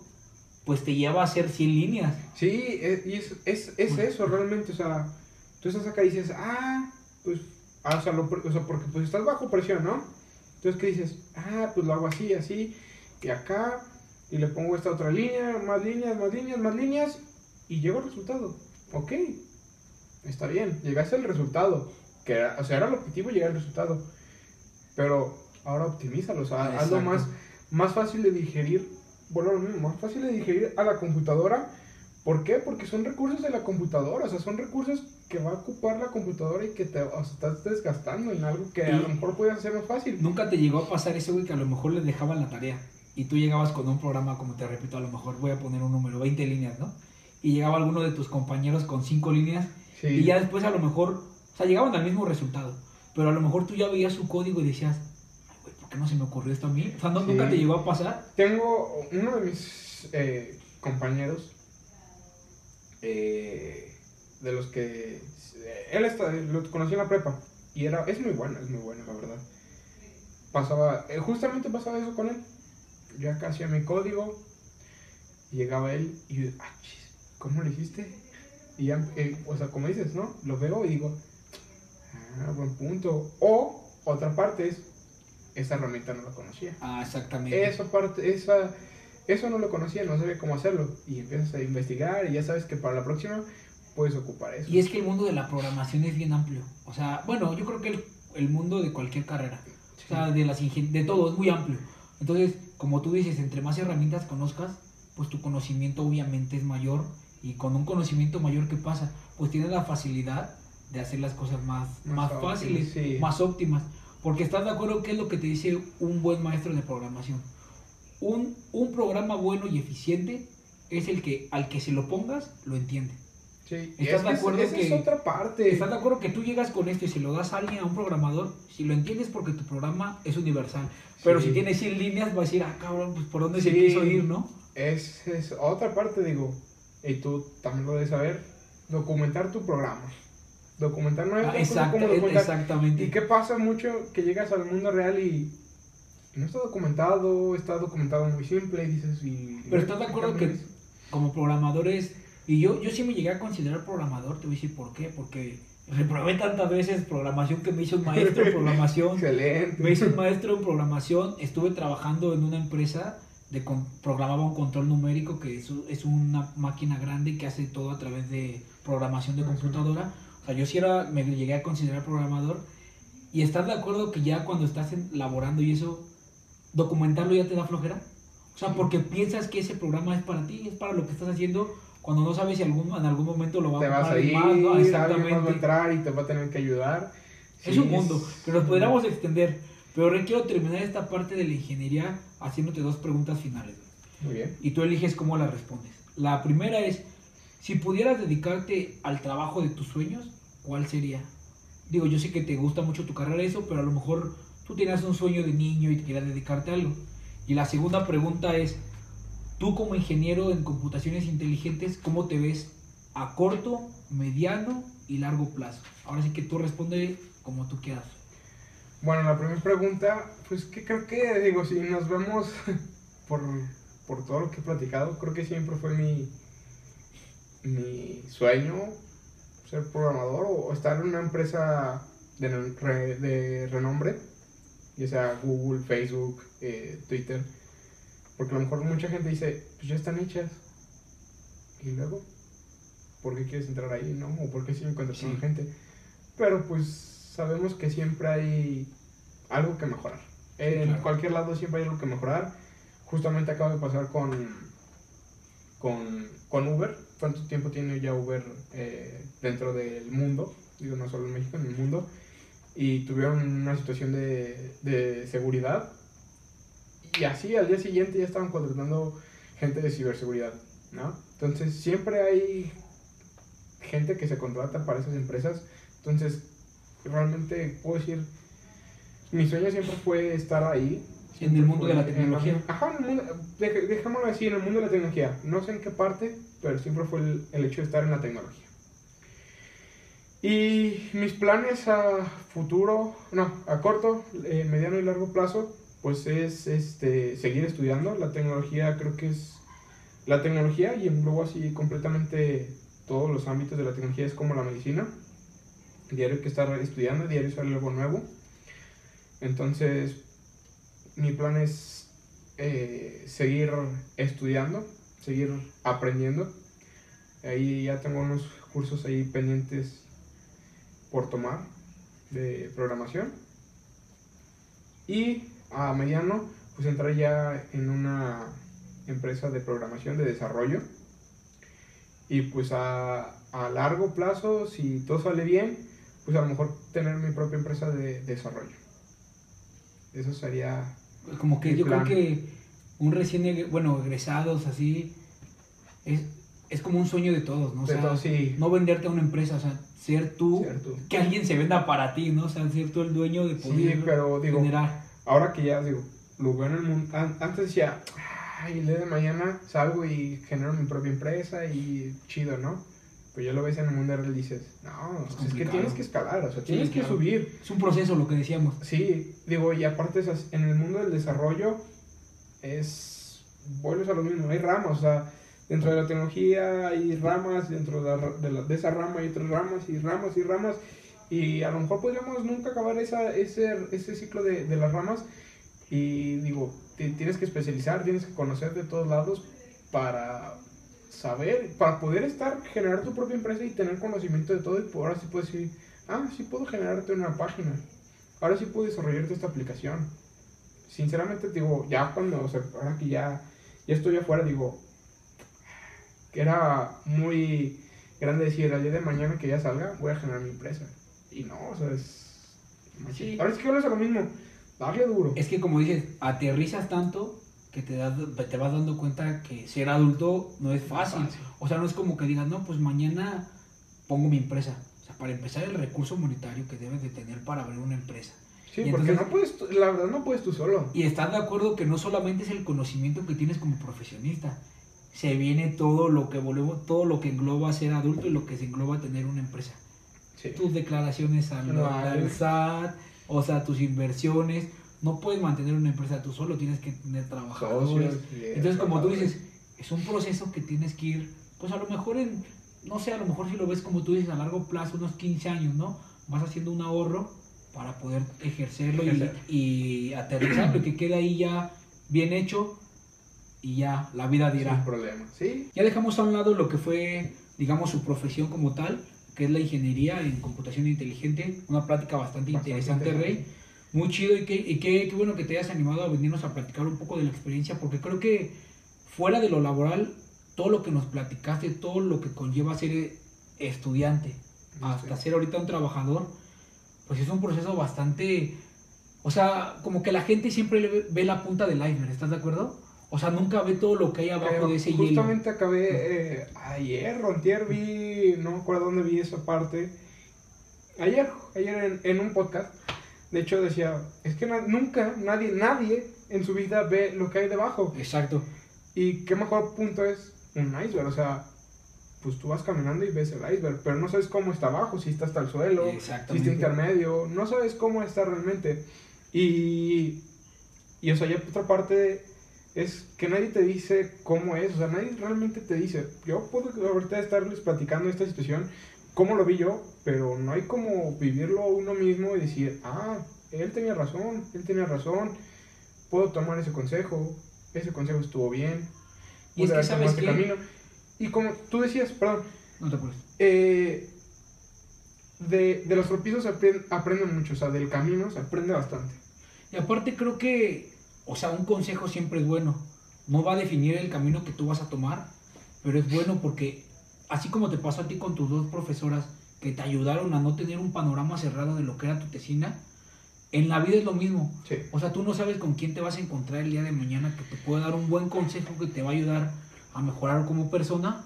pues te lleva a hacer 100 líneas. Sí, es, y es, es, es eso realmente, o sea, tú estás acá y dices, ah, pues, ah, o, sea, lo- o sea, porque pues estás bajo presión, ¿no? Entonces, ¿qué dices? Ah, pues lo hago así, así, y acá, y le pongo esta otra línea, más líneas, más líneas, más líneas, y llego al resultado. Ok, está bien, llegaste al resultado, que era, o sea, era el objetivo llegar al resultado, pero ahora optimízalo, o sea, hazlo más, más fácil de digerir, bueno, lo mismo, más fácil de digerir a la computadora. ¿Por qué? Porque son recursos de la computadora, o sea, son recursos que va a ocupar la computadora y que te o sea, estás desgastando en algo que a lo mejor puedes hacer más fácil. Nunca te llegó a pasar ese güey que a lo mejor les dejaban la tarea y tú llegabas con un programa, como te repito, a lo mejor voy a poner un número, 20 líneas, ¿no? Y llegaba alguno de tus compañeros con 5 líneas Sí. y ya después a lo mejor, o sea, llegaban al mismo resultado, pero a lo mejor tú ya veías su código y decías, ay, güey, ¿por qué no se me ocurrió esto a mí? O sea, ¿no- Sí. ¿nunca te llegó a pasar? Tengo uno de mis eh, compañeros, eh, de los que eh, él está, lo conocí en la prepa y era, es muy bueno, es muy bueno, la verdad. Pasaba, eh, justamente pasaba eso con él. Yo acá hacía mi código, llegaba él y yo, ah, chis, ¿cómo lo hiciste? Y ya, o sea, como dices, ¿no? Lo veo y digo, ah, buen punto. O, otra parte es, esa herramienta no la conocía. Ah, exactamente. Esa parte, esa, eso no lo conocía, no sabía cómo hacerlo. Y empiezas a investigar y ya sabes que para la próxima puedes ocupar eso. Y es que el mundo de la programación es bien amplio. O sea, bueno, yo creo que el, el mundo de cualquier carrera, o sea, de, las ingen- de todo, es muy amplio. Entonces, como tú dices, entre más herramientas conozcas, pues tu conocimiento obviamente es mayor. Y con un conocimiento mayor, ¿qué pasa? Pues tienes la facilidad de hacer las cosas más, Más fáciles, sí. más óptimas. Porque estás de acuerdo qué es lo que te dice un buen maestro de programación. Un, un programa bueno y eficiente es el que al que se lo pongas lo entiende. Sí, ¿Estás es de que acuerdo que- es otra parte. ¿Estás de acuerdo que tú llegas con esto y se lo das a alguien, a un programador? Si lo entiendes porque tu programa es universal. Pero Sí. si tienes 100 líneas, va a decir, ah, cabrón, pues por dónde se Sí. quiso ir, ¿no? Es, es otra parte, digo, y tú también lo debes saber, documentar tu programa. Documentar no Ah, exacta- como documentar. exactamente. ¿Y qué pasa mucho que llegas al mundo real y no está documentado, está documentado muy simple y dices y... Pero estás de acuerdo que como programadores, y yo, yo sí me llegué a considerar programador, te voy a decir por qué, porque reprobé tantas veces programación que me hizo un maestro en programación, Excelente. me hizo un maestro en programación, estuve trabajando en una empresa de con- programaba un control numérico que es, es una máquina grande que hace todo a través de programación de computadora. O sea, yo sí era, me llegué a considerar programador. Y estás de acuerdo que ya cuando estás laborando y eso, documentarlo ya te da flojera. O sea, porque piensas que ese programa es para ti, es para lo que estás haciendo, cuando no sabes si algún, en algún momento lo va Te a vas a ir, más, ¿no? más va a Exactamente. entrar y te va a tener que ayudar. Es Sí, un mundo, que nos podríamos extender. Pero ahora quiero terminar esta parte de la ingeniería haciéndote dos preguntas finales. Muy bien. Y tú eliges cómo las respondes. La primera es, si pudieras dedicarte al trabajo de tus sueños, ¿cuál sería? Digo, yo sé que te gusta mucho tu carrera eso, pero a lo mejor tú tenías un sueño de niño y querías dedicarte a algo. Y la segunda pregunta es, tú como ingeniero en computaciones inteligentes, ¿cómo te ves a corto, mediano y largo plazo? Ahora sí que tú responde como tú quieras. Bueno, la primera pregunta, pues que creo que, digo, si nos vemos por, por todo lo que he platicado, creo que siempre fue mi, mi sueño ser programador o estar en una empresa de, re- de renombre, ya sea Google, Facebook, eh, Twitter, porque a lo mejor mucha gente dice, pues ya están hechas, y luego, ¿por qué quieres entrar ahí, no? O ¿por qué siguen contratando Sí. gente? Pero pues sabemos que siempre hay algo que mejorar. En claro. cualquier lado siempre hay algo que mejorar. Justamente acabo de pasar con, con, con Uber. ¿Cuánto tiempo tiene ya Uber eh, dentro del mundo? Digo, no solo en México, en el mundo. Y tuvieron una situación de, de seguridad. Y así al día siguiente ya estaban contratando gente de ciberseguridad, ¿no? Entonces siempre hay gente que se contrata para esas empresas. Entonces, realmente puedo decir, mi sueño siempre fue estar ahí. En el mundo de la tecnología. ajá, en el mundo, dej- dejémoslo así, en el mundo de la tecnología. No sé en qué parte, pero siempre fue el, el hecho de estar en la tecnología. Y mis planes a futuro, no, a corto, eh, mediano y largo plazo, pues es este, seguir estudiando. La tecnología creo que es la tecnología y englobo así completamente todos los ámbitos de la tecnología, es como la medicina. Diario hay que estar estudiando, diario sale algo nuevo. Entonces, mi plan es eh, seguir estudiando, seguir aprendiendo. Ahí ya tengo unos cursos ahí pendientes por tomar de programación. Y a mediano, pues entrar ya en una empresa de programación, de desarrollo. Y pues a, a largo plazo, si todo sale bien, pues a lo mejor tener mi propia empresa de desarrollo. Eso sería... Como que yo plan. creo que un recién, bueno, egresados así, es, es como un sueño de todos, ¿no? O sea, todo, sí. no venderte a una empresa, o sea, ser tú, Cierto. que alguien se venda para ti, ¿no? O sea, ser tú el dueño de Sí, poder pero digo, generar. ahora que ya digo, lo veo en el mundo, an- antes decía, ay, el día de mañana salgo y genero mi propia empresa y chido, ¿no? Pero ya lo ves en el mundo real y dices, no, Es es, que tienes que escalar, o sea, tienes que claro. subir. Es un proceso lo que decíamos. Sí, digo, y aparte en el mundo del desarrollo es, vuelves a lo mismo, hay ramas, o sea, dentro de la tecnología hay ramas, dentro de, la de, la- de esa rama hay otras ramas y ramas y ramas, y a lo mejor podríamos nunca acabar esa, ese, ese ciclo de, de las ramas, y digo, te tienes que especializar, tienes que conocer de todos lados para saber, para poder estar, generar tu propia empresa y tener conocimiento de todo, y ahora sí puedes decir, ah, sí puedo generarte una página, ahora sí puedo desarrollarte esta aplicación. Sinceramente, digo, ya cuando, o sea, ahora que ya, ya estoy afuera, digo, que era muy grande decir, al día de mañana que ya salga, voy a generar mi empresa. Y no, o sea, es, Sí. Ahora es que es a lo mismo. Darle duro. Es que como dices, aterrizas tanto que te, das, te vas dando cuenta que ser adulto no es fácil. fácil. O sea, no es como que digas, no, pues mañana pongo mi empresa. O sea, para empezar el recurso monetario que debes de tener para abrir una empresa. Sí, Y porque entonces- no puedes, la verdad no puedes tú solo. Y estás de acuerdo que no solamente es el conocimiento que tienes como profesionista, se viene todo lo que volvemos, todo lo que engloba ser adulto y lo que se engloba tener una empresa. Sí. Tus declaraciones al SAT, o sea, tus inversiones. No puedes mantener una empresa tú solo, tienes que tener trabajadores. Socios, Entonces, como tú dices, es un proceso que tienes que ir, pues a lo mejor en, no sé, a lo mejor si lo ves como tú dices, a largo plazo, unos 15 años, ¿no? Vas haciendo un ahorro para poder ejercerlo y, Ejercer. y aterrizarlo que quede ahí ya bien hecho y ya la vida dirá. Sin problema. Sí. Ya dejamos a un lado lo que fue, digamos, su profesión como tal, que es la ingeniería en computación inteligente. Una plática bastante, Bastante interesante. Rey. Muy chido y, qué, y qué, qué bueno que te hayas animado a venirnos a platicar un poco de la experiencia, porque creo que fuera de lo laboral, todo lo que nos platicaste, todo lo que conlleva ser estudiante, hasta ser ahorita un trabajador, pues es un proceso bastante... O sea, como que la gente siempre le ve, ve la punta del iceberg, ¿estás de acuerdo? O sea, nunca ve todo lo que hay abajo de ese hielo. Justamente acabé eh, ayer, Rontier, vi, no me acuerdo dónde vi esa parte. Ayer, ayer en, en un podcast. De hecho decía, es que na- nunca, nadie, nadie en su vida ve lo que hay debajo. Exacto. Y qué mejor punto es un iceberg, o sea, pues tú vas caminando y ves el iceberg, pero no sabes cómo está abajo, si está hasta el suelo, si está intermedio, no sabes cómo está realmente. Y, y o sea, ya otra parte es que nadie te dice cómo es, o sea, nadie realmente te dice. Yo puedo ahorita estarles platicando esta situación, cómo lo vi yo, pero no hay como vivirlo uno mismo y decir, ah, él tenía razón, él tenía razón, puedo tomar ese consejo, ese consejo estuvo bien, Y es que, ¿sabes este camino. Y como tú decías, perdón, No te apures. eh, de, de los tropiezos se aprende, aprenden mucho, o sea, del camino se aprende bastante. Y aparte creo que, o sea, un consejo siempre es bueno. No va a definir el camino que tú vas a tomar, pero es bueno porque, así como te pasó a ti con tus dos profesoras que te ayudaron a no tener un panorama cerrado de lo que era tu tesina, en la vida es lo mismo. Sí. O sea, tú no sabes con quién te vas a encontrar el día de mañana que te puede dar un buen consejo que te va a ayudar a mejorar como persona.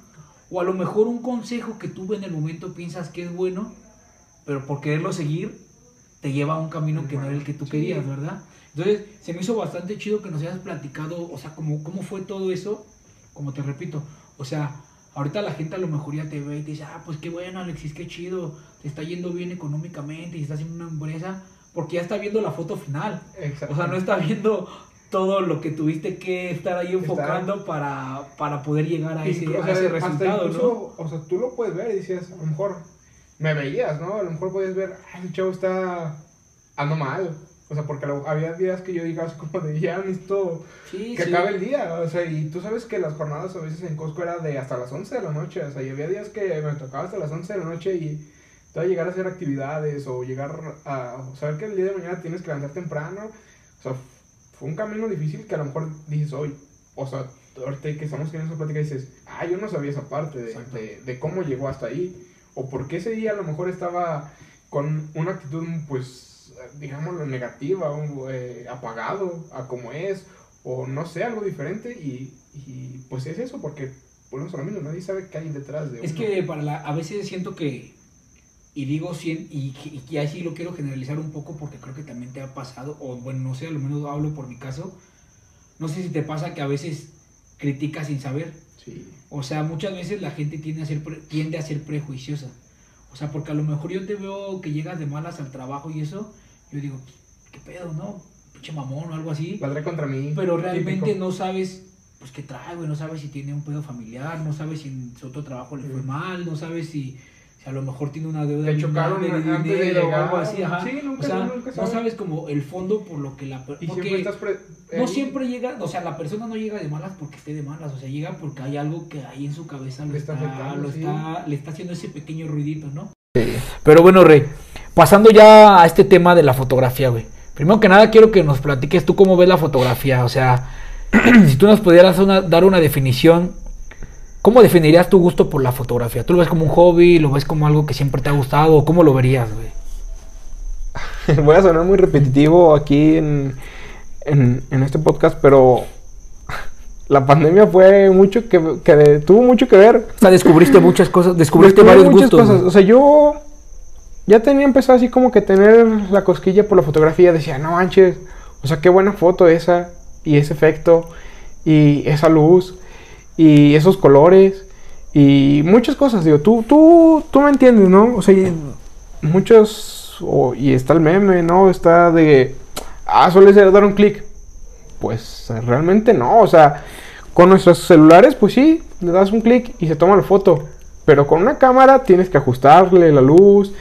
O a lo mejor un consejo que tú en el momento piensas que es bueno, pero por quererlo seguir te lleva a un camino que no era el que tú Sí. querías, ¿verdad? Entonces, se me hizo bastante chido que nos hayas platicado, o sea, cómo, cómo fue todo eso, como te repito, o sea, ahorita la gente a lo mejor ya te ve y te dice, ah, pues qué bueno, Alexis, qué chido, te está yendo bien económicamente y estás en una empresa, porque ya está viendo la foto final. Exacto. O sea, no está viendo todo lo que tuviste que estar ahí enfocando para, para poder llegar a ese, o a ese resultado, ¿no? O sea, tú lo puedes ver y decías, a lo mejor me veías, ¿no? A lo mejor puedes ver, ah, el chavo está ando mal. O sea, porque lo- había días que yo diga así como de ya necesito Sí, que sí. acabe el día. O sea, y tú sabes que las jornadas a veces en Costco era de hasta las 11 de la noche. O sea, y había días que me tocaba hasta las 11 de la noche y todavía llegar a hacer actividades o llegar a o saber que el día de mañana tienes que levantar temprano. O sea, fue un camino difícil que a lo mejor dices hoy. O sea, ahorita que estamos teniendo esa plática dices, ah, yo no sabía esa parte de, de, de cómo llegó hasta ahí. O por qué ese día a lo mejor estaba con una actitud, pues, digámoslo, negativa, un, eh, apagado a como es, o no sé, algo diferente. Y, y, pues es eso, porque volvemos a lo mismo, nadie sabe qué hay detrás de Es uno. que para la, a veces siento que, y digo, y, y, y ahí sí lo quiero generalizar un poco porque creo que también te ha pasado, o bueno, no sé, a lo menos hablo por mi caso, no sé si te pasa que a veces criticas sin saber. Sí, O sea, muchas veces la gente tiende a ser, tiende a ser prejuiciosa. O sea, porque a lo mejor yo te veo que llegas de malas al trabajo y eso, yo digo, ¿qué pedo, no? Pinche mamón o algo así. valdré contra mí. Pero realmente típico. no sabes, pues, qué trae, güey. No sabes si tiene un pedo familiar, no sabes si en su otro trabajo le fue mal, no sabes si, si a lo mejor tiene una deuda Le chocaron grande antes de dinero o llegar. algo así, ajá. Sí, nunca o sea, sabes, no sabes. como el fondo por lo que la... per- Y porque siempre estás... pre- no ahí. siempre llega, o sea, la persona no llega de malas porque esté de malas, o sea, llega porque hay algo que ahí en su cabeza lo Le está está, afectando, lo sí. está, le está haciendo ese pequeño ruidito, ¿no? Pero bueno, Rey, pasando ya a este tema de la fotografía, güey. Primero que nada quiero que nos platiques tú cómo ves la fotografía, o sea, si tú nos pudieras una- dar una definición, ¿cómo definirías tu gusto por la fotografía? ¿Tú lo ves como un hobby, lo ves como algo que siempre te ha gustado, cómo lo verías, güey? voy a sonar muy repetitivo aquí en, en, en este podcast, pero la pandemia fue mucho que, que tuvo mucho que ver. O sea, descubriste muchas cosas, descubriste varios muchas gustos. cosas. O sea, yo ya tenía empezado así como que tener la cosquilla por la fotografía. Decía, no manches, o sea, qué buena foto esa, y ese efecto, y esa luz, y esos colores, y muchas cosas. Digo, tú, tú, tú me entiendes, ¿no? O sea, muchos, o- y está el meme, ¿no? Está de, ah, suele ser dar un clic. Pues realmente no, o sea, con nuestros celulares, pues sí, le das un clic y se toma la foto. Pero con una cámara tienes que ajustarle la luz,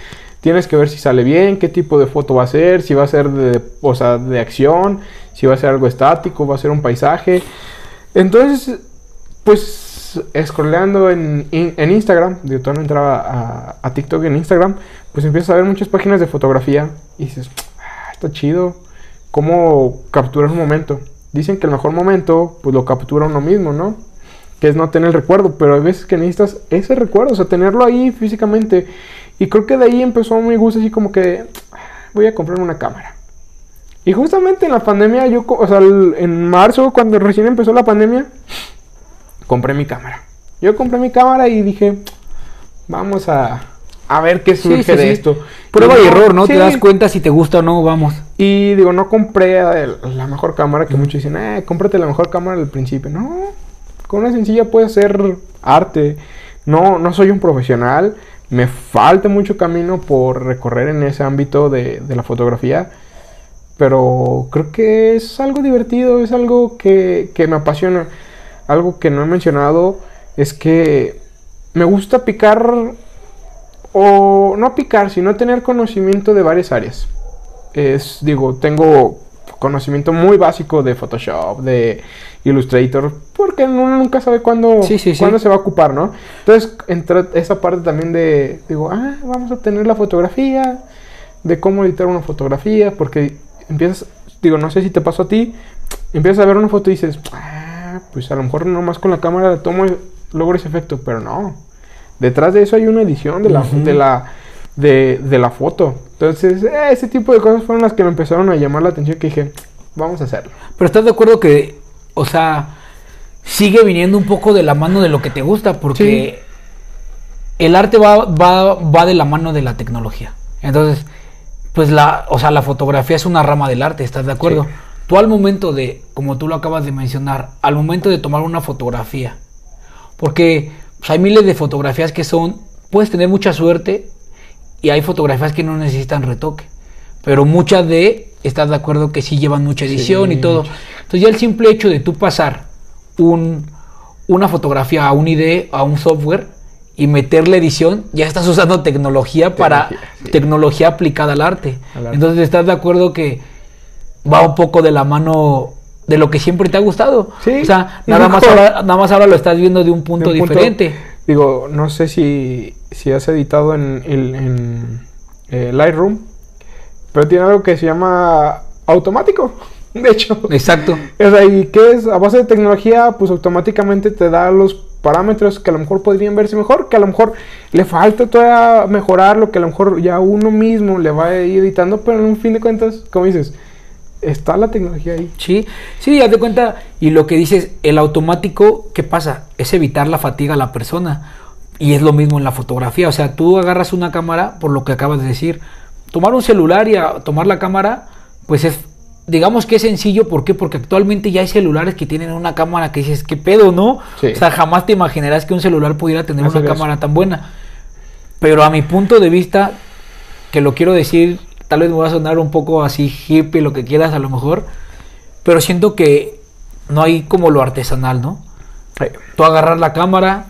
tienes que ver si sale bien, qué tipo de foto va a ser, si va a ser de, o sea, de acción, si va a ser algo estático, va a ser un paisaje. Entonces, pues, scrolleando en, en Instagram, digo, todavía no entraba a, a TikTok en Instagram, pues empiezas a ver muchas páginas de fotografía y dices, "Ah, está chido, cómo capturar un momento. Dicen que el mejor momento, pues lo captura uno mismo, ¿no? Que es no tener el recuerdo, pero hay veces que necesitas ese recuerdo, o sea, tenerlo ahí físicamente. Y creo que de ahí empezó mi gusto así como que "Ah, voy a comprarme una cámara. Y justamente en la pandemia, yo, o sea, en marzo, cuando recién empezó la pandemia, compré mi cámara. Yo compré mi cámara y dije, vamos a, a ver qué surge sí, de sí. esto. Prueba y error, ¿no? Te das cuenta si te gusta o no, vamos. Y digo, no compré el- la mejor cámara, que muchos dicen, eh, cómprate la mejor cámara al principio. No, con una sencilla puedes hacer arte. No, no soy un profesional, me falta mucho camino por recorrer en ese ámbito de, la fotografía. Pero creo que es algo divertido, es algo que, que me apasiona. Algo que no he mencionado es que me gusta picar, o no picar, sino tener conocimiento de varias áreas es, digo, tengo conocimiento muy básico de Photoshop, de Illustrator, porque uno nunca sabe cuándo, Sí, sí, sí. cuándo se va a ocupar, ¿no? Entonces entra esa parte también de, digo, ah, vamos a tener la fotografía, de cómo editar una fotografía, porque empiezas, digo, no sé si te pasó a ti, empiezas a ver una foto y dices, ah, pues a lo mejor nomás con la cámara la tomo y logro ese efecto, pero no. Detrás de eso hay una edición de la, de la, de, de la foto. Entonces, eh, ese tipo de cosas fueron las que me empezaron a llamar la atención que dije, vamos a hacerlo. Pero estás de acuerdo que, o sea, sigue viniendo un poco de la mano de lo que te gusta, porque el arte va, va, va de la mano de la tecnología. Entonces, pues la, o sea, la fotografía es una rama del arte, ¿estás de acuerdo? Sí. Tú al momento de, como tú lo acabas de mencionar, al momento de tomar una fotografía, porque pues, hay miles de fotografías que son, puedes tener mucha suerte y hay fotografías que no necesitan retoque, pero muchas de, estás de acuerdo que sí llevan mucha edición y todo. Entonces ya el simple hecho de tú pasar un, una fotografía a un IDE, a un software y meterle edición, ya estás usando tecnología para Tecnología, sí. tecnología aplicada al arte. Al arte. Entonces estás de acuerdo que va un poco de la mano de lo que siempre te ha gustado. Sí, o sea, nada más, ahora, nada más ahora lo estás viendo de un punto De un punto- diferente. Digo, no sé si, si has editado en, el- en, eh, Lightroom, pero tiene algo que se llama automático, de hecho. Exacto. O sea, ¿y qué es? A base de tecnología, pues automáticamente te da los parámetros que a lo mejor podrían verse mejor, que a lo mejor le falta todavía mejorar, lo que a lo mejor ya uno mismo le va a ir editando, pero en un fin de cuentas, como dices, está la tecnología ahí. Sí, sí, haz de cuenta. Y lo que dices, el automático, ¿qué pasa? Es evitar la fatiga a la persona. Y es lo mismo en la fotografía. O sea, tú agarras una cámara, por lo que acabas de decir. Tomar un celular y a- tomar la cámara, pues es, digamos que es sencillo. ¿Por qué? Porque actualmente ya hay celulares que tienen una cámara que dices, ¿qué pedo, no? Sí. O sea, jamás te imaginarás que un celular pudiera tener Hacer una eso. cámara tan buena. Pero a mi punto de vista, que lo quiero decir, tal vez me va a sonar un poco así hippie, lo que quieras a lo mejor, pero siento que no hay como lo artesanal, ¿no? Tú agarrar la cámara,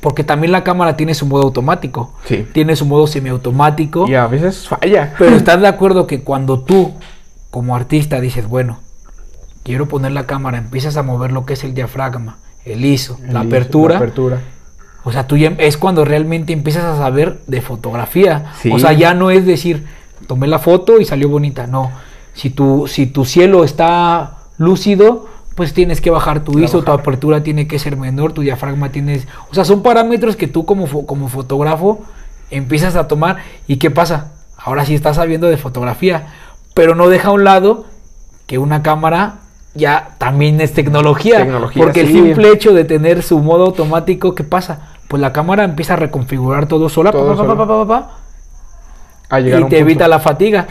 porque también la cámara tiene su modo automático, Sí. tiene su modo semiautomático, Y a veces falla. pero estás de acuerdo que cuando tú, como artista, dices, bueno, quiero poner la cámara, empiezas a mover lo que es el diafragma, el ISO, El la ISO, apertura, La apertura. o sea, tú ya es cuando realmente empiezas a saber de fotografía. Sí. O sea, ya no es decir, tomé la foto y salió bonita. No. Si tu, si tu cielo está lúcido, pues tienes que bajar tu ISO, tu apertura tiene que ser menor, tu diafragma tienes... O sea, son parámetros que tú como, fo- como fotógrafo empiezas a tomar. ¿Y qué pasa? ahora sí está sabiendo de fotografía, pero no deja a un lado que una cámara ya también es tecnología, Tecnología, porque el sí. simple hecho de tener su modo automático, ¿qué pasa? Pues la cámara empieza a reconfigurar todo sola, Todo pa, pa, pa, A llegar a y un te punto. evita la fatiga.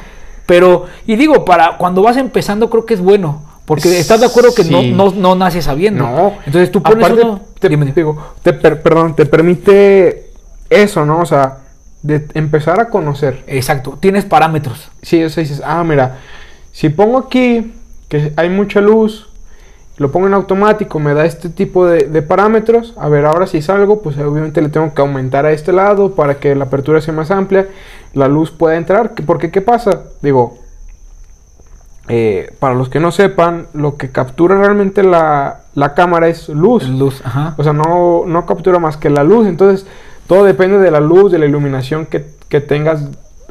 Pero, y digo, para cuando vas empezando creo que es bueno, porque estás de acuerdo que Sí. no, no, no naces sabiendo. No. Entonces tú pones Aparte, uno... te, Dime, dime. digo, te per- perdón, te permite eso, ¿no? O sea, de empezar a conocer. Exacto, tienes parámetros. Sí, o sea, dices, ah, mira, si pongo aquí que hay mucha luz, lo pongo en automático, me da este tipo de, de parámetros. A ver, ahora si salgo, pues obviamente le tengo que aumentar a este lado para que la apertura sea más amplia, la luz pueda entrar. ¿Qué- Porque, ¿qué pasa? Digo, eh, para los que no sepan, lo que captura realmente la, la cámara es luz. Luz, ajá. O sea, no, no captura más que la luz. Entonces, todo depende de la luz, de la iluminación que, que tengas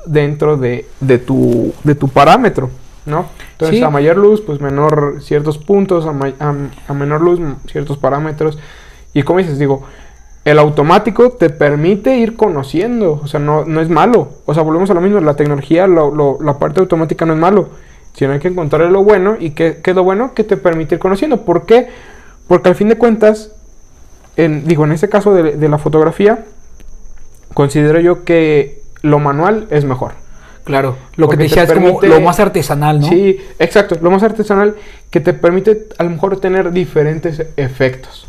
dentro de, de, tu, de tu parámetro, ¿no? Entonces, Sí. a mayor luz, pues menor ciertos puntos, a, ma- a- a menor luz, ciertos parámetros. Y como dices, digo, el automático te permite ir conociendo, o sea, no, no es malo. O sea, volvemos a lo mismo, la tecnología, lo- lo- la parte automática no es malo. Sino hay que encontrarle lo bueno y que, que es lo bueno que te permite ir conociendo. ¿Por qué? Porque al fin de cuentas, en, digo, en este caso de, de la fotografía, considero yo que lo manual es mejor. Claro, lo que te decía te es como permite- lo más artesanal, ¿no? Sí, exacto, lo más artesanal que te permite a lo mejor tener diferentes efectos.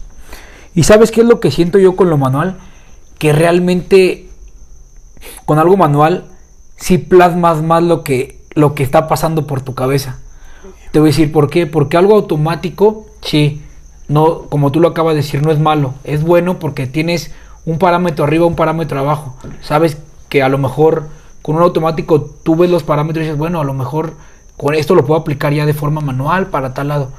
Y sabes qué es lo que siento yo con lo manual? Que realmente con algo manual sí plasmas más lo que, lo que está pasando por tu cabeza. Te voy a decir por qué. Porque algo automático, sí, no, como tú lo acabas de decir, no es malo. Es bueno porque tienes un parámetro arriba, un parámetro abajo. Sabes que a lo mejor con un automático tú ves los parámetros y dices, bueno, a lo mejor con esto lo puedo aplicar ya de forma manual para tal lado.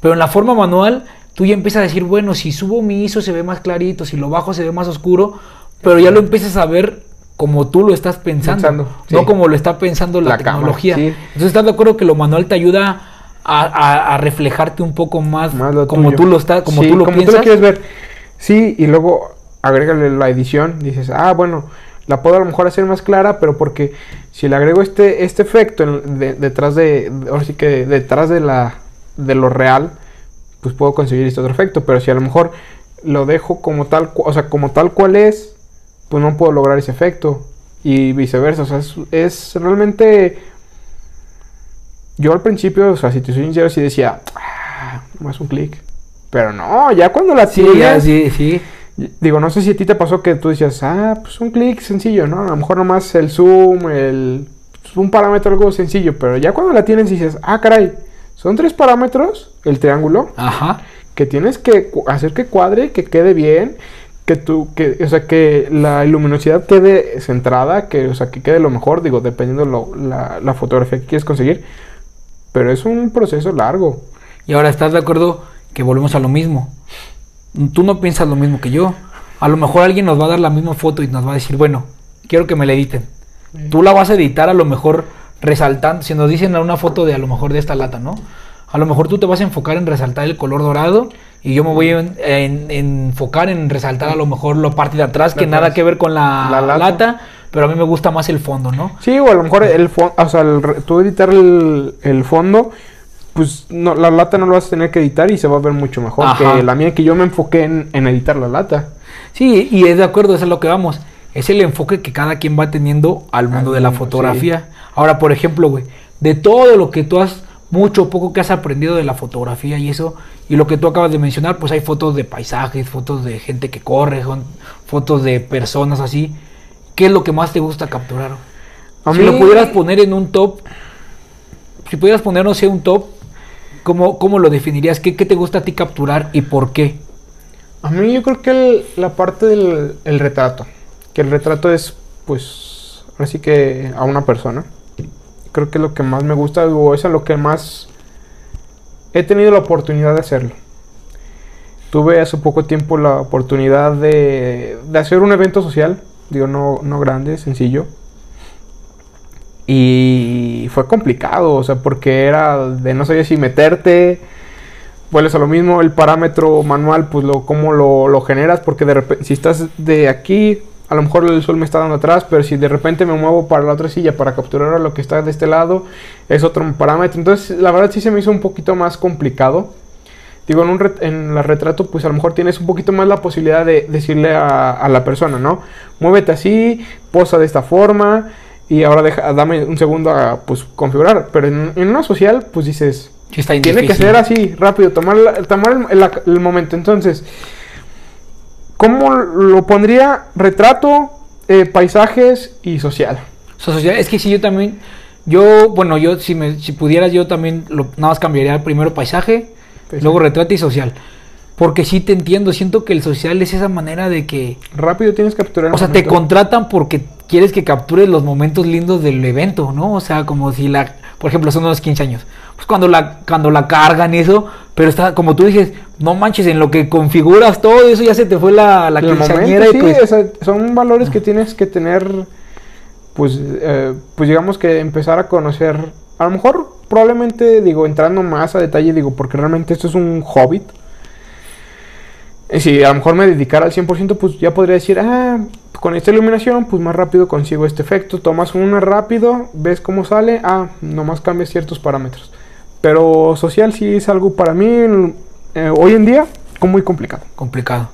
Pero en la forma manual, tú ya empiezas a decir, bueno, si subo mi ISO se ve más clarito, si lo bajo se ve más oscuro, pero ya lo empiezas a ver como tú lo estás pensando, Pensando, no sí. como lo está pensando la, tecnología. sí. Entonces, ¿estás de acuerdo que lo manual te ayuda a, a- a reflejarte un poco más, como tuyo. tú lo estás, como Sí, tú lo como piensas? tú lo quieres ver. Sí, y luego agrégale la edición. Dices, ah, bueno, la puedo a lo mejor hacer más clara, pero porque si le agrego este, este efecto en- de- detrás de, ahora sí que detrás de la de lo real, pues puedo conseguir este otro efecto. Pero si a lo mejor lo dejo como tal, o sea, como tal cual es, pues no puedo lograr ese efecto. Y viceversa, o sea, es, es realmente... Yo al principio, o sea, si te soy sincero, sí decía, ah, más un clic. Pero no, ya cuando la Sí, tienes, ya, sí, sí. Digo, no sé si a ti te pasó que tú decías, ah, pues un clic sencillo, ¿no? A lo mejor nomás el zoom, el... pues, un parámetro algo sencillo, pero ya cuando la tienes dices, ah, caray, son tres parámetros, el triángulo, Ajá. que tienes que hacer que cuadre, que quede bien, que tú, que, o sea, que la luminosidad quede centrada, que, o sea, que quede lo mejor, digo, dependiendo lo, la, la fotografía que quieres conseguir, pero es un proceso largo. Y ahora estás de acuerdo que volvemos a lo mismo. Tú no piensas lo mismo que yo. A lo mejor alguien nos va a dar la misma foto y nos va a decir, bueno, quiero que me la editen. Tú la vas a editar a lo mejor resaltando, si nos dicen una foto de a lo mejor de esta lata, ¿no? A lo mejor tú te vas a enfocar en resaltar el color dorado y yo me voy a en- en- enfocar en resaltar a lo mejor la parte de atrás que nada que ver con la, La lata. lata. pero a mí me gusta más el fondo, ¿no? Sí, o a lo mejor el fondo, o sea, el tú editar el, el fondo, pues no, la lata no lo vas a tener que editar y se va a ver mucho mejor Ajá. que la mía que yo me enfoqué en, en editar la lata. Sí, y es de acuerdo, eso es lo que vamos. Es el enfoque que cada quien va teniendo al mundo de la fotografía. Ahora, por ejemplo, güey, de todo lo que tú has, mucho o poco que has aprendido de la fotografía y eso, y lo que tú acabas de mencionar, pues hay fotos de paisajes, fotos de gente que corre, son fotos de personas así. ¿Qué es lo que más te gusta capturar? A si mí- lo pudieras poner en un top, si pudieras poner, no sé, un top, ¿cómo, cómo lo definirías? ¿Qué, ¿Qué te gusta a ti capturar y por qué? A mí yo creo que el- la parte del el retrato, que el retrato es, pues, así que a una persona. Creo que es lo que más me gusta o es a lo que más he tenido la oportunidad de hacerlo. Tuve hace poco tiempo la oportunidad de, de hacer un evento social, digo, no, no grande, sencillo. Y fue complicado, o sea, porque era de no sabía si meterte, vuelves a lo mismo, el parámetro manual, pues lo, cómo lo, lo generas, porque de repente, si estás de aquí a lo mejor el sol me está dando atrás, pero si de repente me muevo para la otra silla para capturar a lo que está de este lado, es otro parámetro. Entonces, la verdad sí se me hizo un poquito más complicado. Digo, en, un en el retrato, pues a lo mejor tienes un poquito más la posibilidad de decirle a la persona, ¿no? Muévete así, posa de esta forma, y ahora deja, dame un segundo a pues configurar. Pero en, en una social, pues dices, Sí, está tiene que ser así, rápido, tomar, la- tomar el, el- el momento. Entonces, ¿cómo lo pondría? Retrato, eh, paisajes y social. Social- es que si yo también, yo, bueno, yo si me, si pudieras yo también lo, nada más cambiaría primero paisaje, Paisaje. luego retrato y social. Porque sí te entiendo, siento que el social es esa manera de que, Rápido tienes que capturar el o sea, te contratan porque quieres que captures los momentos lindos del evento, ¿no? O sea, como si la, por ejemplo, son unos 15 años. Pues cuando la, cuando la cargan y eso, pero está, como tú dices, no manches, en lo que configuras todo eso ya se te fue la, la El momento, quinceañera y sí, pues... o sea, son valores que tienes que tener, pues, eh, pues digamos que empezar a conocer. A lo mejor, probablemente, digo, entrando más a detalle, digo, porque realmente esto es un hobbit. Y si a lo mejor me dedicara al 100%, pues ya podría decir, ah, con esta iluminación, pues más rápido consigo este efecto. Tomas una rápido, ves cómo sale, ah, nomás cambias ciertos parámetros. Pero social sí es algo para mí, eh, hoy en día, muy complicado. complicado.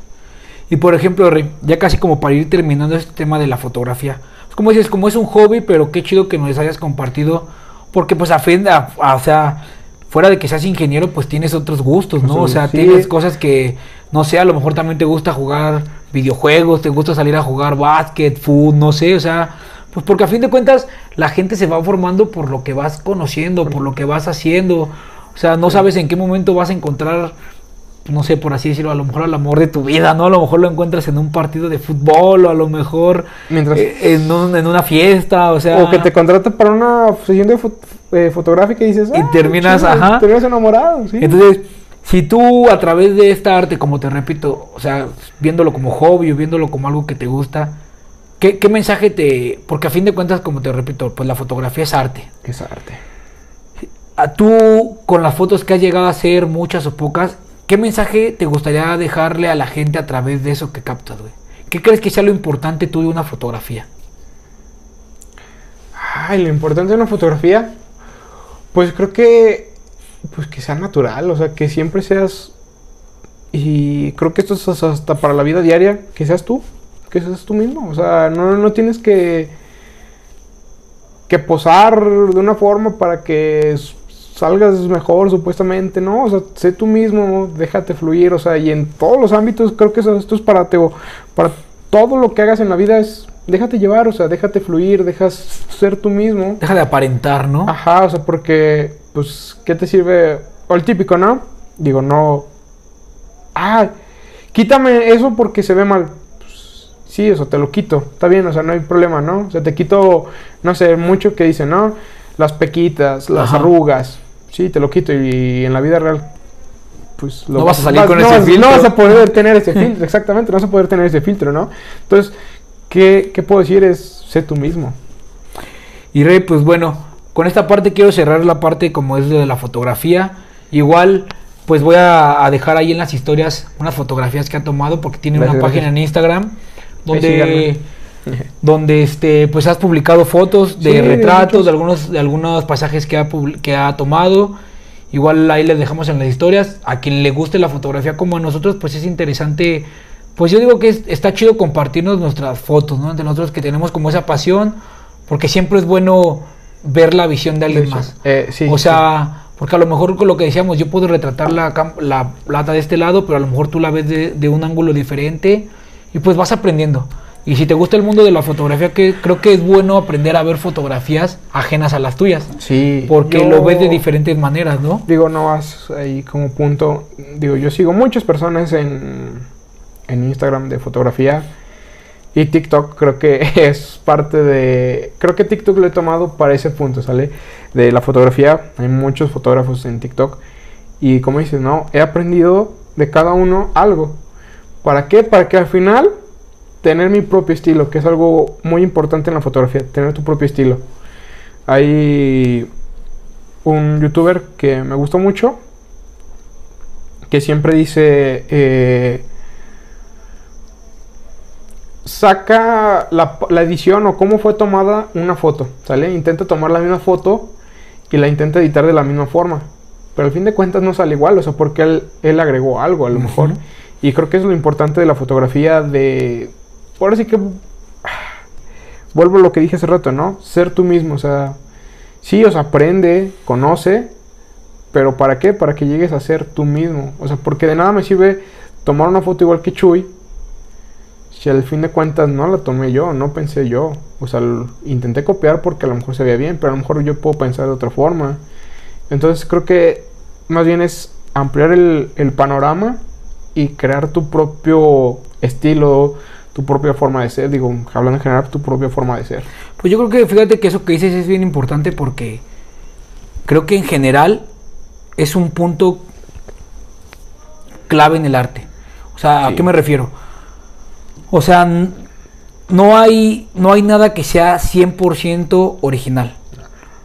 Y por ejemplo, ya casi como para ir terminando este tema de la fotografía. Pues como dices, como es un hobby, pero qué chido que nos hayas compartido. Porque pues a fin, a- a- o sea, fuera de que seas ingeniero, pues tienes otros gustos, ¿no? O sea, Sí. tienes cosas que, no sé, a lo mejor también te gusta jugar videojuegos, te gusta salir a jugar básquet, fútbol, no sé, o sea, pues porque a fin de cuentas la gente se va formando por lo que vas conociendo, por lo que vas haciendo. O sea, no sabes en qué momento vas a encontrar no sé, por así decirlo, a lo mejor al amor de tu vida, ¿no? A lo mejor lo encuentras en un partido de fútbol o a lo mejor Mientras- eh, en, un- en una fiesta, o sea... O que te contrata para una sesión de fot- eh, fotográfica y dices. Y "Ah, terminas, chido", ajá. Terminas enamorado, sí. Entonces, si tú a través de esta arte, como te repito, o sea, viéndolo como hobby o viéndolo como algo que te gusta, ¿qué, qué mensaje te...? Porque a fin de cuentas, como te repito, pues la fotografía es arte. es arte. A tú, con las fotos que has llegado a hacer, muchas o pocas, ¿qué mensaje te gustaría dejarle a la gente a través de eso que captas, güey? ¿Qué crees que sea lo importante tú de una fotografía? Ay, lo importante de una fotografía. Pues creo que. Pues que sea natural, o sea, que siempre seas. Y creo que esto es hasta para la vida diaria, que seas tú, que seas tú mismo. O sea, no, no tienes que. que posar de una forma para que salgas mejor, supuestamente, ¿no? O sea, sé tú mismo, déjate fluir, o sea, y en todos los ámbitos, creo que esto es para, Teo, para todo lo que hagas en la vida es. Déjate llevar, o sea, déjate fluir, dejas ser tú mismo. Deja de aparentar, ¿no? Ajá, o sea, porque, pues, ¿qué te sirve? O el típico, ¿no? Digo, no. Ah, quítame eso porque se ve mal. Pues, sí, eso te lo quito. Está bien, o sea, no hay problema, ¿no? O sea, te quito, no sé, mucho que dicen, ¿no? Las pequitas, las Ajá. arrugas. Sí, te lo quito y en la vida real. Pues No vas a salir con no ese filtro. No vas a poder tener ese filtro, exactamente, no vas a poder tener ese filtro, ¿no? Entonces, ¿qué, qué puedo decir? Es, sé tú mismo. Y Rey, pues bueno, con esta parte quiero cerrar la parte como es de la fotografía. Igual, pues voy a, a dejar ahí en las historias unas fotografías que ha tomado porque tiene Gracias, una página gracias. en Instagram donde, donde este, pues has publicado fotos de Sí, de retratos, muchos. de algunos, de algunos pasajes que ha, que ha tomado. Igual ahí les dejamos en las historias. A quien le guste la fotografía como a nosotros, pues es interesante. Pues yo digo que es- está chido compartirnos nuestras fotos, ¿no? Entre nosotros que tenemos como esa pasión, porque siempre es bueno ver la visión de alguien más. eh, sí, o sea, porque a lo mejor con lo que decíamos, yo puedo retratar la, la plata de este lado, pero a lo mejor tú la ves de, de un ángulo diferente y pues vas aprendiendo. Y si te gusta el mundo de la fotografía, que creo que es bueno aprender a ver fotografías ajenas a las tuyas, Sí. porque yo- lo ves de diferentes maneras, ¿no? Digo, no vas ahí como punto. Digo, yo sigo muchas personas en, en Instagram de fotografía. Y TikTok creo que es parte de... Creo que TikTok lo he tomado para ese punto, ¿sale? De la fotografía. Hay muchos fotógrafos en TikTok. Y como dices, no, he aprendido de cada uno algo. ¿Para qué? Para que al final tener mi propio estilo, que es algo muy importante en la fotografía, tener tu propio estilo. Hay un youtuber que me gustó mucho, que siempre dice, eh, saca la, la edición o cómo fue tomada una foto, ¿sale? Intenta tomar la misma foto y la intenta editar de la misma forma. Pero al fin de cuentas no sale igual, o sea, porque él, él agregó algo a lo mejor. Y creo que es lo importante de la fotografía de... Ahora sí que... Vuelvo a lo que dije hace rato, ¿no? Ser tú mismo, o sea... Sí, o sea, aprende, conoce, pero ¿para qué? Para que llegues a ser tú mismo. O sea, porque de nada me sirve tomar una foto igual que Chuy. Si al fin de cuentas no la tomé yo, no pensé yo. O sea, intenté copiar porque a lo mejor se veía bien, pero a lo mejor yo puedo pensar de otra forma. Entonces creo que más bien es ampliar el, el panorama y crear tu propio estilo, tu propia forma de ser. Digo, hablando en general, tu propia forma de ser. Pues yo creo que fíjate que eso que dices es bien importante porque creo que en general es un punto clave en el arte. O sea, ¿a qué me refiero? O sea, no hay, no hay nada que sea 100% original.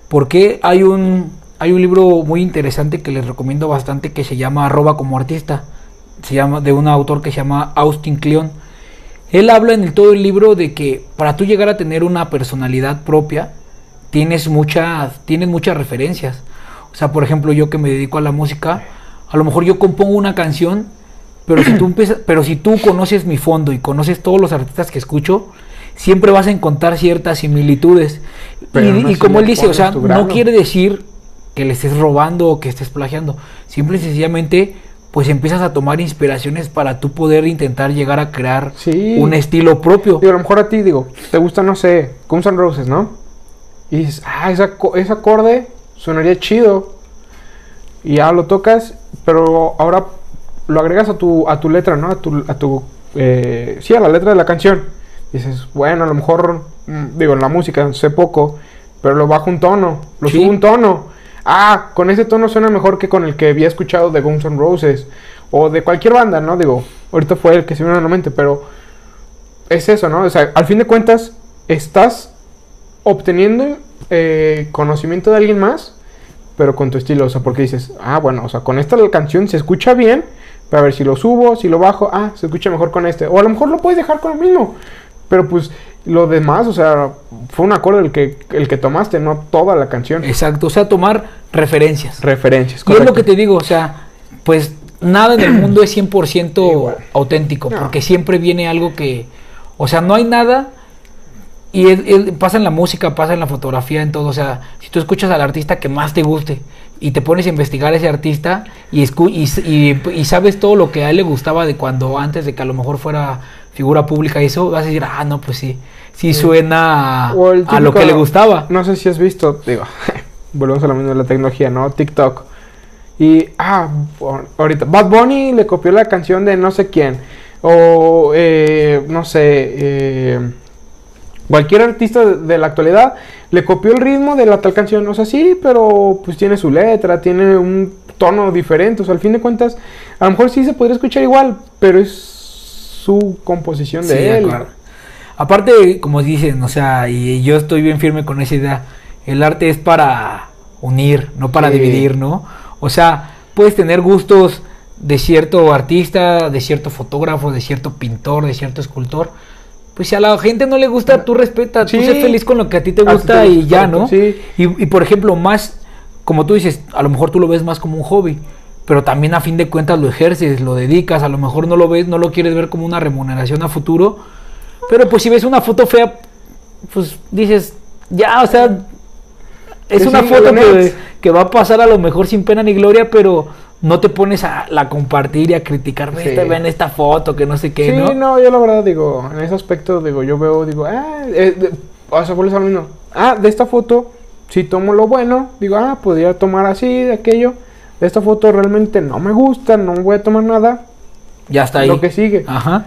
Porque hay un, hay un libro muy interesante que les recomiendo bastante que se llama Arroba como artista. Se llama de un autor que se llama Austin Kleon. Él habla en todo el libro de que para tú llegar a tener una personalidad propia, tienes muchas, tienes muchas referencias. O sea, por ejemplo, yo que me dedico a la música, a lo mejor yo compongo una canción, pero si tú empiezas, pero si tú conoces mi fondo y conoces todos los artistas que escucho, siempre vas a encontrar ciertas similitudes. Pero y, así como él dice, o sea, no quiere decir que le estés robando o que estés plagiando. Simple y sencillamente, pues empiezas a tomar inspiraciones para tú poder intentar llegar a crear Sí. un estilo propio. Digo, a lo mejor a ti, digo, te gusta, no sé, Guns N' Roses, ¿no? Y dices, ah, esa co- ese acorde sonaría chido. Y ya lo tocas, pero ahora lo agregas a tu, a tu letra, ¿no? A tu, a tu eh, sí, a la letra de la canción. Dices, bueno, a lo mejor, mm, digo, en la música sé poco, pero lo bajo un tono, lo Sí. subo un tono. Ah, con ese tono suena mejor que con el que había escuchado de Guns N' Roses. O de cualquier banda, ¿no? Digo, ahorita fue el que se me vino a la mente, pero es eso, ¿no? O sea, al fin de cuentas, estás obteniendo eh, conocimiento de alguien más, pero con tu estilo. O sea, porque dices, ah, bueno, o sea, con esta canción se escucha bien, pero a ver si lo subo, si lo bajo, ah, se escucha mejor con este. O a lo mejor lo puedes dejar con el mismo. Pero pues lo demás, o sea, fue un acorde el que, el que tomaste, no toda la canción. Exacto, o sea, tomar referencias. Referencias, Y es lo correcto. que te digo, o sea, pues nada en el mundo es 100% Igual. auténtico, No. porque siempre viene algo que, o sea, no hay nada, y pasa en la música, pasa en la fotografía, en todo, o sea, si tú escuchas al artista que más te guste y te pones a investigar a ese artista y, escu- y, y- sabes todo lo que a él le gustaba de cuando antes de que a lo mejor fuera figura pública y eso, vas a decir, ah, no, pues sí, sí suena a, lo que le gustaba. No sé si has visto, digo, volvemos a lo mismo de la tecnología, ¿no? TikTok. Y, ah, ahorita, Bad Bunny le copió la canción de no sé quién. O, eh, no sé, eh, cualquier artista de, la actualidad le copió el ritmo de la tal canción. O sea, sí, pero pues tiene su letra, tiene un tono diferente. O sea, al fin de cuentas, a lo mejor sí se podría escuchar igual, pero es su composición de Sí, él. acuerdo. Aparte, como dicen, o sea, y yo estoy bien firme con esa idea, el arte es para unir, no para Sí. dividir, ¿no? O sea, puedes tener gustos de cierto artista, de cierto fotógrafo, de cierto pintor, de cierto escultor. Pues si a la gente no le gusta, tú respeta, tú sé feliz con lo que a ti te A ti te gusta y ya, ¿no? sí. Y, y, por ejemplo, más, como tú dices, a lo mejor tú lo ves más como un hobby, pero también a fin de cuentas lo ejerces, lo dedicas, a lo mejor no lo ves, no lo quieres ver como una remuneración a futuro, pero pues si ves una foto fea, pues dices, ya, o sea, es Que una sí, foto que, que va a pasar a lo mejor sin pena ni gloria, pero no te pones a la compartir y a criticar, "Ve Sí. esta- ven esta foto, que no sé qué, sí, ¿no? ¿no? yo la verdad digo, en ese aspecto, digo, yo veo, digo, ah, eh, de- o sea, mismo. Ah, de esta foto, si tomo lo bueno, digo, ah, podría tomar así, de aquello. De esta foto realmente no me gusta, no voy a tomar nada. Ya está ahí. Lo que sigue. Ajá.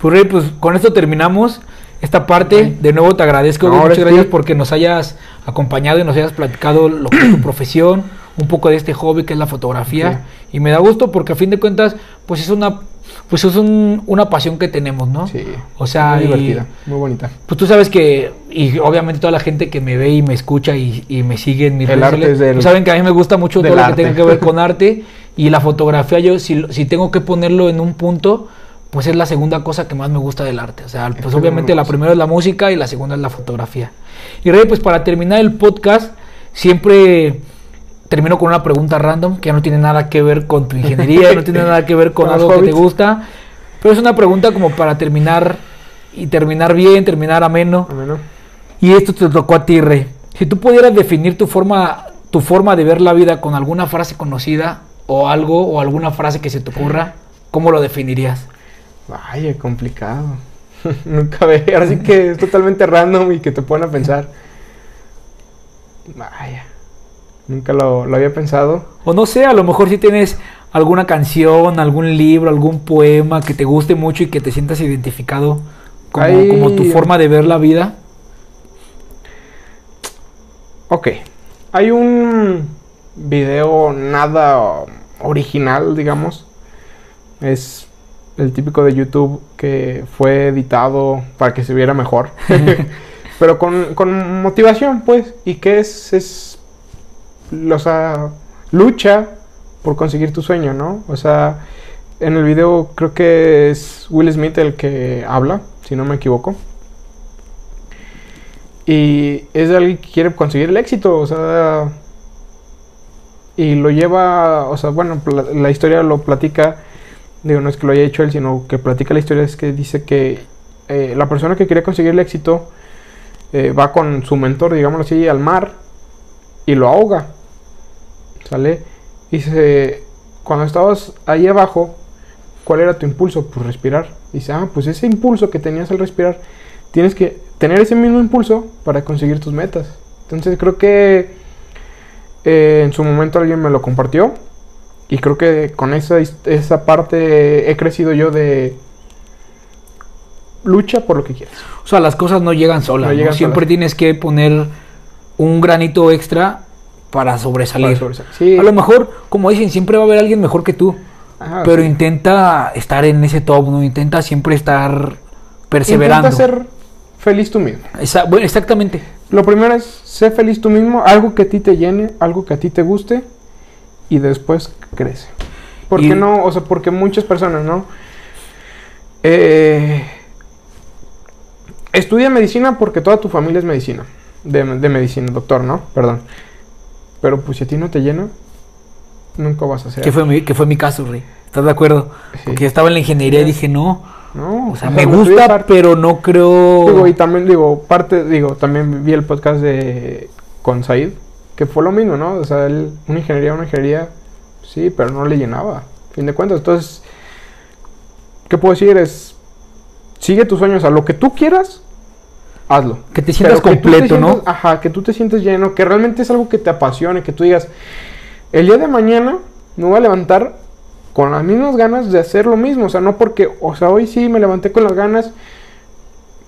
Pues, Rey, pues con esto terminamos esta parte. De nuevo te agradezco, No, muchas sí. gracias porque nos hayas acompañado y nos hayas platicado lo que es tu profesión, un poco de este hobby que es la fotografía. Y me da gusto porque a fin de cuentas, pues es una, pues es un- una pasión que tenemos, ¿no? Sí. O sea, muy y- divertida, muy bonita. Pues tú sabes que, y obviamente toda la gente que me ve y me escucha y, y me sigue en mis El redes arte sociales, es del- pues saben que a mí me gusta mucho todo lo que tenga que ver con arte y la fotografía yo si, si tengo que ponerlo en un punto, pues es la segunda cosa que más me gusta del arte. O sea, pues obviamente la primera es la música y la segunda es la fotografía. Y Rey, pues para terminar el podcast, siempre termino con una pregunta random que ya no tiene nada que ver con tu ingeniería, no tiene nada que ver con algo que te gusta, pero es una pregunta como para terminar y terminar bien, terminar ameno. Bueno, Y esto te tocó a ti, Rey. Si tú pudieras definir tu forma, tu forma de ver la vida con alguna frase conocida o algo o alguna frase que se te ocurra, ¿cómo lo definirías? vaya, complicado. Nunca ve. Ahora sí que es totalmente random y que te ponen a pensar. Vaya. Nunca lo, lo había pensado. O no sé, a lo mejor si tienes alguna canción, algún libro, algún poema que te guste mucho y que te sientas identificado como tu forma de ver la vida. Ok. Hay un video nada original, digamos. Es el típico de YouTube que fue editado para que se viera mejor. Pero con, con motivación, pues. Y que es, es. O sea, lucha por conseguir tu sueño, ¿no? O sea, en el video creo que es Will Smith el que habla, si no me equivoco. Y es alguien que quiere conseguir el éxito, o sea. Y lo lleva, o sea, bueno, la historia lo platica. Digo, no es que lo haya hecho él, sino que platica la historia, es que dice que eh, la persona que quería conseguir el éxito eh, va con su mentor, digámoslo así, al mar y lo ahoga. ¿Sale? Y dice, cuando estabas ahí abajo, ¿cuál era tu impulso? Pues respirar. Dice, ah, pues ese impulso que tenías al respirar, tienes que tener ese mismo impulso para conseguir tus metas. Entonces creo que eh, en su momento alguien me lo compartió y creo que con esa, esa parte he crecido yo de lucha por lo que quieres. O sea, las cosas no llegan solas. No ¿no? llegan Siempre solas. tienes que poner un granito extra para sobresalir. Para sobresal- Sí. A lo mejor, como dicen, siempre va a haber alguien mejor que tú. Ajá, pero sí. intenta estar en ese top, ¿no? Intenta siempre estar perseverando. Intenta ser feliz tú mismo. Esa- bueno, exactamente. Lo primero es ser feliz tú mismo, algo que a ti te llene, algo que a ti te guste y después crece. Porque Y- no, o sea, porque muchas personas, ¿no? Eh, estudia medicina porque toda tu familia es medicina, de, de medicina, doctor, ¿no? Perdón. Pero pues si a ti no te llena, nunca vas a ser. Que fue mi, que fue mi caso, Rey. ¿Estás de acuerdo? Sí. Porque yo estaba en la ingeniería y dije, no. No, O sea, o me sea, estudias gusta, pero no creo. Digo, y también digo, parte, digo, también vi el podcast de con Said, que fue lo mismo, ¿no? O sea, él, una ingeniería, una ingeniería, sí, pero no le llenaba, fin de cuentas. Entonces, ¿qué puedo decir? Es, sigue tus sueños, a lo que tú quieras, hazlo. Que te sientas Pero te completo, ¿no? sientas- Ajá, que tú te sientes lleno, que realmente es algo que te apasione, que tú digas, el día de mañana me voy a levantar con las mismas ganas de hacer lo mismo, o sea, no porque, o sea, hoy sí me levanté con las ganas,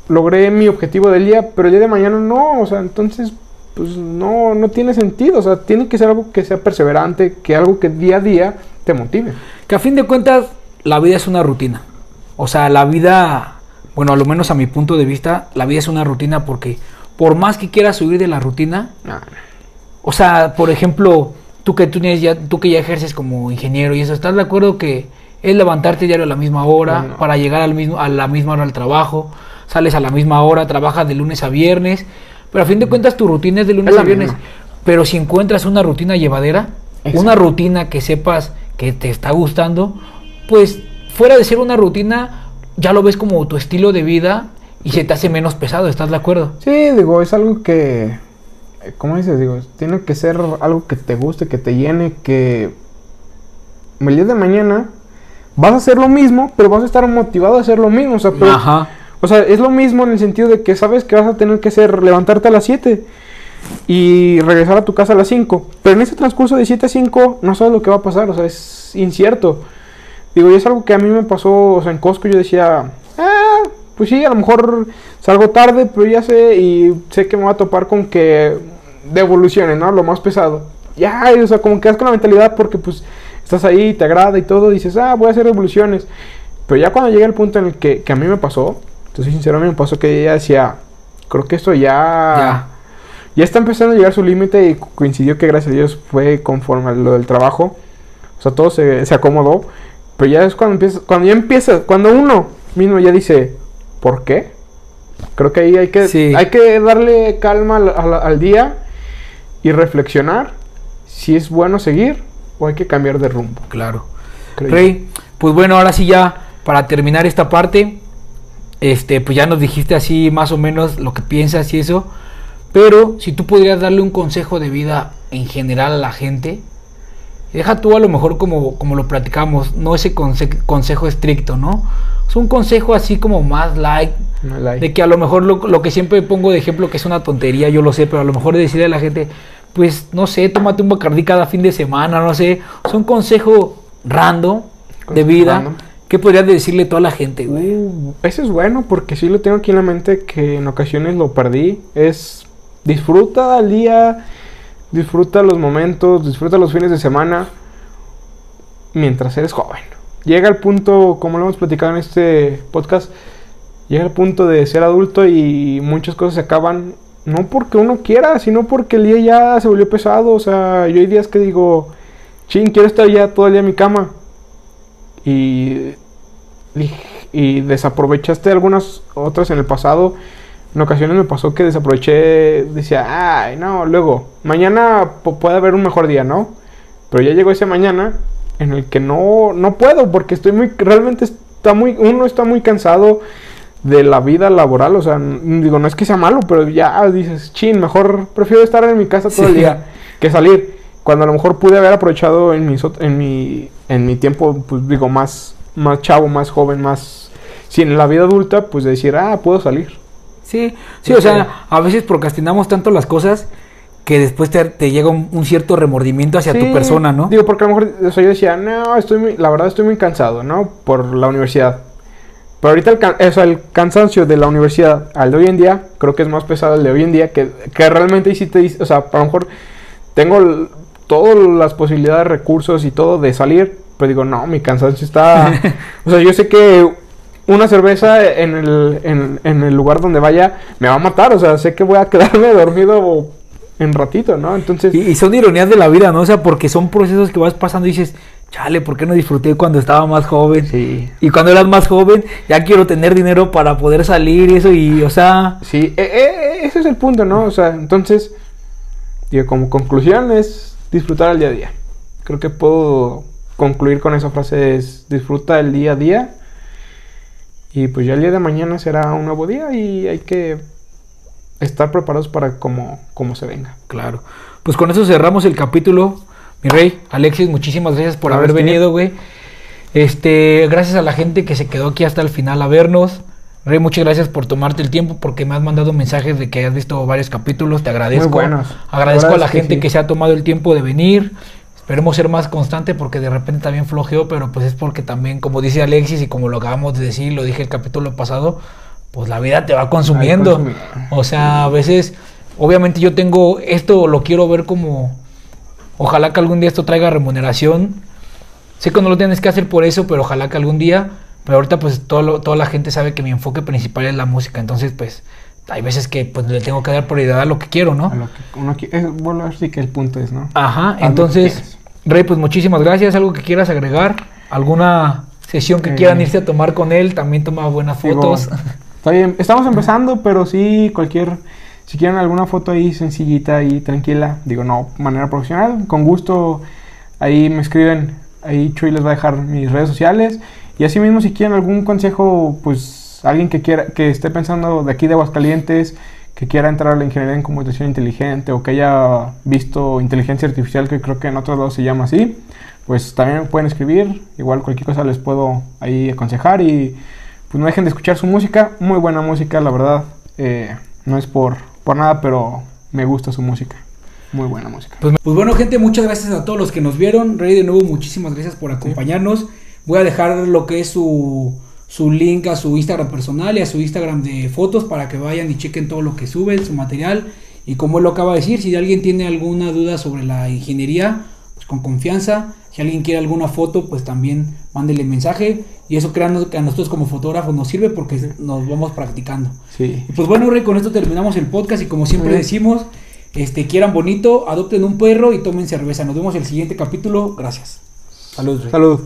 logré mi objetivo del día, pero el día de mañana no, o sea, entonces, pues no, no tiene sentido, o sea, tiene que ser algo que sea perseverante, que algo que día a día te motive. Que a fin de cuentas, la vida es una rutina. O sea, la vida, bueno, a lo menos a mi punto de vista, la vida es una rutina porque por más que quieras subir de la rutina, o sea, por ejemplo, tú que tú tienes ya, tú que ya ejerces como ingeniero y eso, ¿estás de acuerdo que es levantarte diario a la misma hora No, no. para llegar al mismo, a la misma hora al trabajo? Sales a la misma hora, trabajas de lunes a viernes, pero a fin de cuentas tu rutina es de lunes Es a viernes. misma. Pero si encuentras una rutina llevadera, Exacto. una rutina que sepas que te está gustando, pues fuera de ser una rutina, ya lo ves como tu estilo de vida y se te hace menos pesado, ¿estás de acuerdo? Sí, digo, es algo que, ¿cómo dices? Digo, tiene que ser algo que te guste, que te llene, que el día de mañana vas a hacer lo mismo, pero vas a estar motivado a hacer lo mismo. O sea, pero- Ajá. o sea, es lo mismo en el sentido de que sabes que vas a tener que hacer, levantarte a las 7 y regresar a tu casa a las 5. Pero en ese transcurso de 7 a 5 no sabes lo que va a pasar, o sea, es incierto. Digo, y es algo que a mí me pasó, o sea, en Costco yo decía, ah, pues sí, a lo mejor salgo tarde, pero ya sé y sé que me voy a topar con que devoluciones, ¿no? Lo más pesado. Ya, o sea, como quedas con la mentalidad porque pues estás ahí, te agrada y todo, dices, ah, voy a hacer devoluciones. Pero ya cuando llega el punto en el que, que a mí me pasó, entonces sinceramente me pasó que ella decía, creo que esto ya, Ya. ya está empezando a llegar su límite y coincidió que gracias a Dios fue conforme a lo del trabajo. O sea, todo se, se acomodó. Pero ya es cuando empieza, cuando ya empieza, cuando uno mismo ya dice, ¿por qué? Creo que ahí hay que, Sí. hay que darle calma al, al- al día y reflexionar si es bueno seguir o hay que cambiar de rumbo. Claro. creo yo. Rey, pues bueno, ahora sí ya, para terminar esta parte, este, pues ya nos dijiste así más o menos lo que piensas y eso. Pero si tú pudieras darle un consejo de vida en general a la gente, deja tú a lo mejor como, como lo platicamos, no ese conse- consejo estricto, ¿no? Es un consejo así como más light, No hay- de que a lo mejor lo, lo que siempre pongo de ejemplo, que es una tontería, yo lo sé, pero a lo mejor decirle a la gente, pues no sé, tómate un bacardí cada fin de semana, no sé. Es un consejo random de vida. random. ¿Qué podrías decirle a toda la gente, güey? Uh, ese es bueno porque sí lo tengo aquí en la mente que en ocasiones lo perdí. Es disfruta el día, disfruta los momentos, disfruta los fines de semana mientras eres joven. Llega el punto, como lo hemos platicado en este podcast, llega el punto de ser adulto y muchas cosas se acaban no porque uno quiera, sino porque el día ya se volvió pesado. O sea, yo hay días que digo, ching, quiero estar ya todo el día en mi cama. Y y- y desaprovechaste algunas otras en el pasado. En ocasiones me pasó que desaproveché, decía, ay, no, luego, mañana pu- puede haber un mejor día, ¿no? Pero ya llegó ese mañana en el que no, no puedo, porque estoy muy, realmente está muy, uno está muy cansado de la vida laboral, o sea, digo, no es que sea malo, pero ya dices, chin, mejor prefiero estar en mi casa todo el día que salir. Cuando a lo mejor pude haber aprovechado en, ot- en, mi, en mi tiempo, pues digo, más, más chavo, más joven, más... Si en la vida adulta, pues decir, ah, puedo salir. Sí, sí, o sea, a veces procrastinamos tanto las cosas que después te, te llega un, un cierto remordimiento hacia tu persona, ¿no? Digo, porque a lo mejor o sea, yo decía, no, estoy muy, la verdad estoy muy cansado, ¿no? Por la universidad. Pero ahorita el, o sea, el cansancio de la universidad al de hoy en día, creo que es más pesado el de hoy en día, que, que realmente sí te dice, o sea, a lo mejor tengo todas las posibilidades, recursos y todo de salir, pero digo, no, mi cansancio está... o sea, yo sé que una cerveza en el, en, en el lugar donde vaya me va a matar, o sea, sé que voy a quedarme dormido en ratito, ¿no? Entonces... Y, y son ironías de la vida, ¿no? O sea, porque son procesos que vas pasando y dices, chale, ¿por qué no disfruté cuando estaba más joven? Sí. Y cuando eras más joven, ya quiero tener dinero para poder salir y eso, y, o sea, Sí, e- e- ese es el punto, ¿no? O sea, entonces, digo, como conclusión es disfrutar el día a día. Creo que puedo concluir con esa frase, es disfruta el día a día. Y pues ya el día de mañana será un nuevo día y hay que estar preparados para como, como se venga. claro. Pues con eso cerramos el capítulo. Mi rey, Alexis, muchísimas gracias por haber venido, güey. Este, gracias a la gente que se quedó aquí hasta el final a vernos. Rey, muchas gracias por tomarte el tiempo porque me has mandado mensajes de que has visto varios capítulos. Te agradezco. Muy buenos. Agradezco a la que gente sí. que se ha tomado el tiempo de venir. Esperemos ser más constante porque de repente también flojeo, pero pues es porque también, como dice Alexis y como lo acabamos de decir, lo dije el capítulo pasado, pues la vida te va consumiendo. O sea, a veces, obviamente yo tengo esto, lo quiero ver como, ojalá que algún día esto traiga remuneración. Sé que no lo tienes que hacer por eso, pero ojalá que algún día, pero ahorita pues todo lo- toda la gente sabe que mi enfoque principal es la música, entonces pues hay veces que pues le tengo que dar prioridad a lo que quiero, ¿no? A lo que uno qui- es, bueno, así que el punto es, ¿no? Ajá, entonces. Rey, pues muchísimas gracias. ¿Algo que quieras agregar? ¿Alguna sesión que Eh, quieran irse a tomar con él? También toma buenas Digo, fotos. Está bien, estamos empezando, pero sí, cualquier, si quieren alguna foto ahí sencillita y tranquila, digo, no, manera profesional, con gusto, ahí me escriben, ahí Chuy les va a dejar mis redes sociales, y así mismo si quieren algún consejo, pues alguien que quiera, que esté pensando de aquí de Aguascalientes, que quiera entrar a la ingeniería en computación inteligente o que haya visto inteligencia artificial, que creo que en otros lados se llama así, pues también me pueden escribir, igual cualquier cosa les puedo ahí aconsejar y pues no dejen de escuchar su música, muy buena música, la verdad, eh, no es por, por nada, pero me gusta su música, muy buena música. Pues, pues bueno, gente, muchas gracias a todos los que nos vieron. Rey, de nuevo, muchísimas gracias por acompañarnos. Voy a dejar lo que es su, su link a su Instagram personal y a su Instagram de fotos para que vayan y chequen todo lo que sube, su material. Y como él lo acaba de decir, si alguien tiene alguna duda sobre la ingeniería, pues con confianza. Si alguien quiere alguna foto, pues también mándele mensaje. Y eso créanos que a nosotros como fotógrafos nos sirve porque nos vamos practicando. Sí, Y pues bueno, Rey, con esto terminamos el podcast y como siempre decimos, este, quieran bonito, adopten un perro y tomen cerveza. Nos vemos en el siguiente capítulo. Gracias. Salud, Rey. salud.